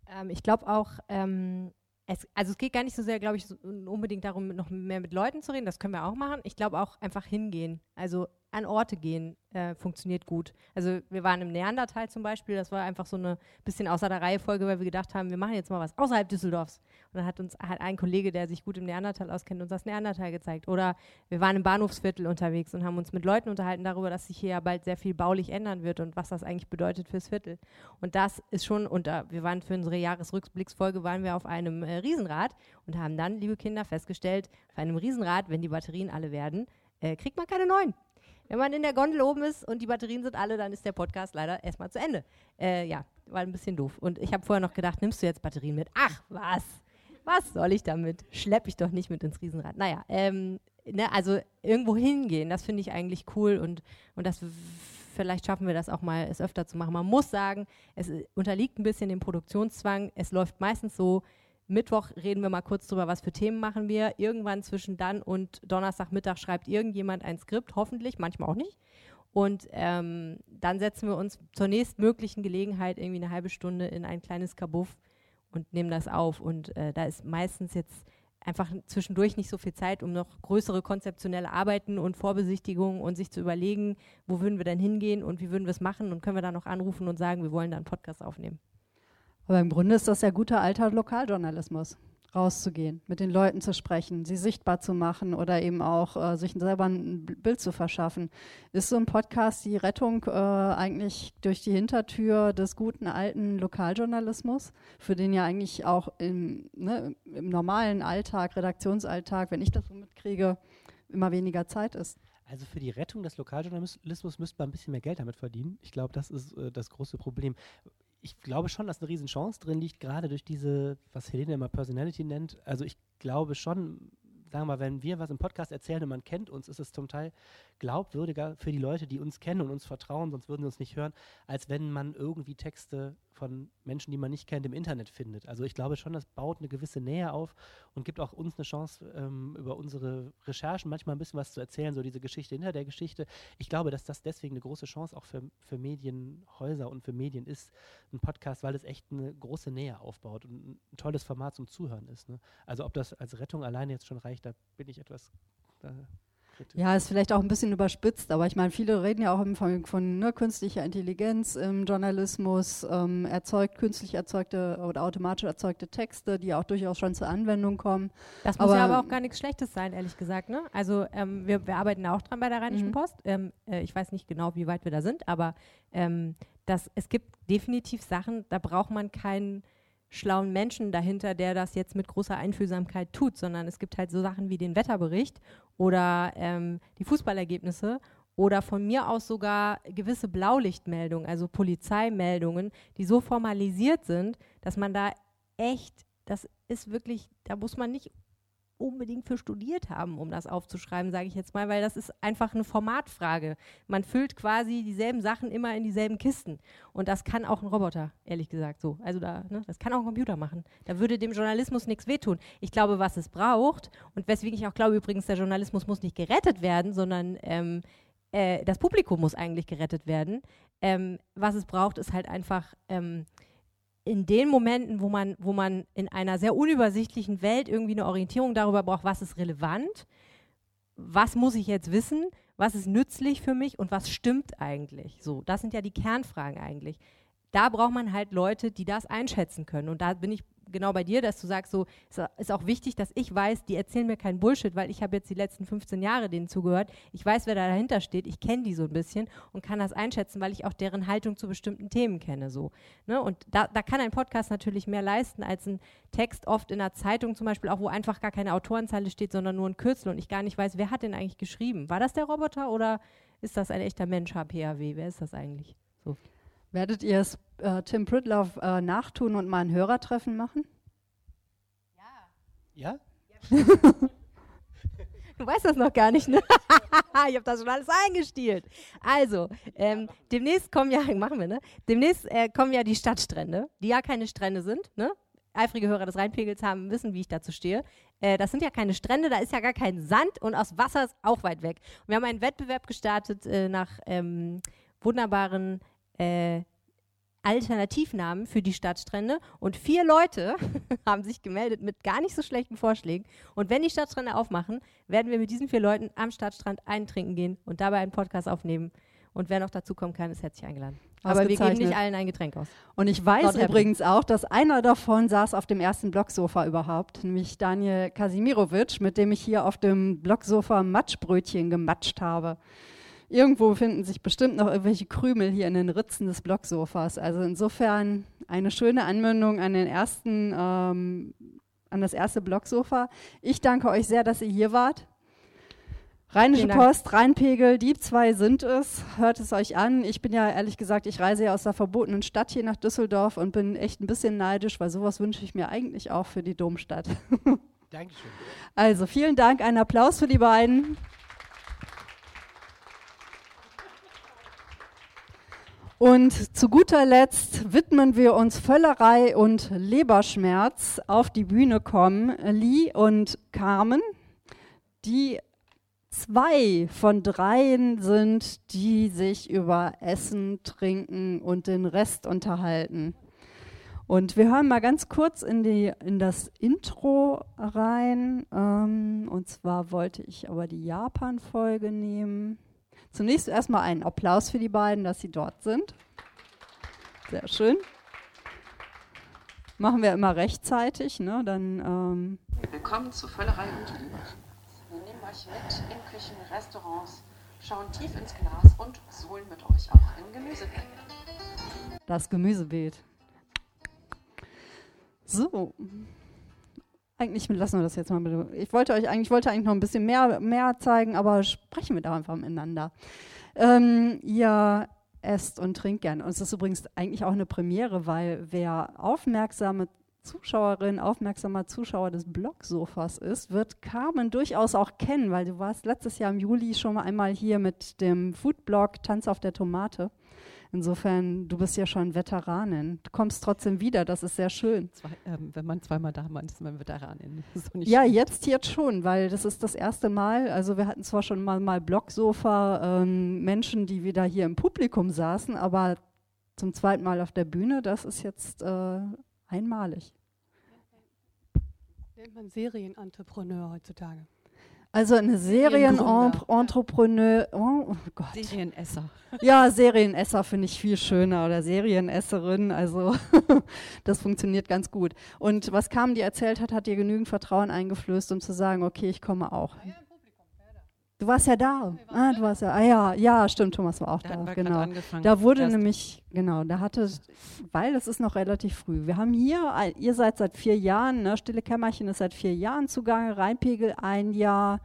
Ähm, ich glaube auch, ähm, es, also es geht gar nicht so sehr, glaube ich, so unbedingt darum, noch mehr mit Leuten zu reden. Das können wir auch machen. Ich glaube auch einfach hingehen. Also an Orte gehen äh, funktioniert gut. Also wir waren im Neandertal zum Beispiel. Das war einfach so eine bisschen außer der Reihe Folge, weil wir gedacht haben, wir machen jetzt mal was außerhalb Düsseldorfs. Und dann hat uns hat ein Kollege, der sich gut im Neandertal auskennt, uns das Neandertal gezeigt. Oder wir waren im Bahnhofsviertel unterwegs und haben uns mit Leuten unterhalten darüber, dass sich hier ja bald sehr viel baulich ändern wird und was das eigentlich bedeutet fürs Viertel. Und das ist schon, und äh, wir waren für unsere Jahresrückblicksfolge, waren wir auf einem äh, Riesenrad und haben dann, liebe Kinder, festgestellt, auf einem Riesenrad, wenn die Batterien alle werden, äh, kriegt man keine neuen. Wenn man in der Gondel oben ist und die Batterien sind alle, dann ist der Podcast leider erstmal zu Ende. Äh, ja, war ein bisschen doof. Und ich habe vorher noch gedacht, nimmst du jetzt Batterien mit? Ach, was? Was soll ich damit? Schlepp ich doch nicht mit ins Riesenrad. Naja, ähm, ne, also irgendwo hingehen, das finde ich eigentlich cool und, und das vielleicht schaffen wir das auch mal, es öfter zu machen. Man muss sagen, es unterliegt ein bisschen dem Produktionszwang. Es läuft meistens so, Mittwoch reden wir mal kurz drüber, was für Themen machen wir. Irgendwann zwischen dann und Donnerstagmittag schreibt irgendjemand ein Skript, hoffentlich, manchmal auch nicht. Und ähm, dann setzen wir uns zur nächstmöglichen Gelegenheit irgendwie eine halbe Stunde in ein kleines Kabuff und nehmen das auf. Und äh, da ist meistens jetzt, einfach zwischendurch nicht so viel Zeit, um noch größere konzeptionelle Arbeiten und Vorbesichtigungen und sich zu überlegen, wo würden wir denn hingehen und wie würden wir es machen und können wir da noch anrufen und sagen, wir wollen da einen Podcast aufnehmen. Aber im Grunde ist das ja guter alter Lokaljournalismus rauszugehen, mit den Leuten zu sprechen, sie sichtbar zu machen oder eben auch äh, sich selber ein Bild zu verschaffen. Ist so ein Podcast die Rettung äh, eigentlich durch die Hintertür des guten alten Lokaljournalismus, für den ja eigentlich auch im, ne, im normalen Alltag, Redaktionsalltag, wenn ich das so mitkriege, immer weniger Zeit ist? Also für die Rettung des Lokaljournalismus müsste man ein bisschen mehr Geld damit verdienen. Ich glaube, das ist äh, das große Problem ich glaube schon, dass eine Riesenchance drin liegt, gerade durch diese, was Helene immer Personality nennt. Also ich glaube schon, sagen wir mal, wenn wir was im Podcast erzählen und man kennt uns, ist es zum Teil glaubwürdiger für die Leute, die uns kennen und uns vertrauen, sonst würden sie uns nicht hören, als wenn man irgendwie Texte von Menschen, die man nicht kennt, im Internet findet. Also ich glaube schon, das baut eine gewisse Nähe auf und gibt auch uns eine Chance, ähm, über unsere Recherchen manchmal ein bisschen was zu erzählen, so diese Geschichte hinter der Geschichte. Ich glaube, dass das deswegen eine große Chance auch für, für Medienhäuser und für Medien ist, ein Podcast, weil es echt eine große Nähe aufbaut und ein tolles Format zum Zuhören ist. Ne? Also ob das als Rettung alleine jetzt schon reicht, da bin ich etwas... Da kritisch. Ja, ist vielleicht auch ein bisschen überspitzt, aber ich meine, viele reden ja auch von, von ne, künstlicher Intelligenz im Journalismus, ähm, erzeugt künstlich erzeugte oder automatisch erzeugte Texte, die auch durchaus schon zur Anwendung kommen. Das muss aber, ja aber auch gar nichts Schlechtes sein, ehrlich gesagt. Ne? Also ähm, wir, wir, arbeiten auch dran bei der Rheinischen mhm. Post. Ähm, äh, ich weiß nicht genau, wie weit wir da sind, aber ähm, das, es gibt definitiv Sachen, da braucht man keinen schlauen Menschen dahinter, der das jetzt mit großer Einfühlsamkeit tut, sondern es gibt halt so Sachen wie den Wetterbericht oder ähm, die Fußballergebnisse oder von mir aus sogar gewisse Blaulichtmeldungen, also Polizeimeldungen, die so formalisiert sind, dass man da echt, das ist wirklich, da muss man nicht unbedingt für studiert haben, um das aufzuschreiben, sage ich jetzt mal, weil das ist einfach eine Formatfrage. Man füllt quasi dieselben Sachen immer in dieselben Kisten. Und das kann auch ein Roboter, ehrlich gesagt, so. Also da, ne, das kann auch ein Computer machen. Da würde dem Journalismus nichts wehtun. Ich glaube, was es braucht, und weswegen ich auch glaube übrigens, der Journalismus muss nicht gerettet werden, sondern ähm, äh, das Publikum muss eigentlich gerettet werden. Ähm, was es braucht, ist halt einfach ähm, in den Momenten, wo man, wo man in einer sehr unübersichtlichen Welt irgendwie eine Orientierung darüber braucht, was ist relevant, was muss ich jetzt wissen, was ist nützlich für mich und was stimmt eigentlich. So, das sind ja die Kernfragen eigentlich. Da braucht man halt Leute, die das einschätzen können. Und da bin ich genau bei dir, dass du sagst, so ist auch wichtig, dass ich weiß, die erzählen mir keinen Bullshit, weil ich habe jetzt die letzten 15 Jahre denen zugehört. Ich weiß, wer da dahinter steht. Ich kenne die so ein bisschen und kann das einschätzen, weil ich auch deren Haltung zu bestimmten Themen kenne. So. Ne? Und da, da kann ein Podcast natürlich mehr leisten als ein Text oft in einer Zeitung zum Beispiel, auch wo einfach gar keine Autorenzeile steht, sondern nur ein Kürzel und ich gar nicht weiß, wer hat den eigentlich geschrieben. War das der Roboter oder ist das ein echter Mensch, HPAW? Wer ist das eigentlich? So. Werdet ihr es äh, Tim Pritloff äh, nachtun und mal ein Hörertreffen machen? Ja? Ja? du weißt das noch gar nicht, ne? ich habe das schon alles eingestielt. Also, ähm, demnächst kommen ja, machen wir, ne? Demnächst äh, kommen ja die Stadtstrände, die ja keine Strände sind, ne? Eifrige Hörer des Rheinpegels haben wissen, wie ich dazu stehe. Äh, das sind ja keine Strände, da ist ja gar kein Sand und aus Wasser ist auch weit weg. Und wir haben einen Wettbewerb gestartet äh, nach ähm, wunderbaren äh, Alternativnamen für die Stadtstrände und vier Leute haben sich gemeldet mit gar nicht so schlechten Vorschlägen. Und wenn die Stadtstrände aufmachen, werden wir mit diesen vier Leuten am Stadtstrand eintrinken gehen und dabei einen Podcast aufnehmen. Und wer noch dazu kommen kann, ist herzlich eingeladen. Aber wir geben nicht allen ein Getränk aus. Und ich weiß Dort übrigens auch, dass einer davon saß auf dem ersten Blocksofa überhaupt, nämlich Daniel Kasimirovic, mit dem ich hier auf dem Blocksofa Matschbrötchen gematscht habe. Irgendwo finden sich bestimmt noch irgendwelche Krümel hier in den Ritzen des Blocksofas. Also insofern eine schöne Anwendung an den ersten, ähm, an das erste Blocksofa. Ich danke euch sehr, dass ihr hier wart. Rheinische Post, Rheinpegel, die zwei sind es. Hört es euch an. Ich bin ja ehrlich gesagt, ich reise ja aus der verbotenen Stadt hier nach Düsseldorf und bin echt ein bisschen neidisch, weil sowas wünsche ich mir eigentlich auch für die Domstadt. Dankeschön. Also vielen Dank, einen Applaus für die beiden. Und zu guter Letzt widmen wir uns Völlerei und Leberschmerz. Auf die Bühne kommen Lee und Carmen, die zwei von dreien sind, die sich über Essen, Trinken und den Rest unterhalten. Und wir hören mal ganz kurz in, die, in das Intro rein. Ähm, und zwar wollte ich aber die Japan-Folge nehmen. Zunächst erstmal einen Applaus für die beiden, dass sie dort sind. Sehr schön. Machen wir immer rechtzeitig, ne? Dann. Ähm Willkommen zu Völlerei und Liebe. Wir nehmen euch mit in Küchen, Restaurants, schauen tief ins Glas und sohlen mit euch auch im Gemüsebeet. Das Gemüsebeet. So. Eigentlich lassen wir das jetzt mal. Ich wollte euch eigentlich, wollte eigentlich noch ein bisschen mehr, mehr zeigen, aber sprechen wir da einfach miteinander. Ähm, ihr esst und trinkt gern. Und es ist übrigens eigentlich auch eine Premiere, weil wer aufmerksame Zuschauerin, aufmerksamer Zuschauer des Blogsofas ist, wird Carmen durchaus auch kennen, weil du warst letztes Jahr im Juli schon mal einmal hier mit dem Foodblog Tanz auf der Tomate. Insofern, du bist ja schon Veteranin. Du kommst trotzdem wieder, das ist sehr schön. Zwei, ähm, wenn man zweimal da war, ist man Veteranin. ja, schlimm. jetzt jetzt schon, weil das ist das erste Mal. Also wir hatten zwar schon mal, mal Blogsofa ähm, Menschen, die wieder hier im Publikum saßen, aber zum zweiten Mal auf der Bühne, das ist jetzt äh, einmalig. Nennt man Serienentrepreneur heutzutage. Also eine Serienentrepreneur, oh, oh Gott. Serienesser. Ja, Serienesser finde ich viel schöner oder Serienesserin. Also das funktioniert ganz gut. Und was Carmen dir erzählt hat, hat dir genügend Vertrauen eingeflößt, um zu sagen, okay, ich komme auch. Ja, Du warst ja da. Ah, du warst ja. Ah ja, ja, stimmt, Thomas war auch da. da genau. Da wurde Erst nämlich, genau, da hatte, weil es ist noch relativ früh. Wir haben hier, ihr seid seit vier Jahren, ne, Stille Kämmerchen ist seit vier Jahren zugange, Rheinpegel ein Jahr.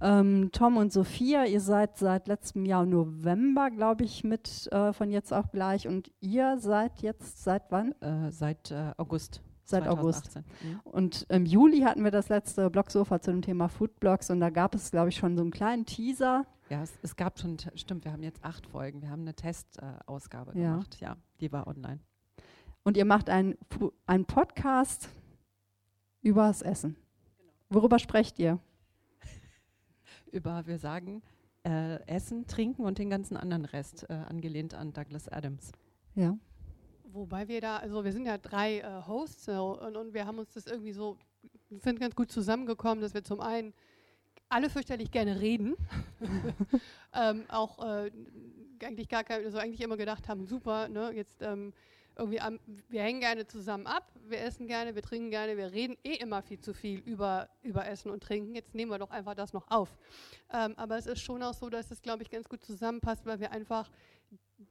Ähm, Tom und Sophia, ihr seid seit letztem Jahr November, glaube ich, mit äh, von jetzt auch gleich. Und ihr seid jetzt seit wann? Äh, seit äh, August seit 2018. August. Mhm. Und im Juli hatten wir das letzte Blogsofa zu dem Thema Foodblogs und da gab es, glaube ich, schon so einen kleinen Teaser. Ja, es, es gab schon, stimmt, wir haben jetzt acht Folgen. Wir haben eine Testausgabe äh, ja. gemacht, ja, die war online. Und ihr macht einen Podcast über das Essen. Genau. Worüber sprecht ihr? über, wir sagen, äh, Essen, Trinken und den ganzen anderen Rest, äh, angelehnt an Douglas Adams. Ja. Wobei wir da, also wir sind ja drei äh, Hosts äh, und, und, wir haben uns das irgendwie so, sind ganz gut zusammengekommen, dass wir zum einen alle fürchterlich gerne reden, ähm, auch äh, eigentlich gar kein, also eigentlich immer gedacht haben, super, ne, jetzt ähm, irgendwie, am, wir hängen gerne zusammen ab, wir essen gerne, wir trinken gerne, wir reden eh immer viel zu viel über, über Essen und Trinken. Jetzt nehmen wir doch einfach das noch auf. Ähm, aber es ist schon auch so, dass es, glaube ich, ganz gut zusammenpasst, weil wir einfach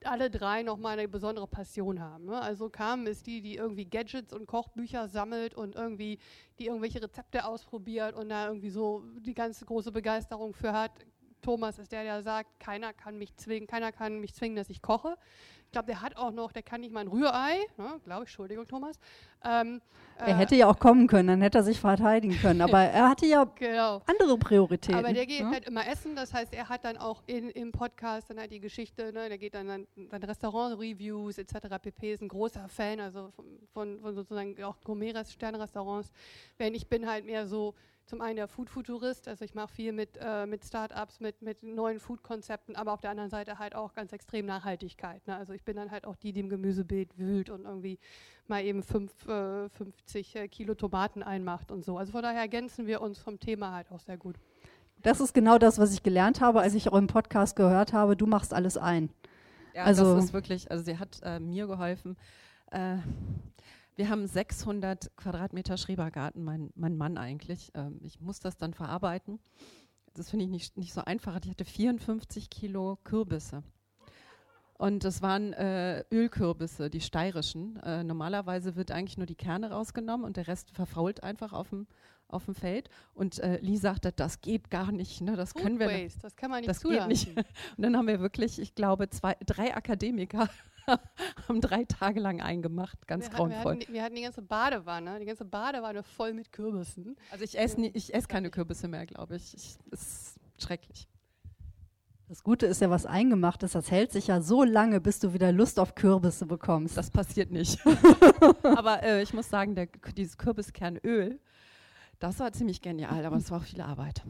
alle drei nochmal eine besondere Passion haben. Ne? Also Carmen ist die, die irgendwie Gadgets und Kochbücher sammelt und irgendwie die irgendwelche Rezepte ausprobiert und da irgendwie so die ganz große Begeisterung für hat. Thomas ist der, der sagt, keiner kann mich zwingen, keiner kann mich zwingen, dass ich koche. Ich glaube, der hat auch noch, der kann nicht mal ein Rührei, ne, glaube ich, Entschuldigung, Thomas. Ähm, er äh, hätte ja auch kommen können, dann hätte er sich verteidigen können, aber er hatte ja genau. andere Prioritäten. Aber der geht ne? halt immer essen, das heißt, er hat dann auch in, im Podcast dann halt die Geschichte, ne, der geht dann, dann, dann Restaurant-Reviews etc. pp. ist ein großer Fan, also von, von, sozusagen auch Gourmet-Sternrestaurants, während ich bin halt mehr so zum einen der Food-Futurist, also ich mache viel mit, äh, mit Startups, mit, mit neuen Food-Konzepten, aber auf der anderen Seite halt auch ganz extrem Nachhaltigkeit. Ne? Also ich bin dann halt auch die, die im Gemüsebeet wühlt und irgendwie mal eben fünf, äh, 50 äh, Kilo Tomaten einmacht und so. Also von daher ergänzen wir uns vom Thema halt auch sehr gut. Das ist genau das, was ich gelernt habe, als ich auch im Podcast gehört habe, du machst alles ein. Ja, also das ist wirklich, also sie hat äh, mir geholfen. Äh, wir haben 600 Quadratmeter Schrebergarten, mein, mein Mann eigentlich. Ähm, ich muss das dann verarbeiten. Das finde ich nicht, nicht so einfach. Ich hatte 54 Kilo Kürbisse. Und das waren äh, Ölkürbisse, die steirischen. Äh, normalerweise wird eigentlich nur die Kerne rausgenommen und der Rest verfault einfach auf dem, auf dem Feld. Und äh, Lee sagte, das geht gar nicht, ne? das Food können wir Waste, das kann man nicht das geht nicht. Und dann haben wir wirklich, ich glaube, zwei, drei Akademiker haben drei Tage lang eingemacht, ganz wir grauenvoll. Hatten, wir, hatten, wir hatten die ganze Badewanne, die ganze Badewanne voll mit Kürbissen. Also ich esse ich ess keine Kürbisse mehr, glaube ich. Es ist schrecklich. Das Gute ist ja, was eingemacht ist, das hält sich ja so lange, bis du wieder Lust auf Kürbisse bekommst. Das passiert nicht. aber äh, ich muss sagen, der, dieses Kürbiskernöl, das war ziemlich genial, aber es war auch viel Arbeit.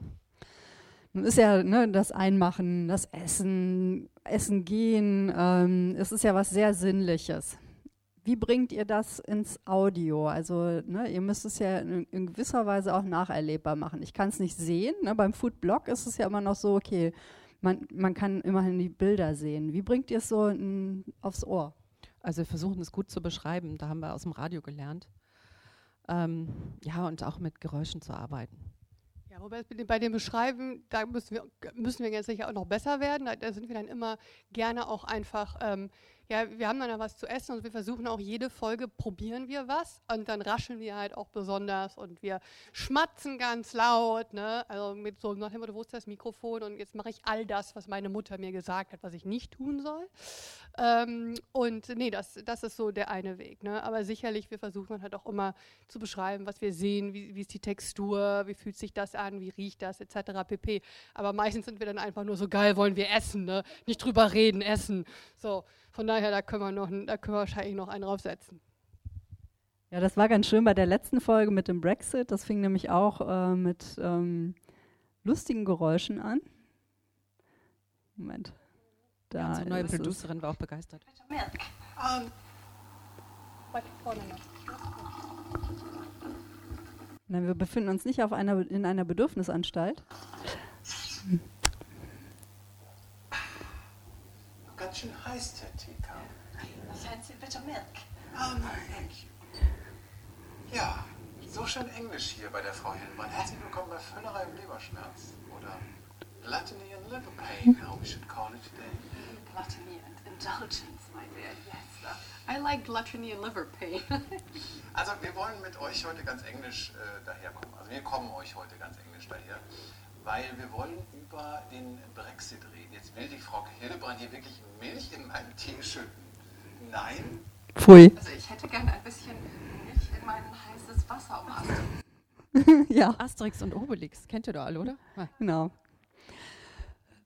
Nun ist ja ne, das Einmachen, das Essen, Essen gehen, ähm, es ist ja was sehr Sinnliches. wie bringt ihr das ins Audio? Also ne, ihr müsst es ja in, in, gewisser Weise auch nacherlebbar machen. Ich kann es nicht sehen. Ne? Beim Foodblog ist es ja immer noch so, okay, man, man kann immerhin die Bilder sehen. Wie bringt ihr es so in, aufs Ohr? Also wir versuchen es gut zu beschreiben. Da haben wir aus dem Radio gelernt. Ähm, ja, und auch mit Geräuschen zu arbeiten. Ja, wobei bei dem Beschreiben, da müssen wir, müssen wir jetzt sicher auch noch besser werden. Da, da sind wir dann immer gerne auch einfach ähm, ja, wir haben dann ja was zu essen und wir versuchen auch jede Folge, probieren wir was und dann rascheln wir halt auch besonders und wir schmatzen ganz laut, ne? also mit so nach dem Motto, wo ist das Mikrofon und jetzt mache ich all das, was meine Mutter mir gesagt hat, was ich nicht tun soll. Ähm, und nee, das, das ist so der eine Weg. Ne? Aber sicherlich, wir versuchen halt auch immer zu beschreiben, was wir sehen, wie, wie ist die Textur, wie fühlt sich das an, wie riecht das, etc. pp. Aber meistens sind wir dann einfach nur so geil, wollen wir essen, ne? nicht drüber reden, essen. So. Von daher, da können wir, noch, da können wir wahrscheinlich noch einen draufsetzen. Ja, das war ganz schön bei der letzten Folge mit dem Brexit. Das fing nämlich auch äh, mit ähm, lustigen Geräuschen an. Moment. Da ja, unsere neue Producerin war auch begeistert. Um, Nein, wir befinden uns nicht auf einer, in einer Bedürfnisanstalt. Schön heiß, der Teekam. Was hätten Sie bitte Milk? Oh nein, thank you. Ja, so schön Englisch hier bei der Frau Hillmann. Herzlich willkommen bei Völlerei im Leberschmerz. Oder Gluttony and Liver Pain, how we should call it today. Gluttony and Indulgence, my dear. Yes, I like gluttony and liver pain. also wir wollen mit euch heute ganz englisch äh, daherkommen. Also wir kommen euch heute ganz englisch daher weil wir wollen über den Brexit reden. Jetzt will die Frau Hildebrand hier wirklich Milch in meinen Tee schütten. Nein? Pfui. Also ich hätte gerne ein bisschen Milch in mein heißes Wasser um Asterix. ja. Asterix und Obelix, kennt ihr doch alle, oder? Ja. Genau.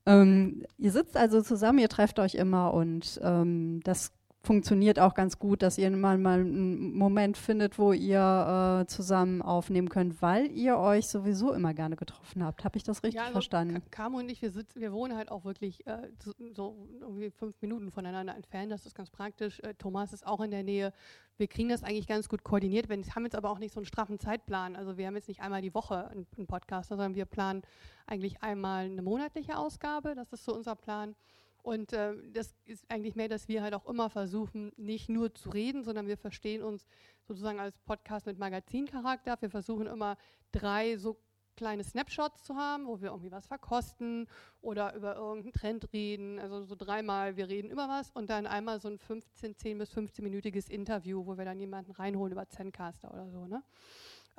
Ähm, ihr sitzt also zusammen, ihr trefft euch immer und ähm, das funktioniert auch ganz gut, dass ihr mal, mal einen Moment findet, wo ihr äh, zusammen aufnehmen könnt, weil ihr euch sowieso immer gerne getroffen habt. Habe ich das richtig ja, also verstanden? Camo und ich, wir, sitzen, wir wohnen halt auch wirklich äh, so, irgendwie fünf Minuten voneinander entfernt. Das ist ganz praktisch. Äh, Thomas ist auch in der Nähe. Wir kriegen das eigentlich ganz gut koordiniert. Wir haben jetzt aber auch nicht so einen straffen Zeitplan. Also wir haben jetzt nicht einmal die Woche einen, einen Podcast, sondern wir planen eigentlich einmal eine monatliche Ausgabe. Das ist so unser Plan. Und äh, das ist eigentlich mehr, dass wir halt auch immer versuchen, nicht nur zu reden, sondern wir verstehen uns sozusagen als Podcast mit Magazincharakter. Wir versuchen immer drei so kleine Snapshots zu haben, wo wir irgendwie was verkosten oder über irgendeinen Trend reden. Also so dreimal, wir reden über was und dann einmal so ein 15, 10 bis 15-minütiges Interview, wo wir dann jemanden reinholen über Zencaster oder so. Ne?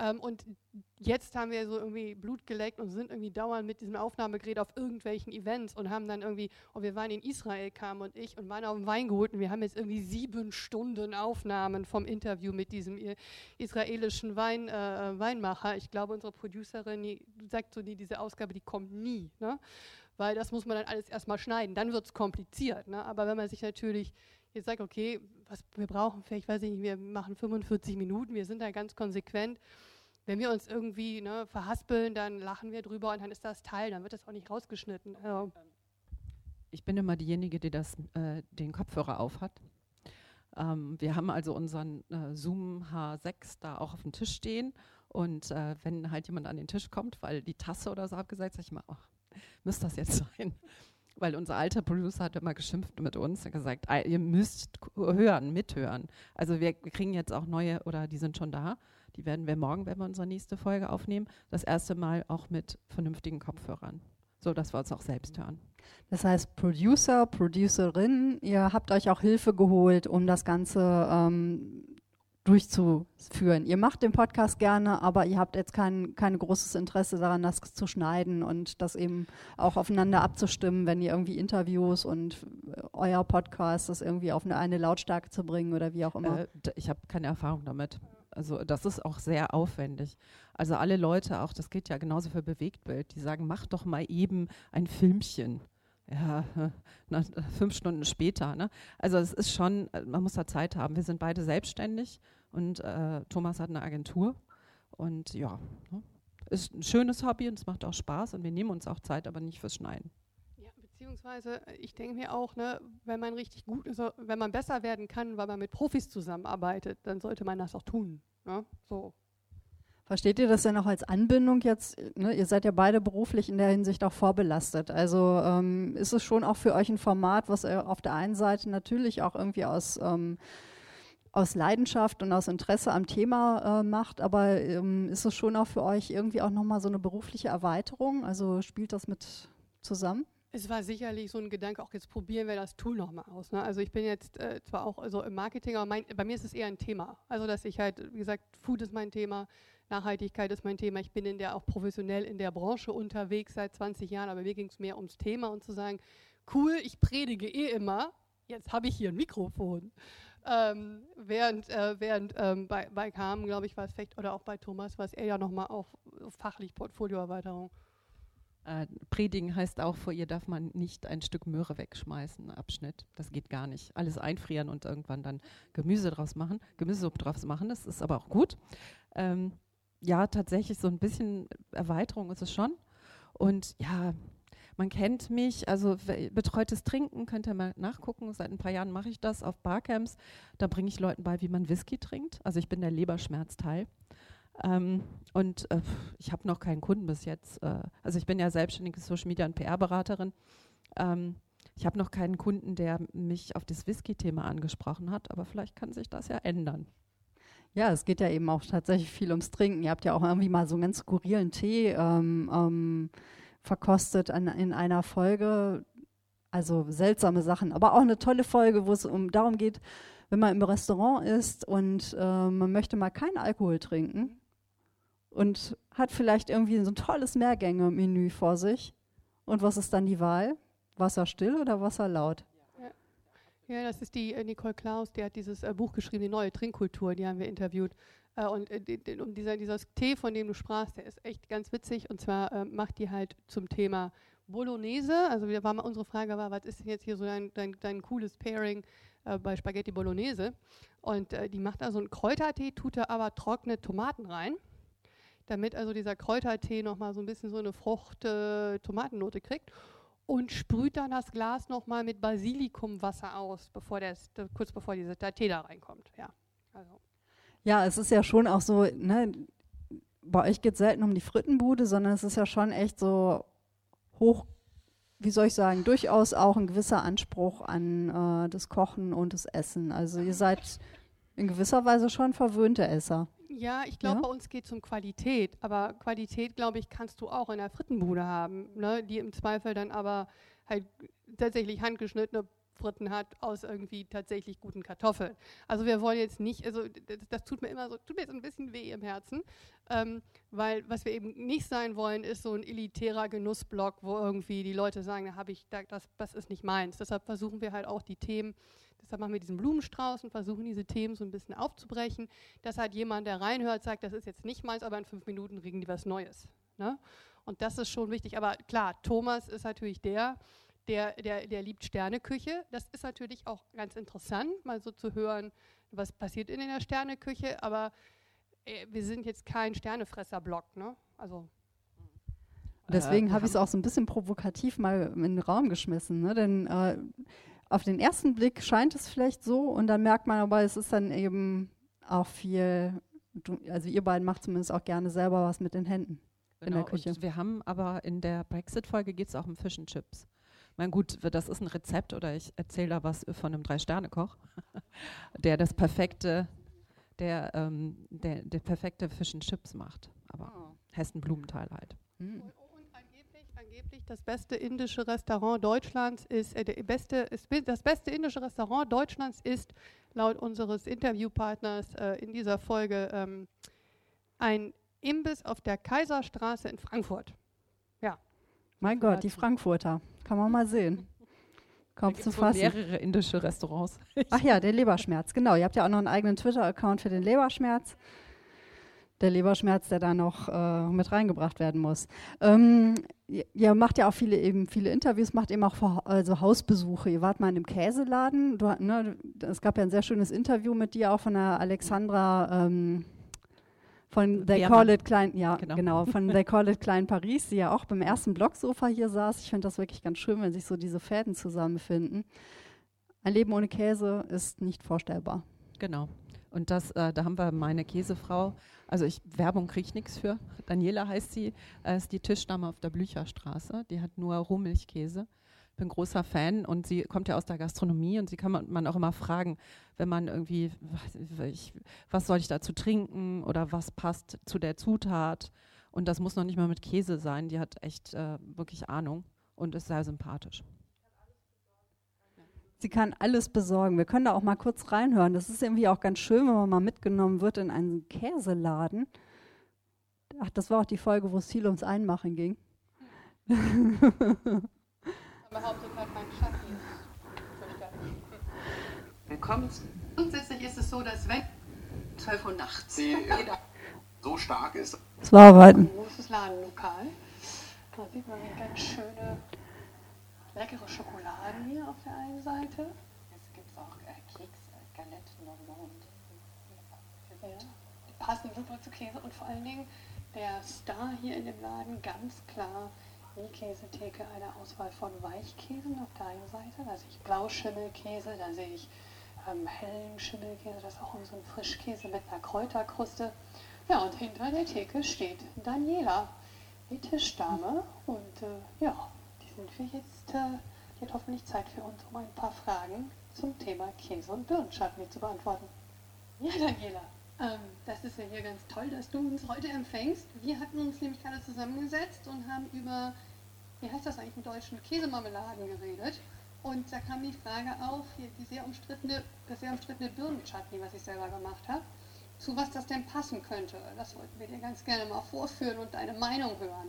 Ähm, und jetzt haben wir so irgendwie Blut geleckt und sind irgendwie dauernd mit diesem Aufnahmegerät auf irgendwelchen Events und haben dann irgendwie, und wir waren in Israel, kam und ich und waren auf dem Weingut und wir haben jetzt irgendwie sieben Stunden Aufnahmen vom Interview mit diesem israelischen Wein, äh, Weinmacher. Ich glaube, unsere Producerin die sagt so, die, diese Ausgabe, die kommt nie. Ne? Weil das muss man dann alles erstmal schneiden. Dann wird es kompliziert. Ne? Aber wenn man sich natürlich jetzt sagt, okay, was wir brauchen, vielleicht weiß ich nicht, wir machen 45 Minuten, wir sind da ganz konsequent wenn wir uns irgendwie ne, verhaspeln, dann lachen wir drüber und dann ist das Teil, dann wird das auch nicht rausgeschnitten. Also ich bin immer diejenige, die das, äh, den Kopfhörer aufhat. Ähm, wir haben also unseren äh, Zoom H6 da auch auf dem Tisch stehen und äh, wenn halt jemand an den Tisch kommt, weil die Tasse oder so abgesetzt, sag ich mal, oh, müsste das jetzt sein? Weil unser alter Producer hat immer geschimpft mit uns, hat gesagt, ihr müsst hören, mithören. Also wir kriegen jetzt auch neue, oder die sind schon da, die werden wir morgen, wenn wir unsere nächste Folge aufnehmen, das erste Mal auch mit vernünftigen Kopfhörern, so dass wir uns auch selbst hören. Das heißt, Producer, Producerin, ihr habt euch auch Hilfe geholt, um das Ganze ähm, durchzuführen. Ihr macht den Podcast gerne, aber ihr habt jetzt kein, kein großes Interesse daran, das zu schneiden und das eben auch aufeinander abzustimmen, wenn ihr irgendwie Interviews und äh, euer Podcast das irgendwie auf eine, eine Lautstärke zu bringen oder wie auch immer. Äh, ich habe keine Erfahrung damit. Also das ist auch sehr aufwendig. Also alle Leute, auch das geht ja genauso für Bewegtbild, die sagen, mach doch mal eben ein Filmchen. Ja, na, fünf Stunden später. Ne? Also es ist schon, man muss da Zeit haben. Wir sind beide selbstständig und äh, Thomas hat eine Agentur. Und ja, ne? ist ein schönes Hobby und es macht auch Spaß und wir nehmen uns auch Zeit, aber nicht fürs Schneiden. beziehungsweise äh, ich denke mir auch, ne, wenn man richtig gut ist, wenn man besser werden kann, weil man mit Profis zusammenarbeitet, dann sollte man das auch tun. Ne? So. Versteht ihr das denn auch als Anbindung jetzt? Ne? Ihr seid ja beide beruflich in der Hinsicht auch vorbelastet. Also ähm, ist es schon auch für euch ein Format, was ihr auf der einen Seite natürlich auch irgendwie aus, ähm, aus Leidenschaft und aus Interesse am Thema äh, macht, aber ähm, ist es schon auch für euch irgendwie auch nochmal so eine berufliche Erweiterung? Also spielt das mit zusammen? Es war sicherlich so ein Gedanke, auch jetzt probieren wir das Tool nochmal aus. Ne? Also ich bin jetzt äh, zwar auch also im Marketing, aber mein, bei mir ist es eher ein Thema. Also dass ich halt, wie gesagt, Food ist mein Thema, Nachhaltigkeit ist mein Thema. Ich bin in der auch professionell in der Branche unterwegs seit 20 Jahren, aber mir ging es mehr ums Thema und zu sagen, cool, ich predige eh immer, jetzt habe ich hier ein Mikrofon. Ähm, während äh, während ähm, bei, bei Carmen, glaube ich, war es vielleicht, oder auch bei Thomas, war es eher nochmal auf fachlich Portfolioerweiterung. Äh, predigen heißt auch, vor ihr darf man nicht ein Stück Möhre wegschmeißen, Abschnitt. Das geht gar nicht. Alles einfrieren und irgendwann dann Gemüse draus machen, Gemüsesuppe draus machen, das ist aber auch gut. Ähm, ja, tatsächlich so ein bisschen Erweiterung ist es schon. Und ja, man kennt mich, also betreutes Trinken könnt ihr mal nachgucken. Seit ein paar Jahren mache ich das auf Barcamps. Da bringe ich Leuten bei, wie man Whisky trinkt. Also ich bin der Leberschmerzteil. Ähm, und äh, ich habe noch keinen Kunden bis jetzt. Äh, also ich bin ja selbstständige Social Media und PR-Beraterin. Ähm, ich habe noch keinen Kunden, der mich auf das Whisky-Thema angesprochen hat, aber vielleicht kann sich das ja ändern. Ja, es geht ja eben auch tatsächlich viel ums Trinken. Ihr habt ja auch irgendwie mal so einen ganz skurrilen Tee ähm, ähm, verkostet an, in einer Folge. Also seltsame Sachen, aber auch eine tolle Folge, wo es um darum geht, wenn man im Restaurant ist und äh, man möchte mal keinen Alkohol trinken und hat vielleicht irgendwie so ein tolles Mehrgänge-Menü vor sich. Und was ist dann die Wahl? Wasser still oder Wasser laut? Ja, das ist die äh, Nicole Klaus, die hat dieses äh, Buch geschrieben, die neue Trinkkultur, die haben wir interviewt. Äh, und die, dieser, dieser Tee, von dem du sprachst, der ist echt ganz witzig. Und zwar macht die halt zum Thema Bolognese. Also wir war mal unsere Frage war, was ist denn jetzt hier so dein, dein, dein cooles Pairing bei Spaghetti Bolognese? Und die macht da so einen Kräutertee, tut da aber trockene Tomaten rein damit also dieser Kräutertee nochmal so ein bisschen so eine Frucht-Tomatennote kriegt und sprüht dann das Glas nochmal mit Basilikumwasser aus, bevor der, kurz bevor dieser Tee da reinkommt. Ja, also. ja, es ist ja schon auch so, ne, bei euch geht es selten um die Frittenbude, sondern es ist ja schon echt so hoch, wie soll ich sagen, durchaus auch ein gewisser Anspruch an äh, das Kochen und das Essen. Also ihr seid in gewisser Weise schon verwöhnte Esser. Ja, ich glaube, ja? bei uns geht es um Qualität. Aber Qualität, glaube ich, kannst du auch in der Frittenbude haben, ne? die im Zweifel dann aber halt tatsächlich handgeschnittene Fritten hat aus irgendwie tatsächlich guten Kartoffeln. Also wir wollen jetzt nicht, also das, das tut mir immer so, tut mir jetzt ein bisschen weh im Herzen, ähm, weil was wir eben nicht sein wollen, ist so ein elitärer Genussblock, wo irgendwie die Leute sagen, da habe ich, das, das ist nicht meins. Deshalb versuchen wir halt auch die Themen Deshalb machen wir diesen Blumenstrauß und versuchen diese Themen so ein bisschen aufzubrechen, dass halt jemand, der reinhört, sagt, das ist jetzt nicht meins, aber in fünf Minuten regen die was Neues. Ne? Und das ist schon wichtig. Aber klar, Thomas ist natürlich der, der, der, der liebt Sterneküche. Das ist natürlich auch ganz interessant, mal so zu hören, was passiert in der Sterneküche. Aber äh, wir sind jetzt kein Sternefresser-Block. Ne? Also Deswegen habe ich es auch so ein bisschen provokativ mal in den Raum geschmissen. Ne? Denn äh, auf den ersten Blick scheint es vielleicht so und dann merkt man aber, es ist dann eben auch viel, also ihr beiden macht zumindest auch gerne selber was mit den Händen genau, in der genau, Küche. Wir haben aber in der Brexit-Folge geht es auch um Fish and Chips. Mein gut, das ist ein Rezept oder ich erzähle da was von einem Drei-Sterne-Koch, der das perfekte, der, ähm, der, der perfekte Fish and Chips macht. Aber oh. Hessen Blumenthal halt. Mhm das beste indische Restaurant Deutschlands ist, äh, der beste, ist, das beste indische Restaurant Deutschlands ist laut unseres Interviewpartners äh, in dieser Folge ähm, ein Imbiss auf der Kaiserstraße in Frankfurt. Ja. Mein Gott, die Frankfurter. Kann man mal sehen. Kaum zu fassen. mehrere indische Restaurants. Ach ja, der Leberschmerz, genau. Ihr habt ja auch noch einen eigenen Twitter-Account für den Leberschmerz der Leberschmerz, der da noch äh, mit reingebracht werden muss. Ähm, ihr macht ja auch viele eben viele Interviews, macht eben auch vor, also Hausbesuche. Ihr wart mal in einem Käseladen. Du, ne, es gab ja ein sehr schönes Interview mit dir auch von der Alexandra. Ähm, von They. Call It Klein, ja, Genau. genau. von They Call It Klein Paris, die ja auch beim ersten Blogsofa hier saß. Ich finde das wirklich ganz schön, wenn sich so diese Fäden zusammenfinden. Ein Leben ohne Käse ist nicht vorstellbar. Genau. Und das, äh, da haben wir meine Käsefrau. Also ich Werbung kriege ich nichts für. Daniela heißt sie, äh, ist die Tischdame auf der Blücherstraße. Die hat nur Rohmilchkäse. Bin großer Fan und sie kommt ja aus der Gastronomie und sie kann man, man auch immer fragen, wenn man irgendwie, was, ich, was soll ich dazu trinken oder was passt zu der Zutat. Und das muss noch nicht mal mit Käse sein. Die hat echt äh, wirklich Ahnung und ist sehr sympathisch. Sie kann alles besorgen. Wir können da auch mal kurz reinhören. Das ist irgendwie auch ganz schön, wenn man mal mitgenommen wird in einen Käseladen. Ach, das war auch die Folge, wo es viel ums Einmachen ging. behauptet hat, mein Schatten ist. Willkommen. Grundsätzlich ist es so, dass wenn 12 Uhr nachts jeder so stark ist. Das war arbeiten. Ein großes Ladenlokal. Da sieht man eine ganz schöne, leckere Schokoladen hier auf der einen Seite. Es gibt auch äh, Keks, äh, Galette Normande. Ja, die passen super zu Käse und vor allen Dingen der Star hier in dem Laden ganz klar die Käsetheke eine Auswahl von Weichkäsen auf der einen Seite. Da sehe ich Blauschimmelkäse, da sehe ich ähm, hellen Schimmelkäse, das ist auch so ein Frischkäse mit einer Kräuterkruste. Ja, und hinter der Theke steht Daniela, die Tischdame. Und äh, ja, sind wir jetzt, äh, hat hoffentlich Zeit für uns, um ein paar Fragen zum Thema Käse und Birnenchutney zu beantworten. Ja, Daniela, ähm, das ist ja hier ganz toll, dass du uns heute empfängst. Wir hatten uns nämlich gerade zusammengesetzt und haben über, wie heißt das eigentlich im Deutschen, Käsemarmeladen geredet. Und da kam die Frage auf, hier die sehr umstrittene, das sehr umstrittene Birnenchutney, was ich selber gemacht habe, zu was das denn passen könnte. Das wollten wir dir ganz gerne mal vorführen und deine Meinung hören.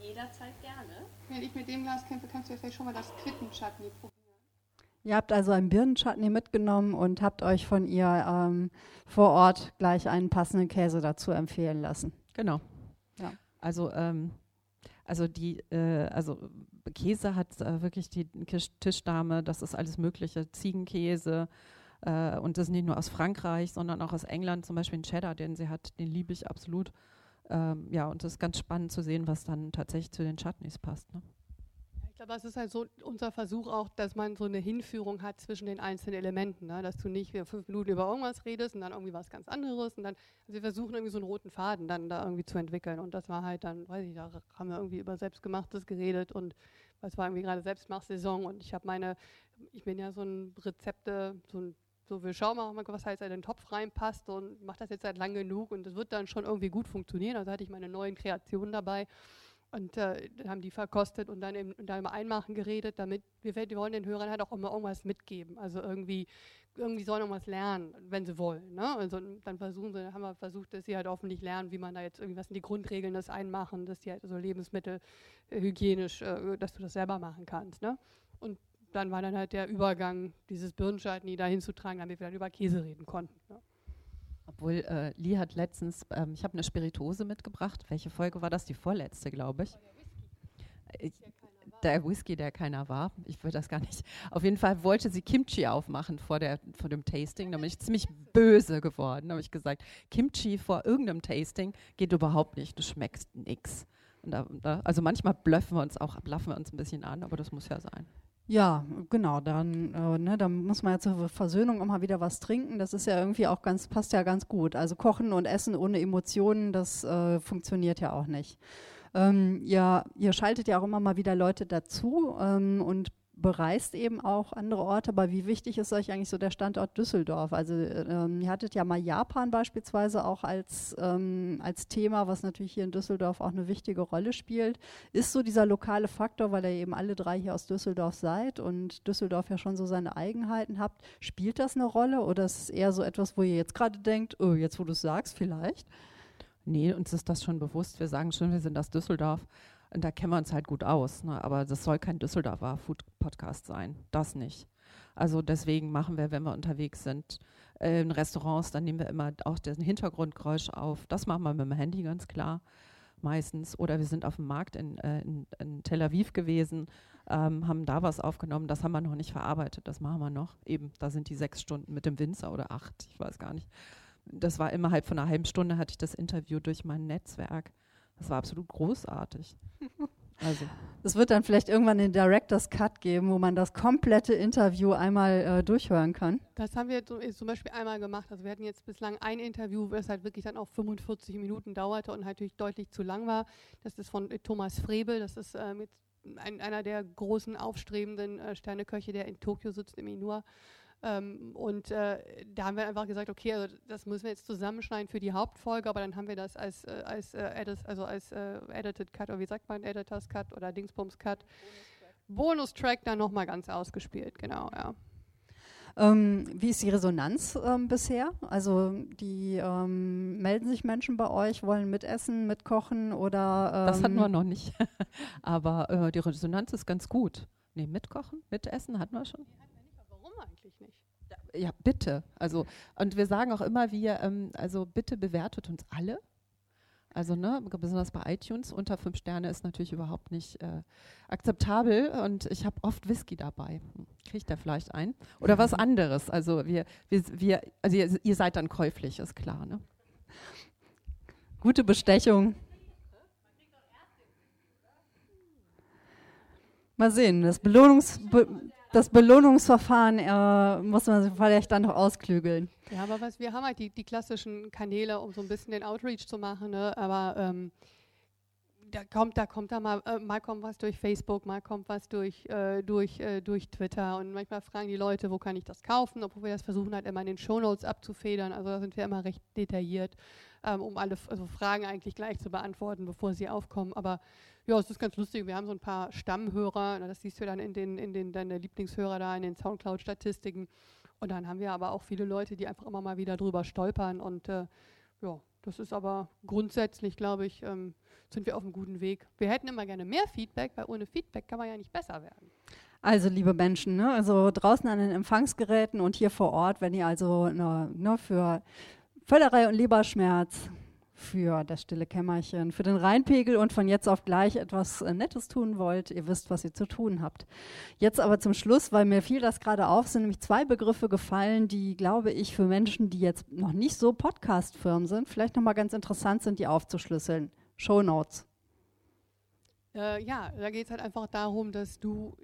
Jederzeit gerne. Wenn ich mit dem Glas kämpfe, kannst du ja vielleicht schon mal das Quittenchutney probieren. Ihr habt also einen Birnenchutney mitgenommen und habt euch von ihr ähm, vor Ort gleich einen passenden Käse dazu empfehlen lassen. Genau. Ja. Also, ähm, also die, äh, also Käse hat äh, wirklich die Tischdame, das ist alles Mögliche, Ziegenkäse. Äh, und das ist nicht nur aus Frankreich, sondern auch aus England, zum Beispiel den Cheddar, den sie hat, den liebe ich absolut. Ähm, ja, und es ist ganz spannend zu sehen, was dann tatsächlich zu den Chutneys passt. Ne? Ich glaube, es ist halt so unser Versuch auch, dass man so eine Hinführung hat zwischen den einzelnen Elementen, ne? dass du nicht fünf Minuten über irgendwas redest und dann irgendwie was ganz anderes und dann, also wir versuchen irgendwie so einen roten Faden dann da irgendwie zu entwickeln und das war halt dann, weiß ich, da haben wir irgendwie über Selbstgemachtes geredet und es war irgendwie gerade Selbstmachsaison und ich habe meine, ich bin ja so ein Rezepte, so ein so, wir schauen mal, was halt in den Topf reinpasst und mache das jetzt seit lang genug und das wird dann schon irgendwie gut funktionieren. Also hatte ich meine neuen Kreationen dabei und äh, haben die verkostet und dann und dann im Einmachen geredet, damit wir, wir wollen den Hörern halt auch immer irgendwas mitgeben. Also irgendwie, irgendwie sollen irgendwas lernen, wenn sie wollen. Ne? Also dann versuchen sie, haben wir versucht, dass sie halt hoffentlich lernen, wie man da jetzt irgendwie, was sind die Grundregeln des Einmachen, dass die halt so Lebensmittel äh, hygienisch, äh, dass du das selber machen kannst. Ne? Und dann war dann halt der Übergang, dieses Birnenchutney da hinzutragen, damit wir dann über Käse reden konnten. Ne? Obwohl, äh, Lee hat letztens, ähm, ich habe eine Spiritose mitgebracht. Welche Folge war das? Die vorletzte, glaube ich. Ich, der Whisky, der keiner war. Ich will das gar nicht. Auf jeden Fall wollte sie Kimchi aufmachen vor, der, vor dem Tasting. Da bin ich ziemlich böse geworden. Da habe ich gesagt, Kimchi vor irgendeinem Tasting geht überhaupt nicht. Du schmeckst nix. Da, da, also manchmal blöffen wir uns auch, blaffen wir uns ein bisschen an, aber das muss ja sein. Ja, genau. Dann, äh, ne, dann muss man ja zur Versöhnung mal wieder was trinken. Das ist ja irgendwie auch ganz, passt ja ganz gut. Also Kochen und Essen ohne Emotionen, das äh, funktioniert ja auch nicht. Ähm, ihr, ihr schaltet ja auch immer mal wieder Leute dazu ähm, und bereist eben auch andere Orte, aber wie wichtig ist euch eigentlich so der Standort Düsseldorf? Also ähm, ihr hattet ja mal Japan beispielsweise auch als, ähm, als Thema, was natürlich hier in Düsseldorf auch eine wichtige Rolle spielt. Ist so dieser lokale Faktor, weil ihr eben alle drei hier aus Düsseldorf seid und Düsseldorf ja schon so seine Eigenheiten habt, spielt das eine Rolle oder ist es eher so etwas, wo ihr jetzt gerade denkt, oh, jetzt wo du es sagst, vielleicht? Nee, uns ist das schon bewusst. Wir sagen schon, wir sind aus Düsseldorf. Und da kennen wir uns halt gut aus. Ne? Aber das soll kein Düsseldorfer Food-Podcast sein. Das nicht. Also deswegen machen wir, wenn wir unterwegs sind, äh, in Restaurants, dann nehmen wir immer auch den Hintergrundgeräusch auf. Das machen wir mit dem Handy ganz klar meistens. Oder wir sind auf dem Markt in, äh, in, in Tel Aviv gewesen, ähm, haben da was aufgenommen. Das haben wir noch nicht verarbeitet. Das machen wir noch. Eben, da sind die sechs Stunden mit dem Winzer oder acht, ich weiß gar nicht. das war innerhalb von einer halben Stunde hatte ich das Interview durch mein Netzwerk. Das war absolut großartig. Also. Es wird dann vielleicht irgendwann den Director's Cut geben, wo man das komplette Interview einmal äh, durchhören kann. Das haben wir zum Beispiel einmal gemacht. Also wir hatten jetzt bislang ein Interview, das halt wirklich dann auch 45 Minuten dauerte und natürlich deutlich zu lang war. Das ist von äh, Thomas Frebel. Das ist ähm, ein, einer der großen aufstrebenden äh, Sterneköche, der in Tokio sitzt, im Inua. Ähm, und äh, da haben wir einfach gesagt, okay, also das müssen wir jetzt zusammenschneiden für die Hauptfolge, aber dann haben wir das als, äh, als, äh, edit, also als äh, Edited Cut, oder wie sagt man, Editors Cut oder Dingsbums Cut, Bonustrack dann nochmal ganz ausgespielt, genau, ja. Ähm, wie ist die Resonanz ähm, bisher? Also die ähm, melden sich Menschen bei euch, wollen mitessen, mitkochen oder? das hatten wir ähm, noch nicht, aber äh, die Resonanz ist ganz gut. Nee, mitkochen, mitessen hatten wir schon. Ja, bitte. Also, und wir sagen auch immer, wir, ähm, also bitte bewertet uns alle. Also, ne, besonders bei iTunes, unter fünf Sterne ist natürlich überhaupt nicht äh, akzeptabel und ich habe oft Whisky dabei. Hm, Kriegt er vielleicht ein? Oder was anderes. Also wir, wir, wir also ihr, ihr seid dann käuflich, ist klar, ne? Gute Bestechung. Mal sehen, das, Belohnungs Be das Belohnungsverfahren äh, muss man vielleicht dann noch ausklügeln. Ja, aber was wir haben halt die, die klassischen Kanäle, um so ein bisschen den Outreach zu machen, ne? aber ähm, da kommt, da kommt da mal, äh, mal kommt was durch Facebook, mal kommt was durch, äh, durch, äh, durch Twitter und manchmal fragen die Leute, wo kann ich das kaufen, obwohl wir das versuchen halt immer in den Shownotes abzufedern, also da sind wir immer recht detailliert, ähm, um alle also Fragen eigentlich gleich zu beantworten, bevor sie aufkommen, aber ja, es ist ganz lustig, wir haben so ein paar Stammhörer, das siehst du dann in den, in den deine Lieblingshörer da, in den Soundcloud-Statistiken. Und dann haben wir aber auch viele Leute, die einfach immer mal wieder drüber stolpern. Und äh, ja, das ist aber grundsätzlich, glaube ich, ähm, sind wir auf einem guten Weg. Wir hätten immer gerne mehr Feedback, weil ohne Feedback kann man ja nicht besser werden. Also liebe Menschen, ne, also draußen an den Empfangsgeräten und hier vor Ort, wenn ihr also ne, ne, für Völlerei und Leberschmerz, für das stille Kämmerchen, für den Rheinpegel und von jetzt auf gleich etwas äh, Nettes tun wollt, ihr wisst, was ihr zu tun habt. Jetzt aber zum Schluss, weil mir fiel das gerade auf, sind nämlich zwei Begriffe gefallen, die, glaube ich, für Menschen, die jetzt noch nicht so Podcast-Firmen sind, vielleicht nochmal ganz interessant sind, die aufzuschlüsseln. Show Notes. Äh, ja, da geht es halt einfach darum, dass du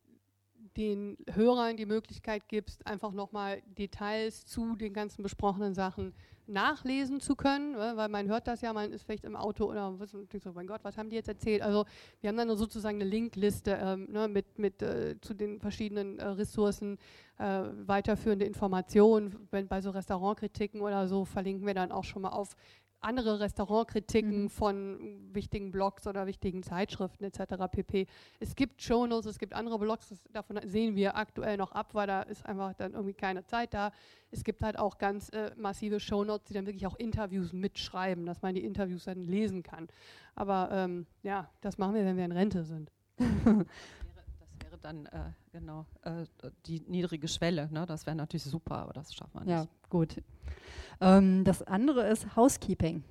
den Hörern die Möglichkeit gibst, einfach nochmal Details zu den ganzen besprochenen Sachen nachlesen zu können, äh, weil man hört das ja, man ist vielleicht im Auto oder was, und so, mein Gott, was haben die jetzt erzählt? Also wir haben dann sozusagen eine Linkliste ähm, ne, mit, mit äh, zu den verschiedenen äh, Ressourcen, äh, weiterführende Informationen. Wenn bei so Restaurantkritiken oder so verlinken wir dann auch schon mal auf andere Restaurantkritiken mhm. von wichtigen Blogs oder wichtigen Zeitschriften etc. pp. Es gibt Shownotes, es gibt andere Blogs, das, davon sehen wir aktuell noch ab, weil da ist einfach dann irgendwie keine Zeit da. Es gibt halt auch ganz äh, massive Shownotes, die dann wirklich auch Interviews mitschreiben, dass man die Interviews dann lesen kann. Aber ähm, ja, das machen wir, wenn wir in Rente sind. das wäre dann äh, genau äh, die niedrige Schwelle. Ne? Das wäre natürlich super, aber das schaffen wir nicht. Ja, gut. Ähm, das andere ist Housekeeping.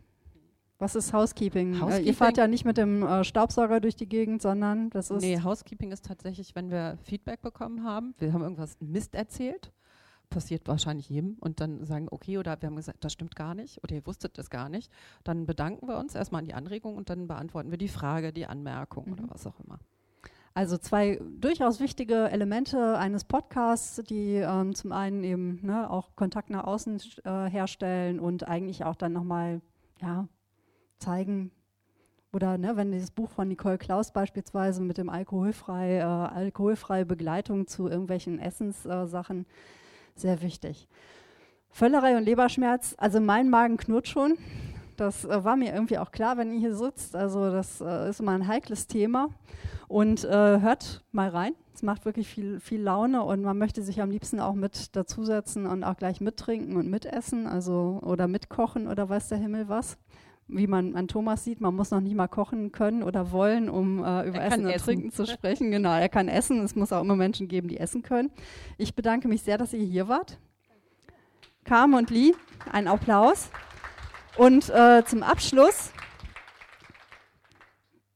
Was ist Housekeeping? Housekeeping? Äh, ihr fahrt ja nicht mit dem äh, Staubsauger durch die Gegend, sondern das ist. Nee, Housekeeping ist tatsächlich, wenn wir Feedback bekommen haben, wir haben irgendwas Mist erzählt, passiert wahrscheinlich jedem, und dann sagen, okay, oder wir haben gesagt, das stimmt gar nicht, oder ihr wusstet das gar nicht. Dann bedanken wir uns erstmal an die Anregung und dann beantworten wir die Frage, die Anmerkung Mhm. oder was auch immer. Also zwei durchaus wichtige Elemente eines Podcasts, die ähm, zum einen eben ne, auch Kontakt nach außen äh, herstellen und eigentlich auch dann nochmal ja, zeigen, oder ne, wenn dieses Buch von Nicole Klaus beispielsweise mit dem alkoholfrei, äh, alkoholfreie Begleitung zu irgendwelchen Essenssachen, sehr wichtig. Völlerei und Leberschmerz, also mein Magen knurrt schon. Das äh, war mir irgendwie auch klar, wenn ihr hier sitzt. Also das äh, ist immer ein heikles Thema. Und äh, hört mal rein. Es macht wirklich viel, viel Laune und man möchte sich am liebsten auch mit dazusetzen und auch gleich mittrinken und mitessen, also oder mitkochen oder weiß der Himmel was. Wie man an Thomas sieht, man muss noch nicht mal kochen können oder wollen, um äh, über Er Essen und essen. Trinken zu sprechen. Genau, er kann essen. Es muss auch immer Menschen geben, die essen können. Ich bedanke mich sehr, dass ihr hier wart. Carmen und Lee, ein Applaus. Und äh, zum Abschluss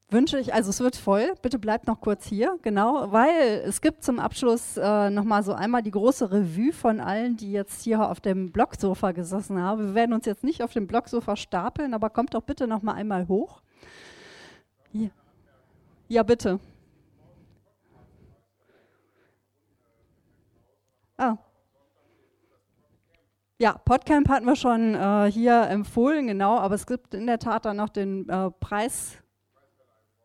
wünsche ich, also es wird voll, bitte bleibt noch kurz hier, genau, weil es gibt zum Abschluss äh, nochmal so einmal die große Revue von allen, die jetzt hier auf dem Blocksofa gesessen haben. Wir werden uns jetzt nicht auf dem Blocksofa stapeln, aber kommt doch bitte nochmal einmal hoch. Hier. Ja, bitte. Ah. Ja, Podcamp hatten wir schon äh, hier empfohlen, genau, aber es gibt in der Tat dann noch den äh, Preis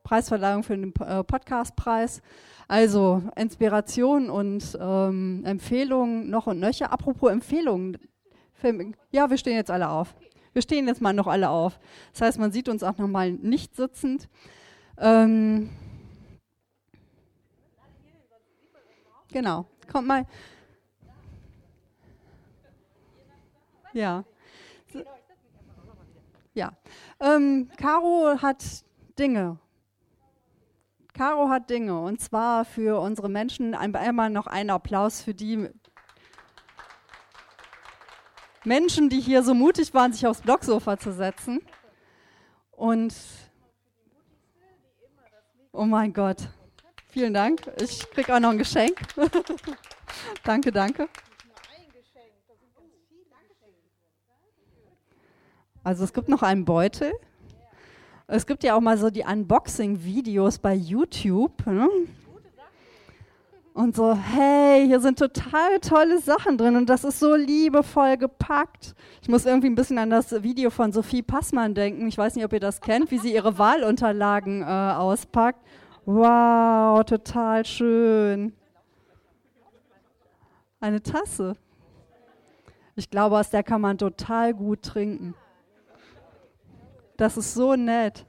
Preisverleihung für den äh, Podcastpreis. Also Inspiration und ähm, Empfehlungen noch und nöcher. Apropos Empfehlungen. Ja, wir stehen jetzt alle auf. Wir stehen jetzt mal noch alle auf. Das heißt, man sieht uns auch nochmal nicht sitzend. Ähm, genau. Kommt mal. Ja. Ja. Ähm, Caro hat Dinge Caro hat Dinge und zwar für unsere Menschen einmal noch einen Applaus für die Menschen, die hier so mutig waren, sich aufs Blocksofa zu setzen. Und oh mein Gott, vielen Dank. Ich kriege auch noch ein Geschenk. danke, danke. Also es gibt noch einen Beutel. Es gibt ja auch mal so die Unboxing-Videos bei YouTube. Ne? Und so, hey, hier sind total tolle Sachen drin und das ist so liebevoll gepackt. Ich muss irgendwie ein bisschen an das Video von Sophie Passmann denken. Ich weiß nicht, ob ihr das kennt, wie sie ihre Wahlunterlagen äh, auspackt. Wow, total schön. Eine Tasse. Ich glaube, aus der kann man total gut trinken. Das ist so nett.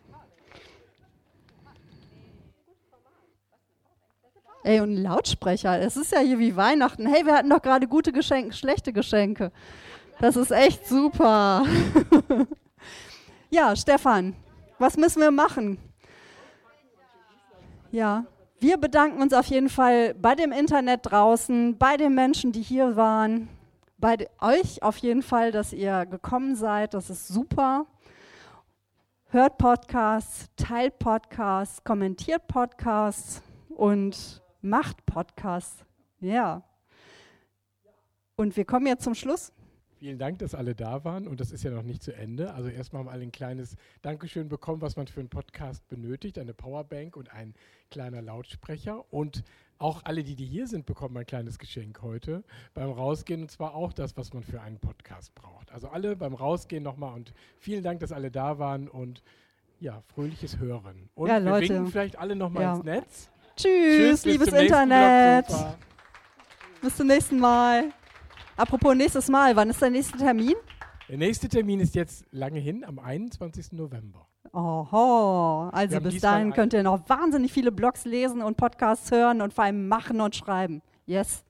Ey, und ein Lautsprecher, es ist ja hier wie Weihnachten. Hey, wir hatten doch gerade gute Geschenke, schlechte Geschenke. Das ist echt super. ja, Stefan, was müssen wir machen? Ja, wir bedanken uns auf jeden Fall bei dem Internet draußen, bei den Menschen, die hier waren, bei euch auf jeden Fall, dass ihr gekommen seid. Das ist super hört Podcasts, teilt Podcasts, kommentiert Podcasts und macht Podcasts. Ja. Und wir kommen jetzt zum Schluss. Vielen Dank, dass alle da waren und das ist ja noch nicht zu Ende. Also erstmal haben alle ein kleines Dankeschön bekommen, was man für einen Podcast benötigt, eine Powerbank und ein kleiner Lautsprecher und auch alle, die, die hier sind, bekommen ein kleines Geschenk heute beim Rausgehen und zwar auch das, was man für einen Podcast braucht. Also alle beim Rausgehen nochmal und vielen Dank, dass alle da waren und ja, fröhliches Hören. Und ja, wir winken vielleicht alle nochmal Ja. ins Netz. Tschüss, bis liebes Internet. Bis zum nächsten Mal. Apropos nächstes Mal, wann ist der nächste Termin? Der nächste Termin ist jetzt lange hin, am 21. November. Oho, also bis dahin könnt ihr noch wahnsinnig viele Blogs lesen und Podcasts hören und vor allem machen und schreiben. Yes.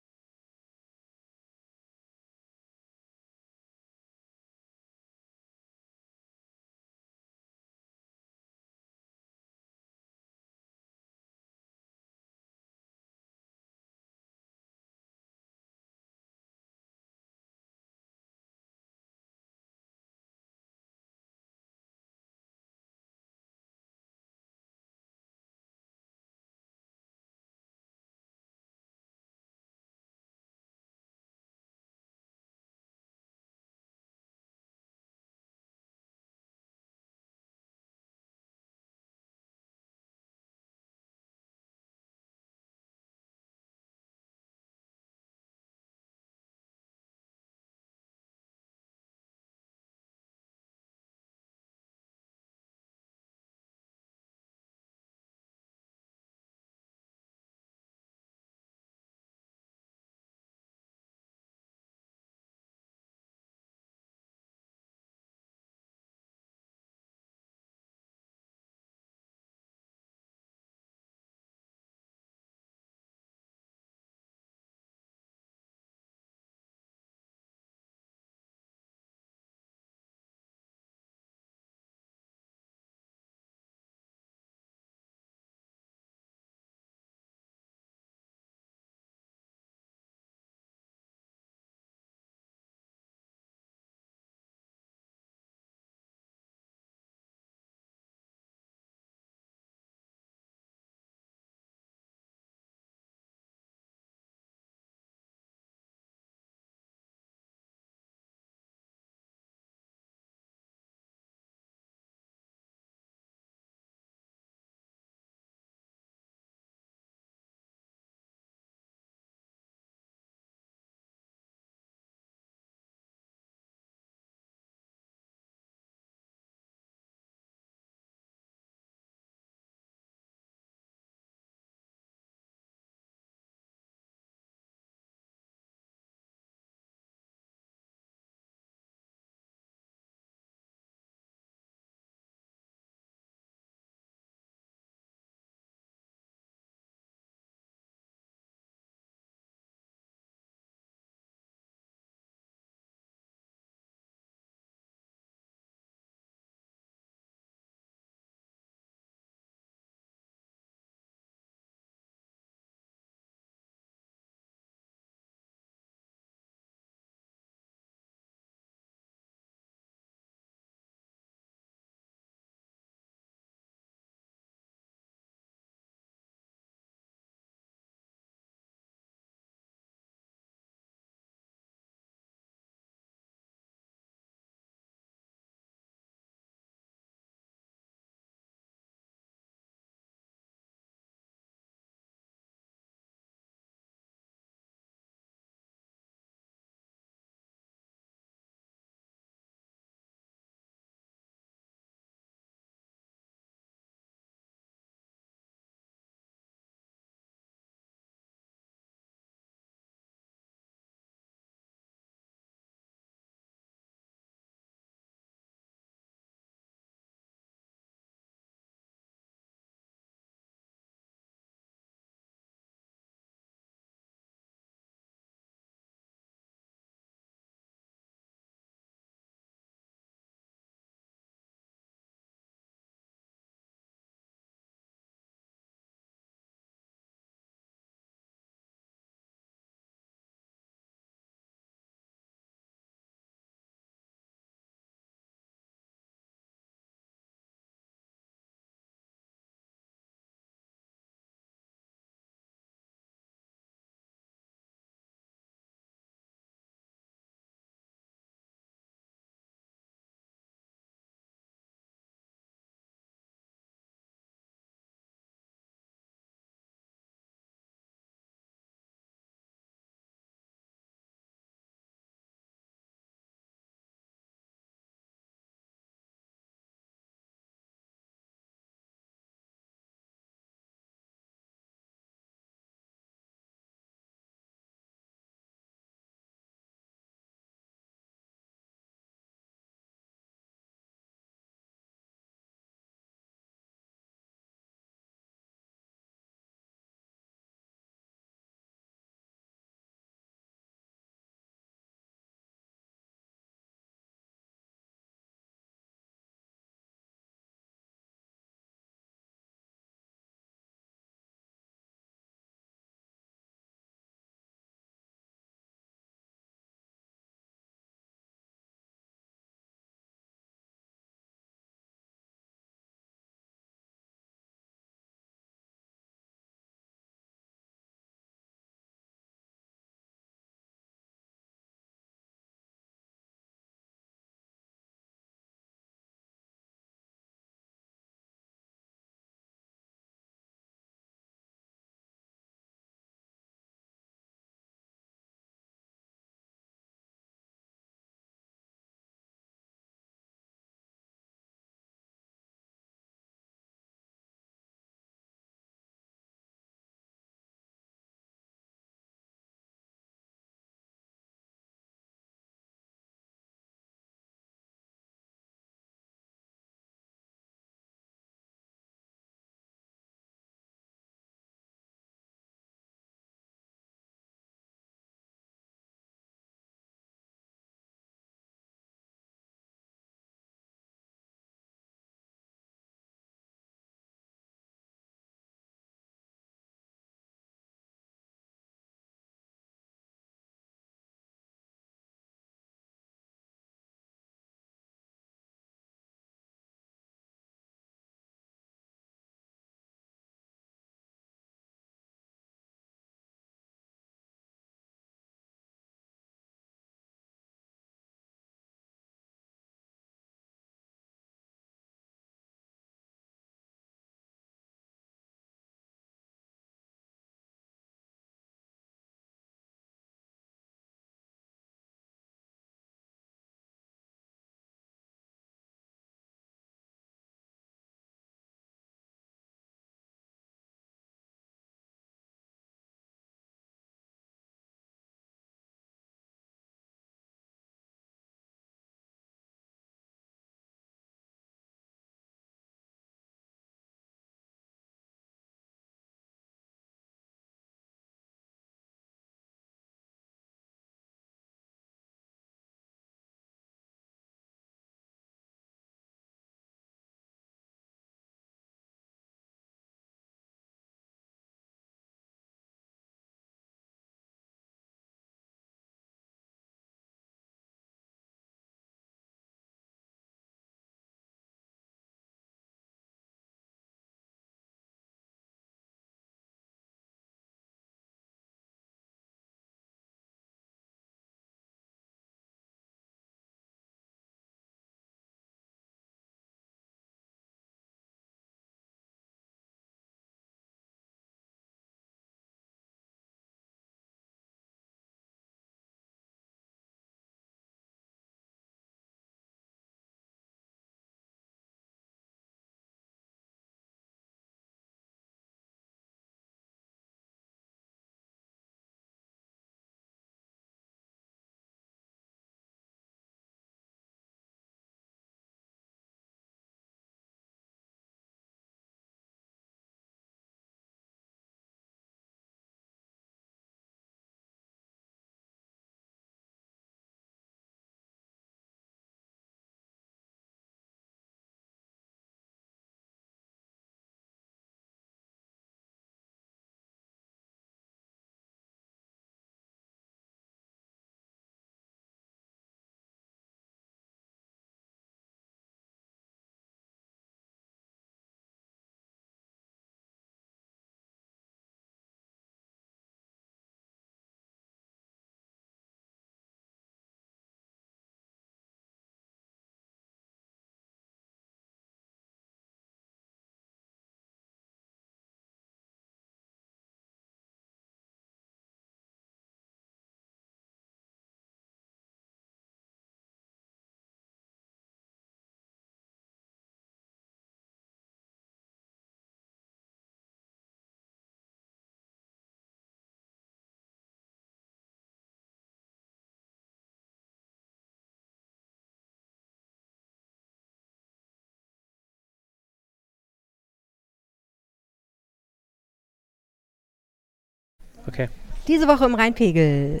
Okay. Diese Woche im Rheinpegel.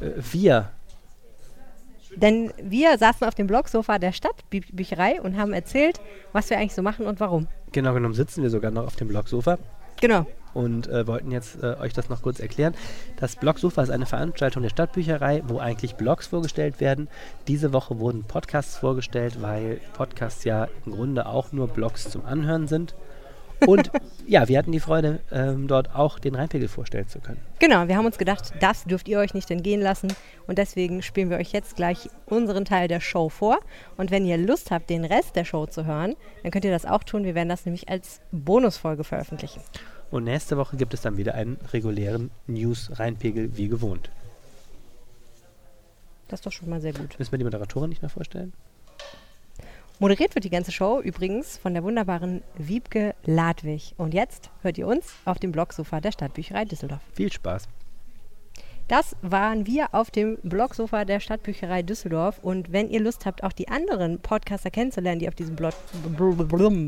Äh, wir. Denn wir saßen auf dem Blogsofa der Stadtbücherei und haben erzählt, was wir eigentlich so machen und warum. Genau genommen sitzen wir sogar noch auf dem Blogsofa. Genau. Und äh, wollten jetzt äh, euch das noch kurz erklären. Das Blogsofa ist eine Veranstaltung der Stadtbücherei, wo eigentlich Blogs vorgestellt werden. Diese Woche wurden Podcasts vorgestellt, weil Podcasts ja im Grunde auch nur Blogs zum Anhören sind. Und ja, wir hatten die Freude, ähm, dort auch den Rheinpegel vorstellen zu können. Genau, wir haben uns gedacht, das dürft ihr euch nicht entgehen lassen. Und deswegen spielen wir euch jetzt gleich unseren Teil der Show vor. Und wenn ihr Lust habt, den Rest der Show zu hören, dann könnt ihr das auch tun. Wir werden das nämlich als Bonusfolge veröffentlichen. Und nächste Woche gibt es dann wieder einen regulären News-Rheinpegel wie gewohnt. Das ist doch schon mal sehr gut. Müssen wir die Moderatorin nicht mehr vorstellen? Moderiert wird die ganze Show übrigens von der wunderbaren Wiebke Ladwig. Und jetzt hört ihr uns auf dem Blogsofa der Stadtbücherei Düsseldorf. Viel Spaß. Das waren wir auf dem Blogsofa der Stadtbücherei Düsseldorf. Und wenn ihr Lust habt, auch die anderen Podcaster kennenzulernen, die auf diesem Blog,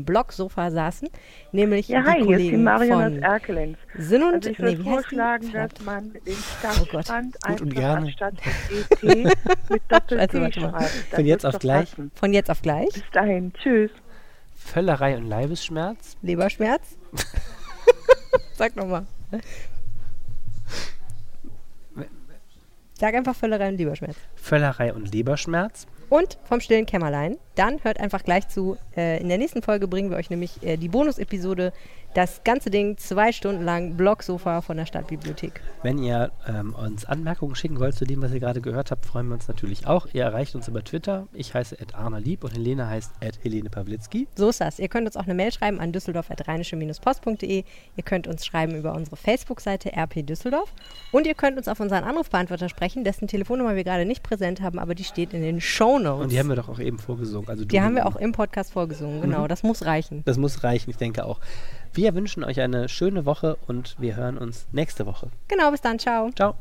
Blogsofa saßen, nämlich ja, die hi, Kollegen hier ist die Marion von Erkelenz. Sinn und also ich nee, würde die? vorschlagen, dass man den Stadtstrand Gut und einfach gerne. anstatt ET mit Also, mal. schreibt. Das Von jetzt auf gleich. passen. Von jetzt auf gleich. Bis dahin, tschüss. Völlerei und Leibesschmerz. Leberschmerz? Sag nochmal. Sag einfach Völlerei und Leberschmerz. Völlerei und Leberschmerz. Und vom stillen Kämmerlein. Dann hört einfach gleich zu. Äh, in der nächsten Folge bringen wir euch nämlich äh, die Bonus-Episode. Das ganze Ding zwei Stunden lang Blogsofa von der Stadtbibliothek. Wenn ihr ähm, uns Anmerkungen schicken wollt zu dem, was ihr gerade gehört habt, freuen wir uns natürlich auch. Ihr erreicht uns über Twitter. Ich heiße Lieb und Helene heißt Helene Pawlitzki. So ist das. Ihr könnt uns auch eine Mail schreiben an düsseldorf.rheinische-post.de. Ihr könnt uns schreiben über unsere Facebook-Seite RP Düsseldorf. Und ihr könnt uns auf unseren Anrufbeantworter sprechen, dessen Telefonnummer wir gerade nicht präsent haben, aber die steht in den Shownotes. Und die haben wir doch auch eben vorgesungen. Also Die haben wir auch im Podcast vorgesungen, genau. Mhm. Das muss reichen. Das muss reichen, ich denke auch. Wir wünschen euch eine schöne Woche und wir hören uns nächste Woche. Genau, bis dann. Ciao. Ciao.